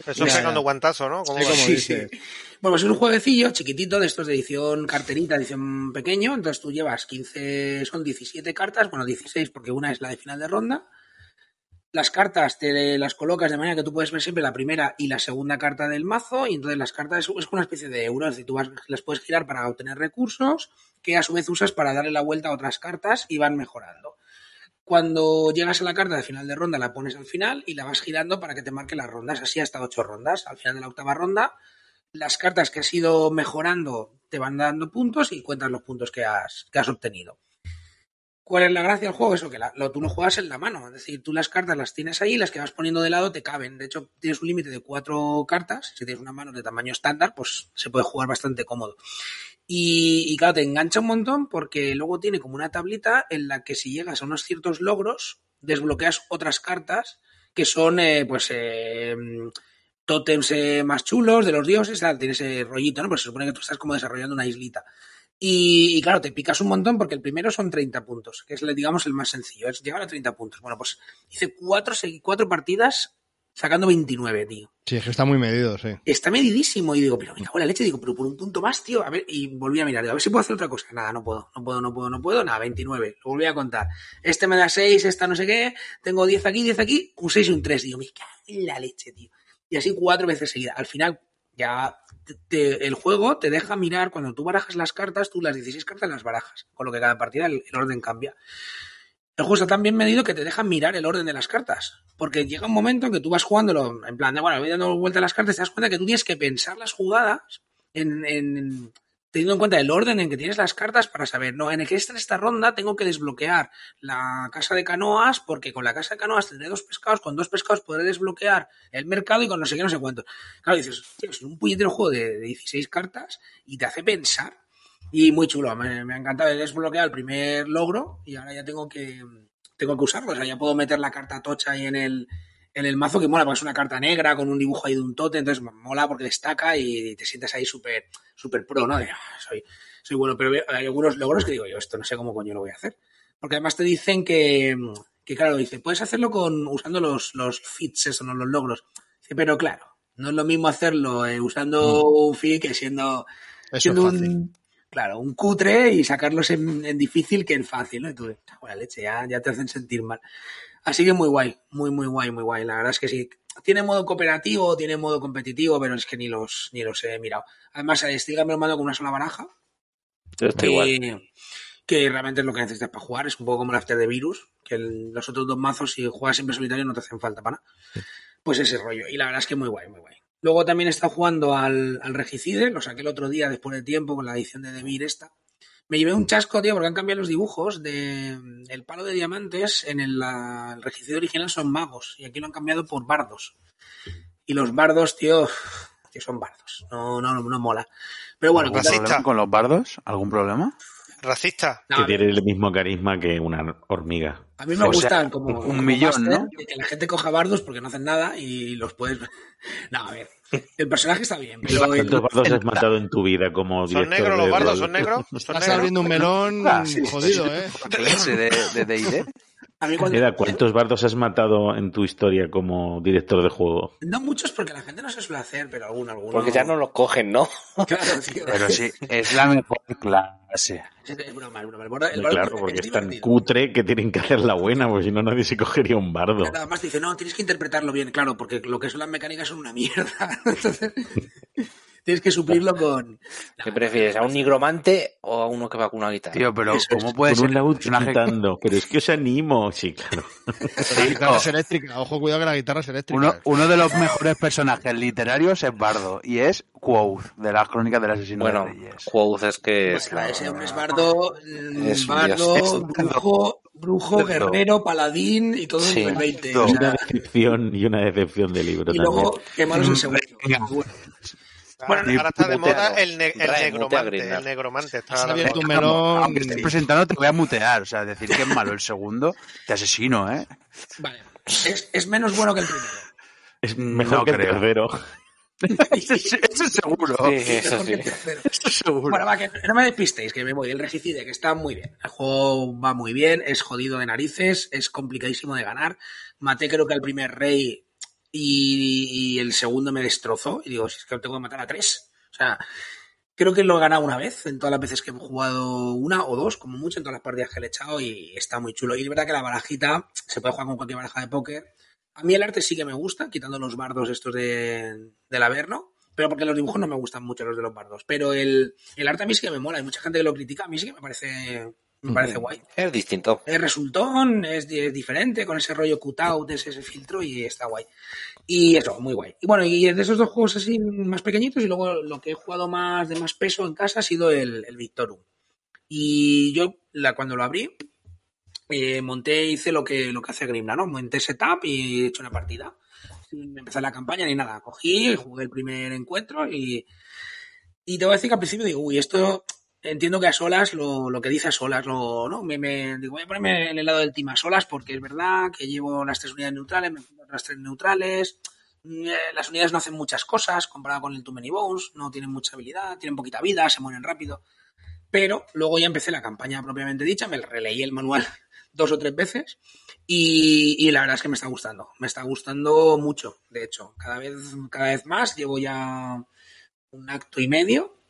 Eso Ya, pegando guantazo, ¿no? ¿Cómo Sí, sí. Bueno, pues es un jueguecillo chiquitito de estos de edición carterita, edición pequeño. Entonces tú llevas 15, son 17 cartas, bueno, 16 porque una es la de final de ronda. Las cartas te las colocas de manera que tú puedes ver siempre la primera y la segunda carta del mazo y entonces las cartas es, una especie de euros, es decir, tú las puedes girar para obtener recursos que a su vez usas para darle la vuelta a otras cartas y van mejorando. Cuando llegas a la carta de final de ronda la pones al final y la vas girando para que te marque las rondas, así hasta ocho rondas. Al final de la octava ronda las cartas que has ido mejorando te van dando puntos y cuentas los puntos que has, que has obtenido. ¿Cuál es la gracia del juego? Eso, que lo, tú no juegas en la mano. Es decir, tú las cartas las tienes ahí, las que vas poniendo de lado te caben. De hecho, tienes un límite de cuatro cartas. Si tienes una mano de tamaño estándar, pues se puede jugar bastante cómodo. Y, y, claro, te engancha un montón porque luego tiene como una tablita en la que si llegas a unos ciertos logros, desbloqueas otras cartas que son, eh, pues, eh, tótems eh, más chulos de los dioses, tal, tiene ese rollito, ¿no? Pues se supone que tú estás como desarrollando una islita. Y, y, claro, te picas un montón porque el primero son 30 puntos, que es, digamos, el más sencillo, es llegar a 30 puntos. Bueno, pues hice cuatro, cuatro partidas sacando 29, tío. Sí, es que está muy medido, sí. Está medidísimo. Y digo, pero me cago en la leche, digo, pero por un punto más, tío. A ver, y volví a mirar, digo, a ver si puedo hacer otra cosa. Nada, no puedo, no puedo, no puedo, no puedo. Nada, 29. Lo volví a contar. Este me da 6, esta no sé qué. Tengo 10 aquí, 10 aquí, un 6 y un 3. Digo, me cago en la leche, tío. Y así cuatro veces seguidas. Al final, ya te, el juego te deja mirar, cuando tú barajas las cartas, tú las 16 cartas las barajas. Con lo que cada partida el, orden cambia. El juego está tan bien medido que te deja mirar el orden de las cartas. Porque llega un momento en que tú vas jugándolo, en plan de, bueno, voy dando vuelta a las cartas, te das cuenta que tú tienes que pensar las jugadas en, teniendo en cuenta el orden en que tienes las cartas para saber, no, en que en esta ronda tengo que desbloquear la casa de canoas, porque con la casa de canoas tendré dos pescados, con dos pescados podré desbloquear el mercado y con no sé qué, no sé cuánto. Claro, dices, tío, es un puñetero juego de, de 16 cartas y te hace pensar. Y muy chulo, me, ha encantado. He desbloqueado el primer logro y ahora ya tengo que tengo que usarlo. O sea, ya puedo meter la carta tocha ahí en el, en el mazo que mola, porque es una carta negra con un dibujo ahí de un tote, entonces mola porque destaca y te sientes ahí súper super pro, ¿no? De, ah, soy, soy bueno, pero hay algunos logros que digo yo, esto no sé cómo coño lo voy a hacer. Porque además te dicen que, que claro, dice, puedes hacerlo con usando los, los fits, eso, no los logros. Dice, pero claro, no es lo mismo hacerlo eh, usando mm. un fit que siendo, Eso siendo es un claro, un cutre y sacarlos en, en, difícil que en fácil, ¿no? Y tú, la leche, ya, ya te hacen sentir mal. Así que muy guay, muy, muy guay, muy guay. La verdad es que sí. Tiene modo cooperativo, tiene modo competitivo, pero es que ni los, ni los he mirado. Además, a Stiga me lo mando con una sola baraja. Está que, igual. que realmente es lo que necesitas para jugar. Es un poco como el After de Virus, que el, los otros dos mazos, si juegas siempre solitario, no te hacen falta para nada. Pues ese rollo. Y la verdad es que muy guay, muy guay. Luego también está jugando al, al Regicide, lo saqué el otro día después de tiempo con la edición de Demir esta. Me llevé un chasco, tío, porque han cambiado los dibujos de el palo de diamantes en el, la, el regicide original son magos y aquí lo han cambiado por bardos. Y los bardos, tío, que son bardos. No, no, no, mola. Pero bueno, ¿Algún problema con los bardos? ¿Algún problema? Racista. No, que tiene el mismo carisma que una hormiga. A mí me O gustan sea, como un como millón, ¿no? de que la gente coja bardos porque no hacen nada y los puedes. No, a ver. El personaje está bien, pero ¿Cuántos bardos has matado en tu vida como ¿Son director negros los de bardos? ¿Son negros? ¿Son Estás abriendo un melón Ah, sí, jodido, ¿eh? De de mí cuando- ¿cuántos bardos has matado en tu historia como director de juego? no muchos porque la gente no se suele hacer, pero alguno, alguno. Porque ya no los cogen, ¿no? Claro, tío. Pero sí, es la mejor clase. Es broma, es broma. El bardo- el bardo claro, porque es tan divertido. cutre que tienen que hacer la buena, porque si no nadie se cogería un bardo. Nada más dice, no, tienes que interpretarlo bien, claro, porque lo que son las mecánicas son una mierda. Entonces, tienes que suplirlo con. ¿Qué prefieres? ¿A un nigromante o a uno que va con una guitarra? Tío, pero Eso ¿cómo puede Con ser un laúd personaje- cantando, pero es que os animo. Sí, claro. La guitarra es eléctrica. Ojo, cuidado que la guitarra es eléctrica. Uno, uno de los mejores personajes literarios es Bardo y es Quoth de las crónicas del asesino Bueno, de Reyes. Quoth es que es Bueno, la- ese hombre es bardo, Es bardo, dios. Brujo, guerrero, paladín y todo Sí. en el 20. Bardo. o Y sea, una decepción y una decepción de libro y también. luego, qué malo es el segundo. Bueno, ahora está de moda el, ne- negromante. El negromante. Está abierto un melón. Aunque estés presentando, te voy a mutear. O sea, decir que es malo el segundo, te asesino, ¿eh? Vale. Es, es menos bueno que el primero. Es mejor No que creo. el tercero. Eso, eso seguro. Sí, eso sí. Eso seguro. Bueno, va, que no me despistéis, que me voy. El Regicide, que está muy bien. El juego va muy bien, es jodido de narices, es complicadísimo de ganar. Maté creo que al primer rey y, y el segundo me destrozó. Y digo, si es que tengo que matar a tres. O sea, creo que lo he ganado una vez en todas las veces que he jugado una o dos, como mucho, en todas las partidas que le he echado y está muy chulo. Y es verdad que la barajita se puede jugar con cualquier baraja de póker. A mí el arte sí que me gusta, quitando los bardos estos de, del Averno, pero porque los dibujos no me gustan mucho los de los bardos. Pero el, el arte a mí sí que me mola, hay mucha gente que lo critica, a mí sí que me parece, me parece guay. Es distinto. Es resultón, es, es diferente, con ese rollo cutout, ese, ese filtro y está guay. Y eso, muy guay. Y bueno, y de esos dos juegos así más pequeñitos y luego lo que he jugado más de más peso en casa ha sido el, el Victorum. Y yo la, cuando lo abrí, eh, monté, hice lo que, lo que hace Grimla, ¿no? Monté setup y he hecho una partida. Sin empezar la campaña ni nada. Cogí, jugué el primer encuentro y, y te voy a decir que al principio digo, uy, esto entiendo que a solas, lo, lo que dice a solas, lo, ¿no? Me, me- digo, voy a ponerme en el lado del team a solas porque es verdad que llevo las tres unidades neutrales, me a las tres neutrales. mm, Las unidades no hacen muchas cosas comparado con el Too Many Bones, no tienen mucha habilidad, tienen poquita vida, se mueren rápido. Pero luego ya empecé la campaña propiamente dicha, me releí el manual dos o tres veces y, y la verdad es que me está gustando. Me está gustando mucho, de hecho. Cada vez, cada vez más. Llevo ya un acto y medio.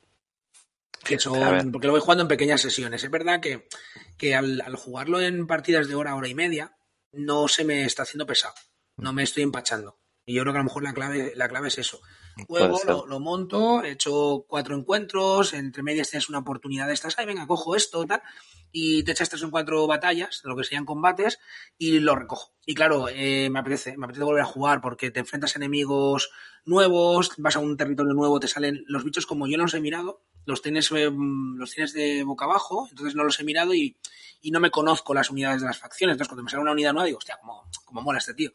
Que son, porque lo voy jugando en pequeñas sesiones. Es verdad que, que al, al jugarlo en partidas de hora, hora y media, no se me está haciendo pesado. No me estoy empachando. Y yo creo que a lo mejor la clave, la clave es eso. Juego, lo, lo monto, he hecho cuatro encuentros, entre medias tienes una oportunidad de estas, ay, venga, cojo esto, tal, y te echas tres o cuatro batallas, lo que serían combates, y lo recojo. Y claro, eh, me apetece, me apetece volver a jugar porque te enfrentas a enemigos nuevos, vas a un territorio nuevo, te salen los bichos como yo no los he mirado, los tienes, eh, los tienes de boca abajo, entonces no los he mirado y, y no me conozco las unidades de las facciones. Entonces, cuando me sale una unidad nueva, digo, hostia, cómo, cómo mola este tío.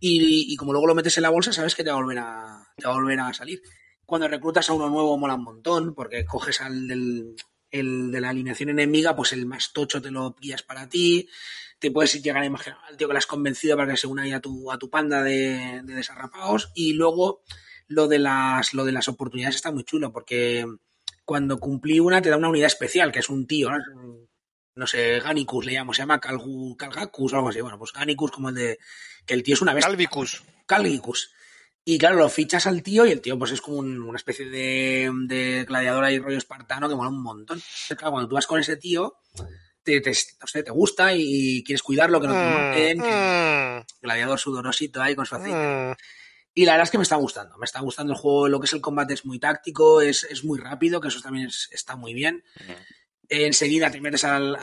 Y, como luego lo metes en la bolsa, sabes que te va a volver a, te va a, volver a salir. Cuando reclutas a uno nuevo, mola un montón, porque coges al del, el de la alineación enemiga, pues el más tocho te lo guías para ti. Te puedes llegar a imaginar al tío que le has convencido para que se una ahí a tu, a tu panda de, de desarrapados. Y luego lo de las, lo de las oportunidades está muy chulo, porque cuando cumplí una te da una unidad especial, que es un tío, no sé, Ganicus le llamo, se llama Calgu, Calgacus o algo así. Bueno, pues Ganicus como el de... que el tío es una bestia. Calvicus. Calgicus. Y claro, lo fichas al tío y el tío pues es como un- una especie de, de gladiador ahí rollo espartano que mola un montón. Entonces, claro, cuando tú vas con ese tío, te, te, no sé, te gusta y quieres cuidarlo, que no te maten, que Mm, gladiador sudorosito ahí con su aceite. mm, Y la verdad es que me está gustando. Me está gustando el juego. Lo que es el combate es muy táctico, es, es muy rápido, que eso también es- está muy bien. Enseguida te metes al,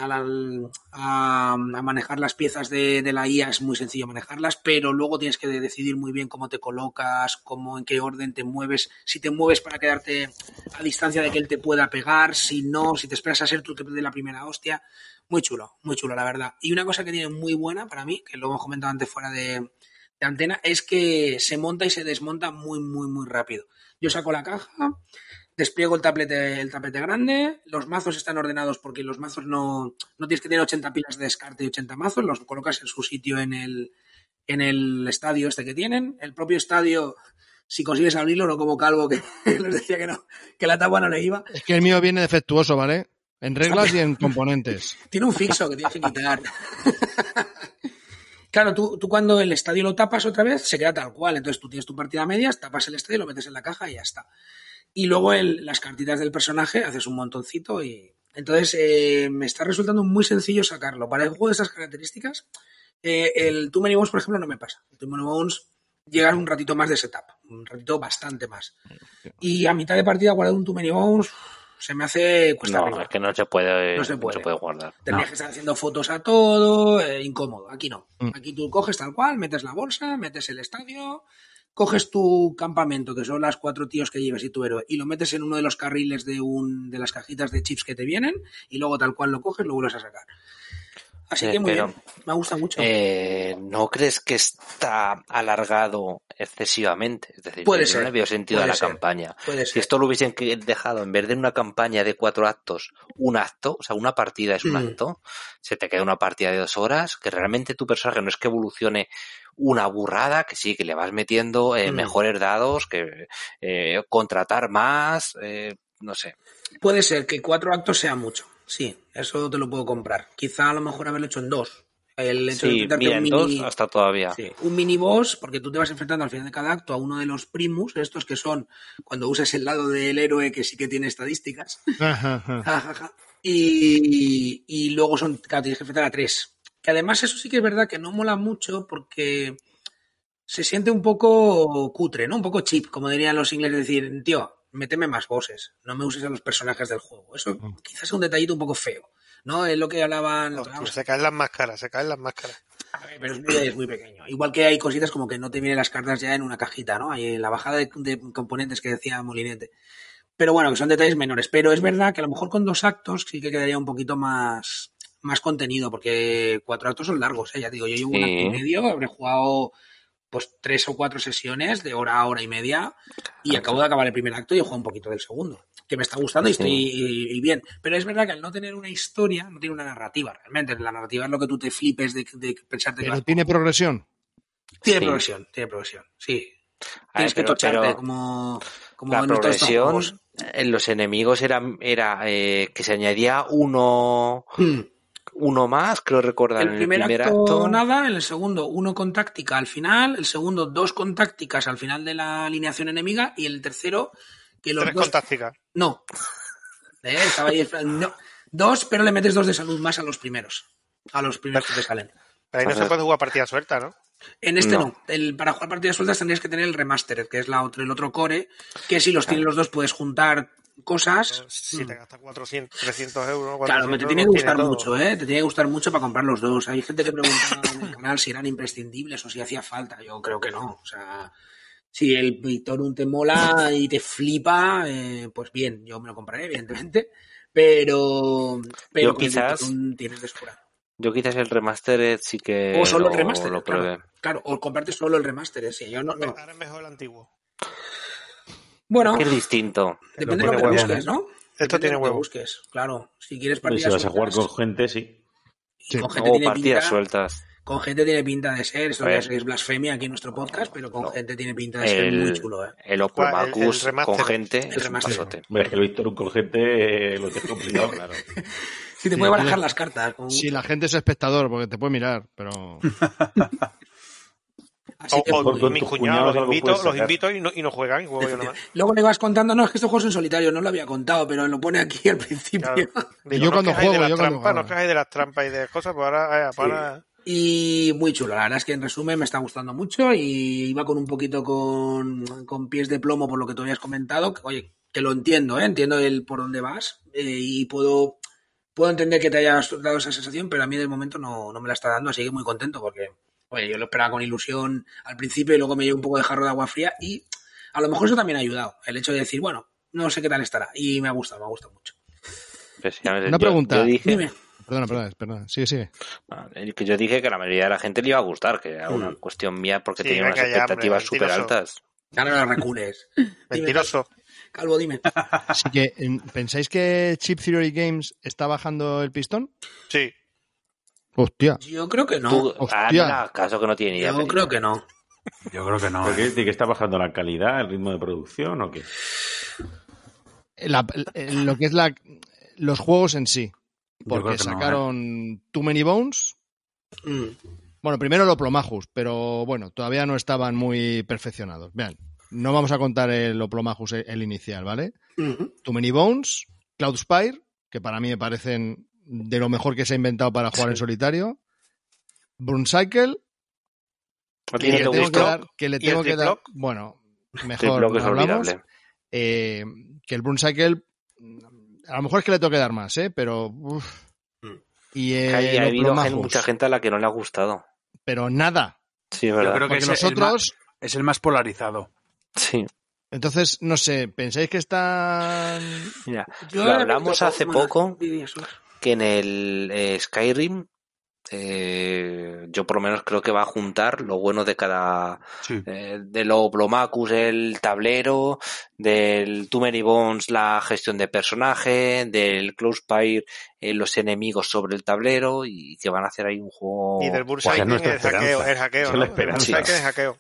a, manejar las piezas de, de la IA, es muy sencillo manejarlas, pero luego tienes que decidir muy bien cómo te colocas, cómo, en qué orden te mueves, si te mueves para quedarte a distancia de que él te pueda pegar, si no, si te esperas a ser tú te dé la primera hostia. Muy chulo, muy chulo, la verdad. Y una cosa que tiene muy buena para mí, que lo hemos comentado antes fuera de, de antena, es que se monta y se desmonta muy, muy, muy rápido. Yo saco la caja, despliego el tapete, el tapete grande, los mazos están ordenados porque los mazos no, no tienes que tener 80 pilas de descarte y 80 mazos, los colocas en su sitio en el, en el estadio este que tienen. El propio estadio, si consigues abrirlo, no como Calvo que les decía que no, que la tapa no le iba, Es que el mío viene defectuoso, ¿vale? En reglas y en componentes. tiene un fixo que tienes que quitar. Claro, tú, tú cuando el estadio lo tapas otra vez, se queda tal cual. Entonces tú tienes tu partida a medias, tapas el estadio, lo metes en la caja y ya está. Y luego el- las cartitas del personaje, haces un montoncito y... Entonces eh, me está resultando muy sencillo sacarlo. Para el juego de estas características, eh, el Too Many Bones, por ejemplo, no me pasa. El Too Many Bones llega un ratito más de setup, un ratito bastante más. Y a mitad de partida guardar un Too Many Bones se me hace cuesta No, arriba. es que no se puede, No se puede. guardar. Tendrías que estar haciendo fotos a todo, eh, incómodo. Aquí no. Mm. Aquí tú coges tal cual, metes la bolsa, metes el estadio, coges tu campamento, que son las cuatro tíos que llevas y tu héroe, y lo metes en uno de los carriles de un de las cajitas de chips que te vienen, y luego tal cual lo coges, lo vuelves a sacar. Así Sí, que muy pero, bien. Me gusta mucho. Eh, ¿No crees que está alargado excesivamente? Es decir, Puede ser, no le veo sentido a la ser. campaña. Puede Si ser. esto lo hubiesen dejado, en vez de una campaña de cuatro actos, un acto, o sea, una partida es un Mm. acto, se te queda una partida de dos horas, que realmente tu personaje no es que evolucione una burrada, que sí, que le vas metiendo eh, Mm. mejores dados, que eh, contratar más, eh, no sé. Puede ser que cuatro actos sea mucho. Sí, eso te lo puedo comprar. Quizá a lo mejor haberlo hecho en dos. El hecho de Sí, enfrentarte a mira, un en mini- dos hasta todavía. Sí, un mini boss, porque tú te vas enfrentando al final de cada acto a uno de los primus, estos que son cuando usas el lado del héroe que sí que tiene estadísticas. Y luego son, claro, tienes que enfrentar a tres. Que además eso sí que es verdad que no mola mucho porque se siente un poco cutre, ¿no? Un poco cheap, como dirían los ingleses, decir, tío, méteme más bosses, no me uses a los personajes del juego. Eso quizás es un detallito un poco feo, ¿no? Es lo que hablaban... Hostia, se caen las máscaras, se caen las máscaras. A ver, pero es muy, es muy pequeño. Igual que hay cositas como que no te vienen las cartas ya en una cajita, ¿no? Hay en la bajada de, de componentes que decía Molinete. Pero bueno, que son detalles menores. Pero es verdad que a lo mejor con dos actos sí que quedaría un poquito más, más contenido, porque cuatro actos son largos, ¿eh? ya digo, yo llevo un acto y medio, habré jugado pues tres o cuatro sesiones de hora a hora y media y acabo de acabar el primer acto y he jugado un poquito del segundo, que me está gustando y estoy y- y bien. Pero es verdad que al no tener una historia, no tiene una narrativa realmente. La narrativa es lo que tú te flipes de, de pensarte que Pero vas- tiene progresión. tiene Sí. progresión, tiene progresión, sí. A ver, Tienes que tocharte pero como, como la progresión en los enemigos era, era eh, que se añadía uno, Hmm. Uno más, creo recordar, El en el primer acto, acto. nada, en el segundo uno con táctica al final, el segundo dos con tácticas al final de la alineación enemiga y el tercero que los Tres dos... con táctica. No. Eh, estaba ahí no. Dos, pero le metes dos de salud más a los primeros. A los primeros que te salen. Pero ahí no se puede jugar partida suelta, ¿no? En este no. No. El, para jugar partidas sueltas tendrías que tener el remastered, que es la otro, el otro core, que si los tienes los dos puedes juntar cosas. Si te gastas 400, 300 euros. Claro, me 400 te tiene que gustar mucho, ¿eh? Te tiene que gustar mucho para comprar los dos. Hay gente que preguntaba en el canal si eran imprescindibles o si hacía falta. Yo creo que no. O sea, si el Victorum te mola y te flipa, eh, pues bien, yo me lo compraré, evidentemente. Pero, pero Yo quizás- tienes de sobra. Yo quizás el remastered sí que O solo el lo- remaster, lo claro. Claro, o comprarte solo el remaster, sí. Yo no, no. Ahora es mejor el antiguo. Bueno, Que es distinto. depende de lo que huevo. busques, ¿no? Esto tiene lo que huevo. busques, claro. Si quieres partidas si vas a jugar con gente, sí. y con gente O tiene partidas pinta- sueltas. Con gente tiene pinta de ser, eso ya es blasfemia aquí en nuestro podcast, pero con No. gente tiene pinta de ser El- muy chulo, ¿eh? El. El- el remaster. con gente El es un remaster. pasote. Hombre, es que el Víctor con gente eh, lo tengo complicado, claro. Si te Sí, puede barajar las cartas. con- Si la gente es espectador, porque te puede mirar, pero así O, que o mis cuñados cuñados los invito, los invito y no, y no juegan y juego yo nomás. Luego le vas contando, no, es que estos juegos son solitarios, no lo había contado, pero lo pone aquí al principio. Claro. Digo, Yo no cuando juego, de yo las cuando trampas, no os quejáis de las trampas y de cosas, pues ahora, eh, para... Y muy chulo, la verdad es que en resumen me está gustando mucho y iba con un poquito con, con pies de plomo por lo que tú habías comentado, que, oye, que lo entiendo, ¿eh? entiendo el por dónde vas eh, y puedo, puedo entender que te hayas dado esa sensación, pero a mí de momento no, no me la está dando, así que muy contento porque, oye, yo lo esperaba con ilusión al principio y luego me llevo un poco de jarro de agua fría y a lo mejor eso también ha ayudado, el hecho de decir, bueno, no sé qué tal estará y me ha gustado, me ha gustado mucho. Pues, Una yo- pregunta. Yo dije, Dime. perdona, perdona, perdona. Sigue, sigue. Que yo dije que a la mayoría de la gente le iba a gustar, que era una Mm. cuestión mía porque Sí, tenía unas expectativas súper altas. Ahora no las recules. Mentiroso. Calvo, dime. Así que, em, ¿pensáis que Chip Theory Games está bajando el pistón? Sí. Hostia. Yo creo que no. Tú, hostia. anda, caso que no tiene idea. Yo creo que no. Yo creo que no. ¿Por ¿eh? qué? ¿De que está bajando la calidad, el ritmo de producción o qué? La- el- lo que es la, los juegos en sí. Porque que no, ¿eh? sacaron Too Many Bones. Mm. Bueno, primero lo Plomajus, pero bueno, todavía no estaban muy perfeccionados. Vean, no vamos a contar el Oplomajus, el, el inicial, ¿vale? Too Many Bones, Cloud Spire, que para mí me parecen de lo mejor que se ha inventado para jugar en solitario. Burn Cycle, ¿No que tiene le que tengo que dar, que le ¿Y tengo el que dar, bueno, mejor hablamos. olvidable. Eh, que el Burn Cycle, a lo mejor es que le tengo que dar más, ¿eh? Pero, uf. Mm. Y Que eh, hay- ha el habido Oplomajus, gen- mucha gente a la que no le ha gustado. pero nada. Sí, es Yo verdad. creo que Porque es los el, otros, más, es el más polarizado. Sí. entonces, no sé, ¿pensáis que están Mira, Yo lo hablamos hace poco que en el eh, Skyrim eh, yo por lo menos creo que va a juntar lo bueno de cada Sí. eh, de lo Blomacus el tablero del Too Many Bones la gestión de personaje del Close Spire eh, los enemigos sobre el tablero y que van a hacer ahí un juego Y del Pues nuestra el hackeo, el hackeo, ¿no? El hackeo.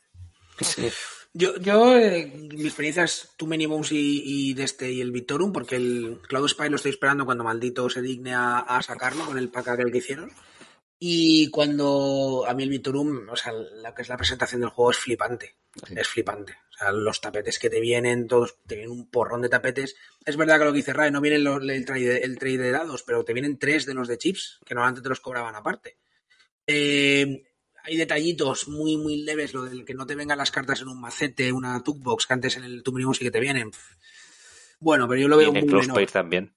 Sí. Yo, yo eh, mi experiencia es Too Many Bones y, y de este y el Victorum, porque el Cloud Spy lo estoy esperando cuando maldito se digne a, a sacarlo con el pack aquel que hicieron. Y cuando a mí el Victorum, o sea, la que es la presentación del juego es flipante. Es flipante. O sea, los tapetes que te vienen, todos, te vienen un porrón de tapetes. Es verdad que lo que dice Ray, no vienen los- el, trade, el trade de dados, pero te vienen tres de los de chips, que normalmente te los cobraban aparte. Eh, hay detallitos muy, muy leves, lo del que no te vengan las cartas en un macete, una box que antes en el Tumblr sí que te vienen. Bueno, pero yo lo Y veo en muy también.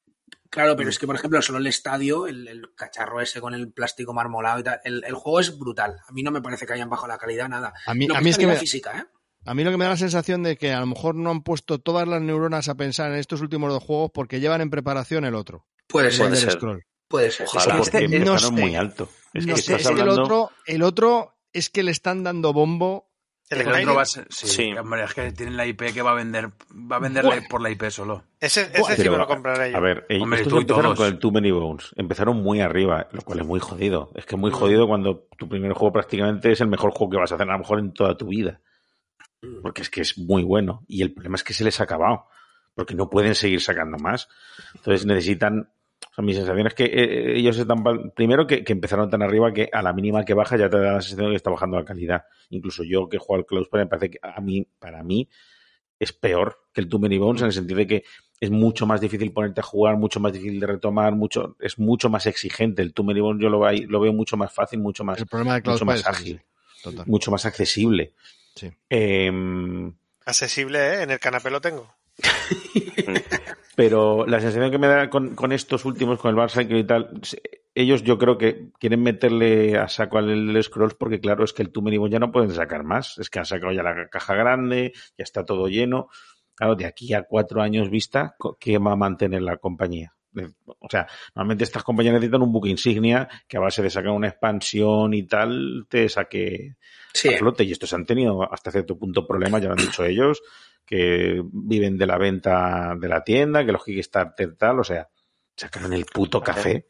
Claro, pero es que, por ejemplo, solo el estadio, el, el cacharro ese con el plástico marmolado y tal, el, el juego es brutal. A mí no me parece que hayan bajado la calidad, nada. A mí, Lo a mí es que me, física, ¿eh? a mí lo que me da la sensación de que a lo mejor no han puesto todas las neuronas a pensar en estos últimos dos juegos porque llevan en preparación el otro. Puede el ser. Puede ser. Scroll. Puede ser. Ojalá. Sí, Porque este- no muy alto. Es No que sé, estás es que el hablando... otro, el otro es que le están dando bombo. El El Skyrim, otro va a ser, sí, Sí. hombre, es que tienen la IP que va a vender, va a vender por la IP solo. ese, ese sí Pero, me lo compraré yo. A ver, ellos Hombre, tú empezaron todos. con el Too Many Bones. Empezaron muy arriba, lo cual es muy jodido. Es que es muy Mm. jodido cuando tu primer juego prácticamente es el mejor juego que vas a hacer a lo mejor en toda tu vida. Mm. Porque es que es muy bueno. Y el problema es que se les ha acabado. Porque no pueden seguir sacando más. Entonces necesitan... Sea, mi sensación es que eh, ellos están... Primero que, que empezaron tan arriba que a la mínima que baja ya te da la sensación de que está bajando la calidad. Incluso yo que juego al Cloud Spire me parece que a mí, para mí, es peor que el Too Many Bones en el sentido de que es mucho más difícil ponerte a jugar, mucho más difícil de retomar, mucho, es mucho más exigente. El Too Many Bones yo lo, veo ahí- lo veo mucho más fácil, mucho más, El problema de mucho más ágil, mucho más accesible. Sí. Em, Accesible, ¿eh? En el canapé lo tengo. pero la sensación que me da con, con estos últimos, con el Barça y tal, ellos yo creo que quieren meterle a saco al Scrolls porque claro, es que el Bones ya no pueden sacar más. Es que han sacado ya la caja grande, ya está todo lleno. Claro, de aquí a cuatro años vista, ¿qué va a mantener la compañía? De- O sea, normalmente estas compañías necesitan un buque insignia que a base de sacar una expansión y tal, te saque Sí. a flote. Y estos han tenido hasta cierto punto problemas, ya lo han dicho ellos, que viven de la venta de la tienda, que los Kickstarter tal, o sea, sacaron el puto café.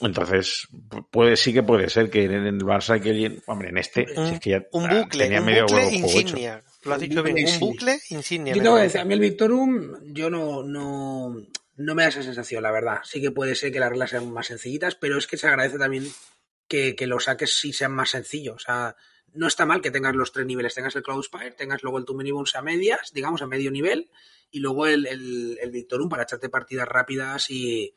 Entonces, pu- puede, sí que puede ser que en el Barça que alguien- hombre, en este, Un- si es que ya Un bucle, tenía un medio bucle huevo juego hecho. insignia. Lo has dicho bien, un bucle insignia. Yo tengo que decir, a mí el Victorum, yo no, no, no me da esa sensación, la verdad. Sí que puede ser que las reglas sean más sencillitas, pero es que se agradece también que, que los saques sí sean más sencillos. O sea, no está mal que tengas los tres niveles. Tengas el Cloudspire, tengas luego el Too Many Bones a medias, digamos, a medio nivel, y luego el, el, el Victorum para echarte partidas rápidas y...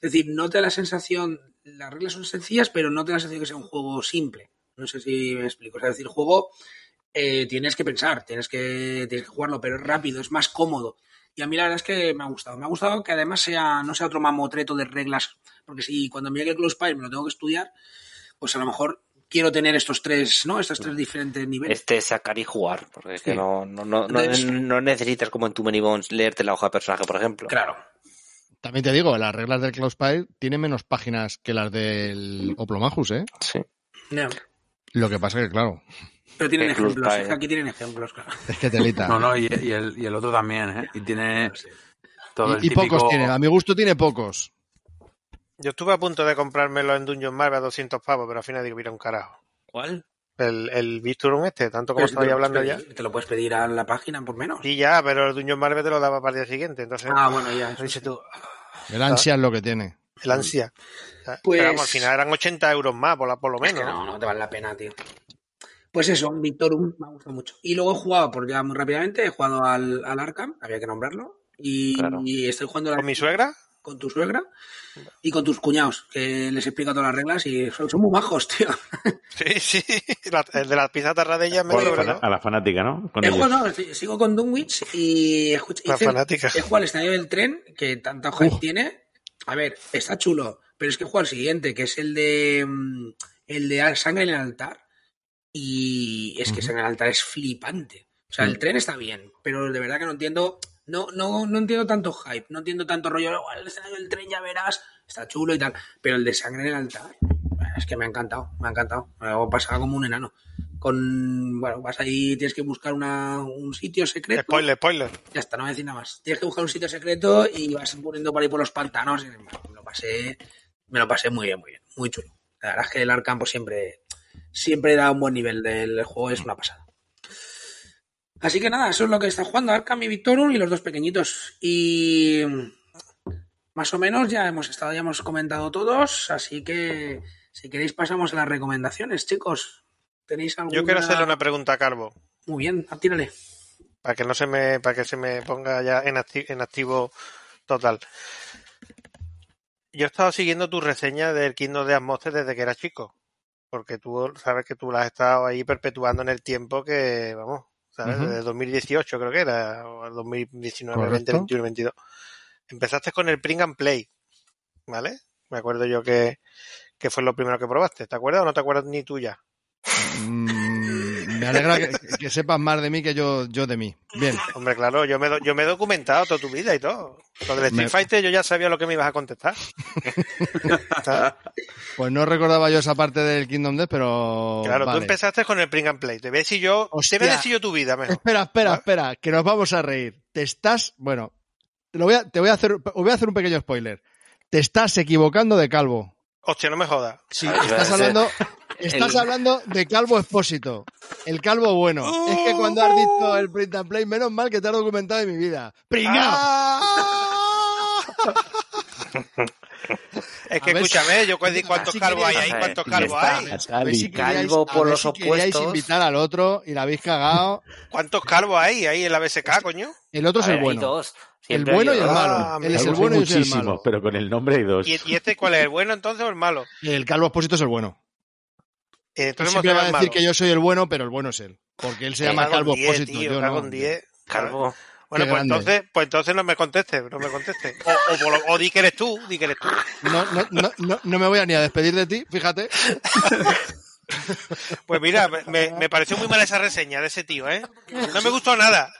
Es decir, no te da la sensación, las reglas son sencillas, pero no te da la sensación que sea un juego simple. No sé si me explico. O sea, es decir, juego eh, tienes que pensar, tienes que, tienes que jugarlo, pero es rápido, es más cómodo. Y a mí la verdad es que me ha gustado. Me ha gustado que además sea, no sea otro mamotreto de reglas, porque si cuando me llegue el Close Spire me lo tengo que estudiar, pues a lo mejor quiero tener estos tres, ¿no? Estos tres diferentes niveles. Este sacar y jugar, porque es que Sí. no, no, no, no, Entonces- no necesitas como en Too Many Bones leerte la hoja de personaje, por ejemplo. Claro. También te digo, las reglas del Cloud Spire tienen menos páginas que las del Oplomachus, ¿eh? Sí. No, Lo que pasa que, claro, pero tienen El ejemplos. Es que aquí tienen ejemplos, claro. es que telita. No, no, y, y el, y el otro también, ¿eh? Y tiene todo el y, y típico... pocos tiene. A mi gusto tiene pocos. Yo estuve a punto de comprármelo en Dungeon Marvel a 200 pavos, pero al final digo, mira un carajo. ¿Cuál? El, el Victorum este, tanto como lo hablando puedes ya. pedir, Te lo puedes pedir a la página por menos. Sí, ya, pero el Dungeon Marvel te lo daba para el día siguiente. Entonces, Ah, bueno, ya. eso dices sí. tú, El ansia es lo que tiene. el ansia. Pues- pero vamos, al final eran 80 euros más, por, la- por lo Es menos. que ¿no? no, te vale la pena, tío. Pues eso, un Victorum me ha gustado mucho. Y luego he jugado, por ya muy rápidamente, he jugado al, al Arkham, había que nombrarlo. Y, Claro. y estoy jugando la- ¿Con mi suegra? Con tu suegra y con tus cuñados, que les explica todas las reglas y son, son muy majos, tío. Sí, sí. La- el de las pizzas tarradillas me O a, la libre, fana- ¿no? a la fanática, ¿no? Con ellos. no, sigo con Dunwich y escucha, La hice- fanática. he jugado el estadio del tren, que tanta Uf. tiene. A ver, está chulo, pero es que jugado el siguiente, que es el de mm, el de Sangre en el altar. Y es que. Sangre en el altar es flipante. O sea, el tren está bien, pero de verdad que no entiendo. No, no, no entiendo tanto hype, no entiendo tanto rollo. "Oh, el escenario del tren ya verás, está chulo y tal. Pero el de Sangre en el altar, es que me ha encantado, me ha encantado. Me pasado como un enano. Con, bueno, vas ahí, tienes que buscar una, un sitio secreto. Spoiler, spoiler. Ya está, no voy a decir nada más. Tienes que buscar un sitio secreto y vas poniendo por ahí por los pantanos. y, me lo pasé, me lo pasé muy bien, muy bien, muy chulo. La verdad es que el Arkham pues, siempre, siempre da un buen nivel del juego, es una pasada. Así que nada, eso es lo que está jugando Arkham y Victorum y los dos pequeñitos. Y más o menos ya hemos estado, ya hemos comentado todos, así que si queréis pasamos a las recomendaciones, chicos. ¿Tenéis alguna? Yo quiero hacerle una pregunta a Carbo. Muy bien, tírale. para que no se me para que se me ponga ya en, acti- en activo total. Yo he estado siguiendo tu reseña del Kingdom de Monster desde que era chico, porque tú sabes que tú la has estado ahí perpetuando en el tiempo que, vamos, ¿sabes? Ujú. Desde 2018 creo que era, o 2019, 20, Correcto. 21, 22. Empezaste con el Pring and Play, ¿vale? Me acuerdo yo que, que fue lo primero que probaste. ¿Te acuerdas o no te acuerdas ni tú ya? Mm, me alegra que, que sepas más de mí que yo, yo de mí. Bien. Hombre, claro, yo me, yo me he documentado toda tu vida y todo. Lo del Street Me- Fighter yo ya sabía lo que me ibas a contestar. Pues no recordaba yo esa parte del Kingdom Death, pero. Claro, vale. tú empezaste con el Bring and Play. Te a decir yo, Hostia. te decir yo tu vida mejor. Espera, espera, espera, que nos vamos a reír. Te estás. Bueno, te, lo voy a, te voy a hacer. Voy a hacer un pequeño spoiler. Te estás equivocando de calvo. Hostia, no me jodas. Sí, Ah, estás hablando. Estás el- hablando de Calvo Expósito, el calvo bueno. Es que cuando has dicho el print and play, menos mal que te has documentado de mi vida. ¡Pringao! ¡Ah! Es que escúchame, yo cuántos si calvos hay ahí, cuántos calvos hay, A ver si Calvo por los si queríais opuestos. invitar al otro y la habéis cagado. cuántos calvos hay ahí en la BSK, coño. El otro es el hay bueno. El bueno y el malo. Ah, Él es el bueno y soy el muchísimos, malo. pero con el nombre hay dos. ¿Y, y este cuál es, el bueno entonces o el malo? El calvo Expósito es el bueno. Eh, Entonces Siempre va a decir que yo soy el bueno, pero el bueno es él. Porque él se llama Calvo 10, Expósito. tío, Yo no. en 10. Calvo. Bueno, Qué pues grande. entonces, pues entonces no me contestes, no me contestes. O, o, di que eres tú, di que eres tú. No, no, no, no, no me voy a ni a despedir de ti, fíjate. Pues mira, me- me, me pareció muy mala esa reseña de ese tío, ¿eh? No me gustó nada.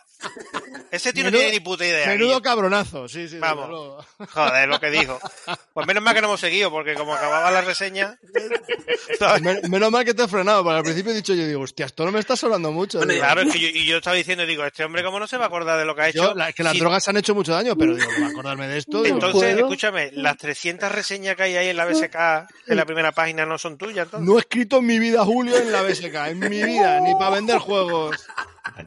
Ese tío no tiene ni puta idea. Menudo cabronazo, sí, sí. Vamos. Joder, lo que dijo. Pues menos mal que no hemos seguido, porque como acababa la reseña. Menos mal que te he frenado, porque al principio he dicho yo, digo, hostia, esto no me está sonando mucho. Bueno, Claro, es que yo, y yo estaba diciendo, digo, este hombre, ¿cómo no se va a acordar de lo que ha hecho? yo, la- que las Si- drogas han hecho mucho daño, pero digo, no acordarme de esto. digo, Entonces, ¿puedo? escúchame, las 300 reseñas que hay ahí en la BSK, en la primera página, no son tuyas, entonces. no he escrito en mi vida, Julio, en la BSK, en mi vida, ni para vender juegos.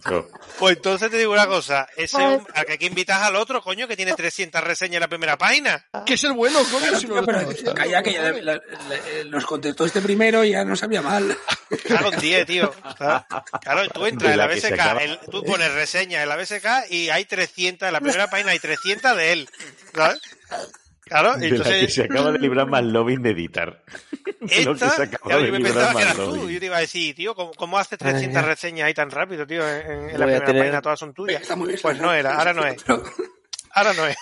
Macho, Pues entonces te digo una cosa, ese al que hay que invitar al otro, coño, que tiene 300 reseñas en la primera página. Que es el bueno, coño, si no lo Pero, estamos. calla, que ya la- contestó este primero y ya no sabía mal. Claro, en 10, tío. Claro, tú entras en la BSK, el- tú pones reseña en la BSK y hay 300, en la primera página hay 300 de él. ¿Sabes? Claro, de la que entonces se acaba de librar más lobbying de editar. Lo que esta, se acaba claro, de yo me librar pensaba que más eras tú. lobbying. Yo te iba a decir, tío, ¿cómo, cómo haces 300 reseñas ahí tan rápido, tío? En, en la primera tener- página todas son tuyas. Pues no era, ahora no es. Ahora no es.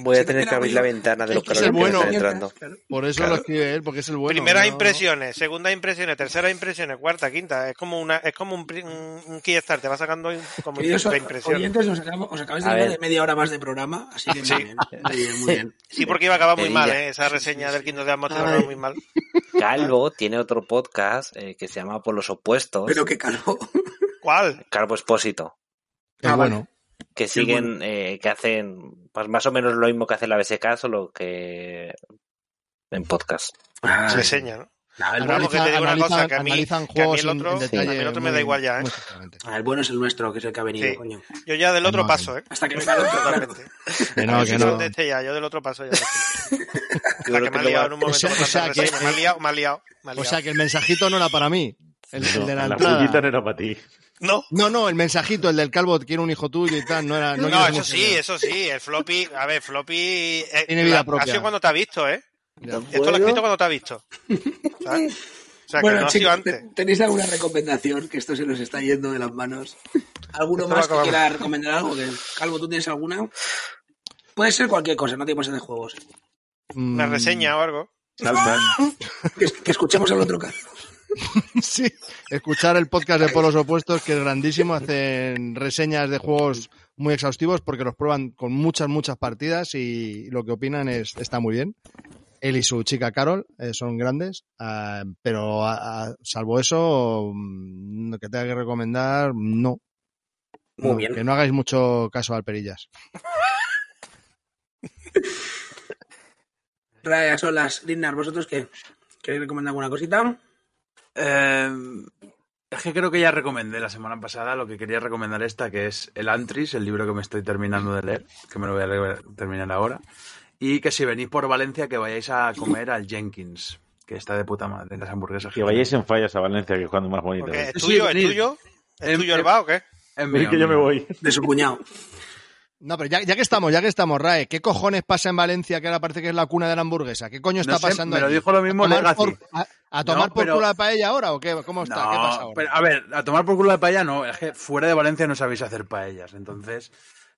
Voy a tener que abrir la ventana de los es calores que me están entrando. Por eso Claro. lo escribe él, porque es el bueno. Primeras no- impresiones, segundas impresiones, terceras impresiones, cuarta, quinta. Es como una, es como un, un, te va sacando como impresiones. oyentes, os, acabo- os acabáis de A hablar ver. de media hora más de programa, así que Sí. muy bien, muy. Sí, porque iba a acabar muy mal, ¿eh? Esa reseña del Kingdom de Amos iba a acabar muy mal. Calvo tiene otro podcast eh, que se llama Por los opuestos. Pero qué calvo. ¿Cuál? Calvo Expósito. Ah, bueno. Que siguen, eh, que hacen pues más o menos lo mismo que hace la BSK, solo que en podcast. Ah, Reseña, ¿no? no, el, bueno, que te digo una cosa, que a mí- analizan que a mí juegos el otro- detalle. a mí el otro me da igual ya, ¿eh? ah, el bueno es el nuestro, que es el que ha venido, Sí. coño. Yo ya del otro No, paso, ¿eh? Hasta que venga el otro. Totalmente. Que no, que no conteste ya, yo del otro paso ya. Hasta que me ha liado en un momento o sea- que-. Me ha liado, me ha liado. me ha O sea que el mensajito no era para mí. El, el No, de la la entrada. no era para ti. No, No, no, el mensajito, el del calvo, quiere un hijo tuyo y tal, no era. No, no, eso sí, eso sí. El floppy, a ver, floppy. eh, Tiene vida la- propia. Ha sido cuando te ha visto, ¿eh? Ya. Esto lo ha escrito cuando te ha visto. ¿Sabes? O sea, que Bueno, no ha sido chicos, antes. ¿te- ¿tenéis alguna recomendación? Que esto se nos está yendo de las manos. ¿Alguno Esto más que quiera recomendar algo? Que- Calvo, ¿tú tienes alguna? Puede ser cualquier cosa, no tiene que ser de juegos. Una reseña o algo. Que, que escuchemos al otro caso. Sí, escuchar el podcast de Polos Opuestos, que es grandísimo, hacen reseñas de juegos muy exhaustivos porque los prueban con muchas, muchas partidas y lo que opinan es, está muy bien. Él y su chica Carol eh, son grandes, ah, pero a- a- salvo eso, mm, lo que tenga que recomendar, no. Muy No, bien. Que no hagáis mucho caso al Perillas. Raya, Solas, Lignar, ¿vosotros qué? ¿Queréis recomendar alguna cosita? Eh, es que creo que ya recomendé la semana pasada lo que quería recomendar esta, que es El Antris, el libro que me estoy terminando de leer, que me lo voy a terminar ahora. Y que si venís por Valencia, que vayáis a comer al Jenkins, que está de puta madre, las hamburguesas. Que vayáis en fallas a Valencia, que es cuando más bonito. Es. tuyo, es tuyo. ¿Es tuyo el va o qué? Es mío, que yo me voy. De su cuñado. No, pero ya, ya que estamos, ya que estamos, Rae, ¿qué cojones pasa en Valencia que ahora parece que es la cuna de la hamburguesa? ¿Qué coño está No sé, pasando me lo allí? dijo lo mismo ¿A tomar Legacy. por, a, a tomar No, por pero- culo la paella ahora o qué? ¿Cómo está? No, ¿Qué pasa ahora? pero, a ver, a tomar por culo de paella no, es que fuera de Valencia no sabéis hacer paellas, entonces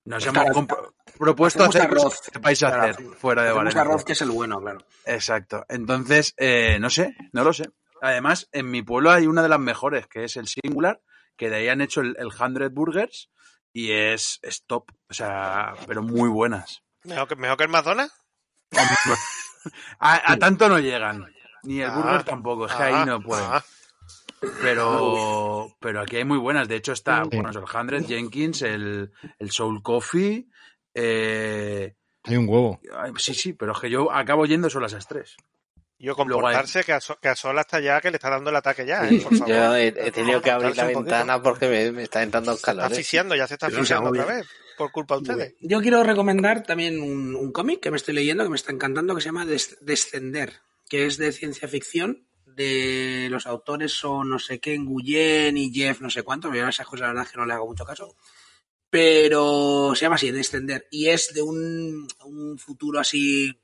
nos hemos Claro, propuesto hacer arroz. qué vais a Claro, hacer fuera de Valencia. arroz, que es el bueno, claro. Exacto. Entonces, eh, no sé, no lo sé. Además, en mi pueblo hay una de las mejores, que es el Singular, que de ahí han hecho el, el 100 Burgers y es, es top, o sea, pero muy buenas. ¿Mejor que, mejor que el McDonald's? A, a tanto no llegan, ni el Ah, Burger tampoco, es que ah, ahí no pueden. ah. Pero, pero aquí hay muy buenas. De hecho, está bueno, el 100 Jenkins, el, el Soul Coffee. eh, Hay un huevo. sí, sí, pero es que yo acabo yendo solo a esas tres. Yo Luego comportarse que a, Sol, que a Sol hasta ya que le está dando el ataque ya, ¿eh? Por favor. Yo he, he tenido que abrir la ventana porque me, me está entrando Se está calor. ¿eh? asfixiando, ya se está se asfixiando otra vez. Por culpa de ustedes. Yo quiero recomendar también un, un cómic que me estoy leyendo, que me está encantando, que se llama Des- Descender, que es de ciencia ficción. De los autores son no sé qué, Nguyen y Jeff, no sé cuánto, pero yo a esas cosas la verdad es que no le hago mucho caso. Pero se llama así, Descender, y es de un, un futuro así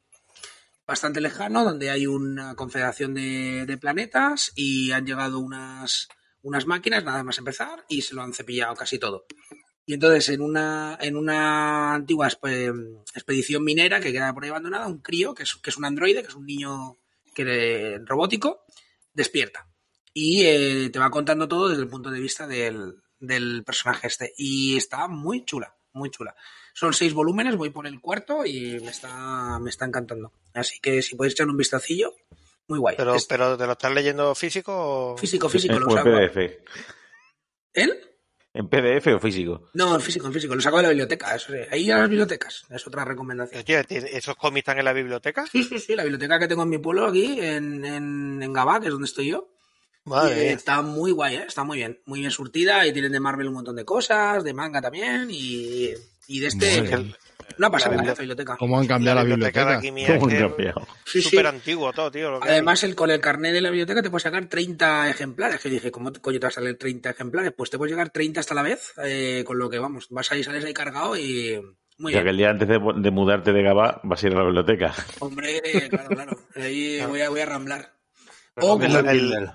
bastante lejano, donde hay una confederación de, planetas y han llegado unas, unas máquinas, nada más empezar, y se lo han cepillado casi todo. Y entonces en una, en una antigua expedición minera que queda por ahí abandonada, un crío, que es, que es un androide, que es un niño que, robótico, despierta. Y eh, te va contando todo desde el punto de vista del, del personaje este. Y está muy chula, muy chula. Son seis volúmenes, voy por el cuarto y me está, me está encantando. Así que si podéis echar un vistacillo, muy guay. Pero, Es pero ¿te lo estás leyendo físico o...? físico, físico. ¿O Lo en saco. PDF? ¿Él? ¿En PDF o físico? No, en físico, en físico. Lo saco de la biblioteca. Eso sí. Ahí a las bibliotecas. Es otra recomendación. Oye, ¿tiene- ¿esos cómics están en la biblioteca? Sí, sí, sí, la biblioteca que tengo en mi pueblo aquí, en, en, en Gabá, que es donde estoy yo. Madre eh, está muy guay, ¿eh? está muy bien, muy bien surtida y tienen de Marvel un montón de cosas, de manga también y, y de este... Mía. Una pasada, La la biblioteca. ¿Cómo han cambiado la, biblioteca? aquí mía ¿Cómo es han que cambiado? Sí, sí. súper antiguo todo, tío. lo que hay. Además, el, con el carnet de la biblioteca te puedes sacar 30 ejemplares. Que dije, ¿cómo coño te vas a salir 30 ejemplares? Pues te puedes llegar 30 hasta la vez, eh, con lo que vamos, vas ahí, sales ahí cargado y muy O sea, bien. que el día antes de, de mudarte de Gabá vas a ir a la biblioteca. Hombre, claro, claro. Ahí voy a, voy a ramblar. O la Kindle.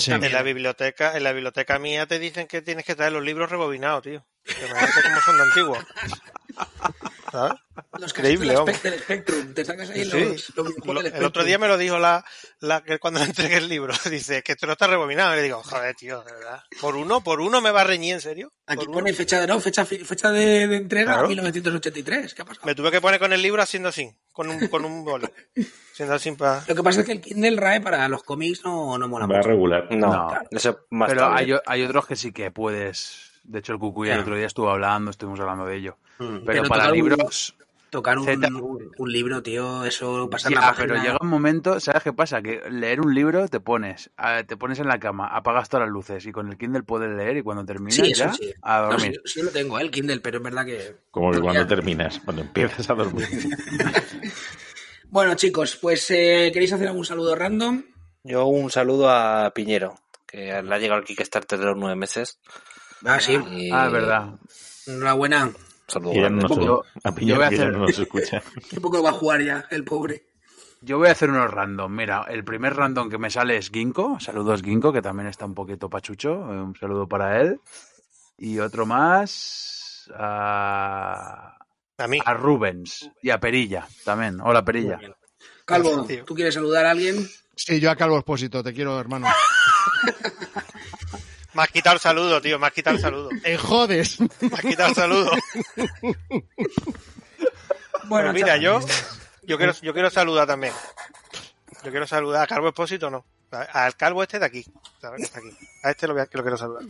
Sí. En la biblioteca, en la biblioteca mía te dicen que tienes que traer los libros rebobinados, tío. Que Imagínate cómo son de antiguos. ¿Sabes? los Increíble, del Spectrum, te sacas ahí Sí. los, los videojuegos Lo- del el otro día me lo dijo la, la que cuando le entregué el libro. Dice que esto no está rebobinado. Y le digo, joder, tío, de verdad. Por uno, por uno me va a reñir, en serio. Aquí uno. pone fecha de no, fecha, fecha de, de entrega Claro. 1983. ¿Qué ha pasado? Me tuve que poner con el libro haciendo así, con un, con un boli. Haciendo así para... Lo que pasa es que el Kindle RAE para los cómics no, no mola Va mucho. regular. No, No. eso es más Pero hay otros que sí que puedes. De hecho, el Cucuy el otro día estuvo hablando, estuvimos hablando de ello. Mm. Pero, para un- libros. tocar un, Z- un- un libro, tío, eso pasa en Ya, la página. pero llega un momento, ¿sabes qué pasa? Que leer un libro te pones, te pones en la cama, apagas todas las luces y con el Kindle puedes leer y cuando terminas Sí, ya sí. a No, dormir. sí, sí lo tengo, ¿eh? el Kindle, pero es verdad que... Como que No, cuando ya. terminas, cuando empiezas a dormir. Bueno, chicos, pues eh, ¿queréis hacer algún saludo random? Yo un saludo a Piñero, que le ha llegado el Kickstarter de los nueve meses. Ah, sí, Y Ah, es verdad. enhorabuena. Un saludo Y ya grande. no nos, Yo- a yo Piñón, voy a hacer- no nos escucha. Qué poco va a jugar ya, el pobre. Yo voy a hacer unos random. Mira, el primer random que me sale es Ginkgo. Saludos Ginkgo, que también está un poquito pachucho. Eh, Un saludo para él. Y otro más a, A mí. a Rubens y a Perilla también. Hola Perilla. Calvo. ¿tú quieres saludar a alguien? Sí, yo a Calvo Expósito, te quiero, hermano. Me has quitado el saludo, tío. Me has quitado el saludo. ¡Eh, jodes! Me has quitado el saludo. Bueno, mira, yo, yo quiero, yo quiero saludar también. Yo quiero saludar a Calvo Expósito, no. A- Al Calvo este de aquí. ¿sabes? Está aquí. A este lo, voy a- lo quiero saludar.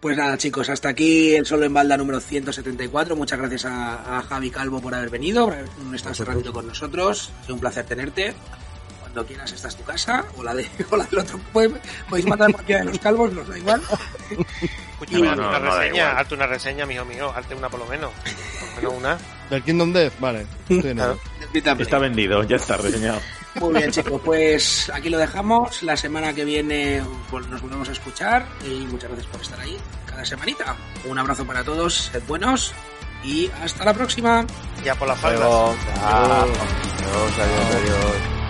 Pues nada, chicos, hasta aquí el Solo en Balda número 174. Muchas gracias a, a Javi Calvo por haber venido, por haber estado este ratito con nosotros. Ha sido un placer tenerte. Cuando quieras, esta es tu casa, o la, de, o la del otro. Podéis, podéis matar a cualquiera de los calvos, nos da igual. Escúchame, No, hazte no, una no reseña, igual. hazte una reseña, mijo mío. Hazte una por lo menos. Por lo menos una. Del Kingdom Death, vale. Está vendido, ya está reseñado. Muy bien, chicos, pues aquí lo dejamos. La semana que viene pues, nos volvemos a escuchar y muchas gracias por estar ahí cada semanita. Un abrazo para todos, sed buenos y hasta la próxima. Ya por la falda. Adiós, adiós, adiós.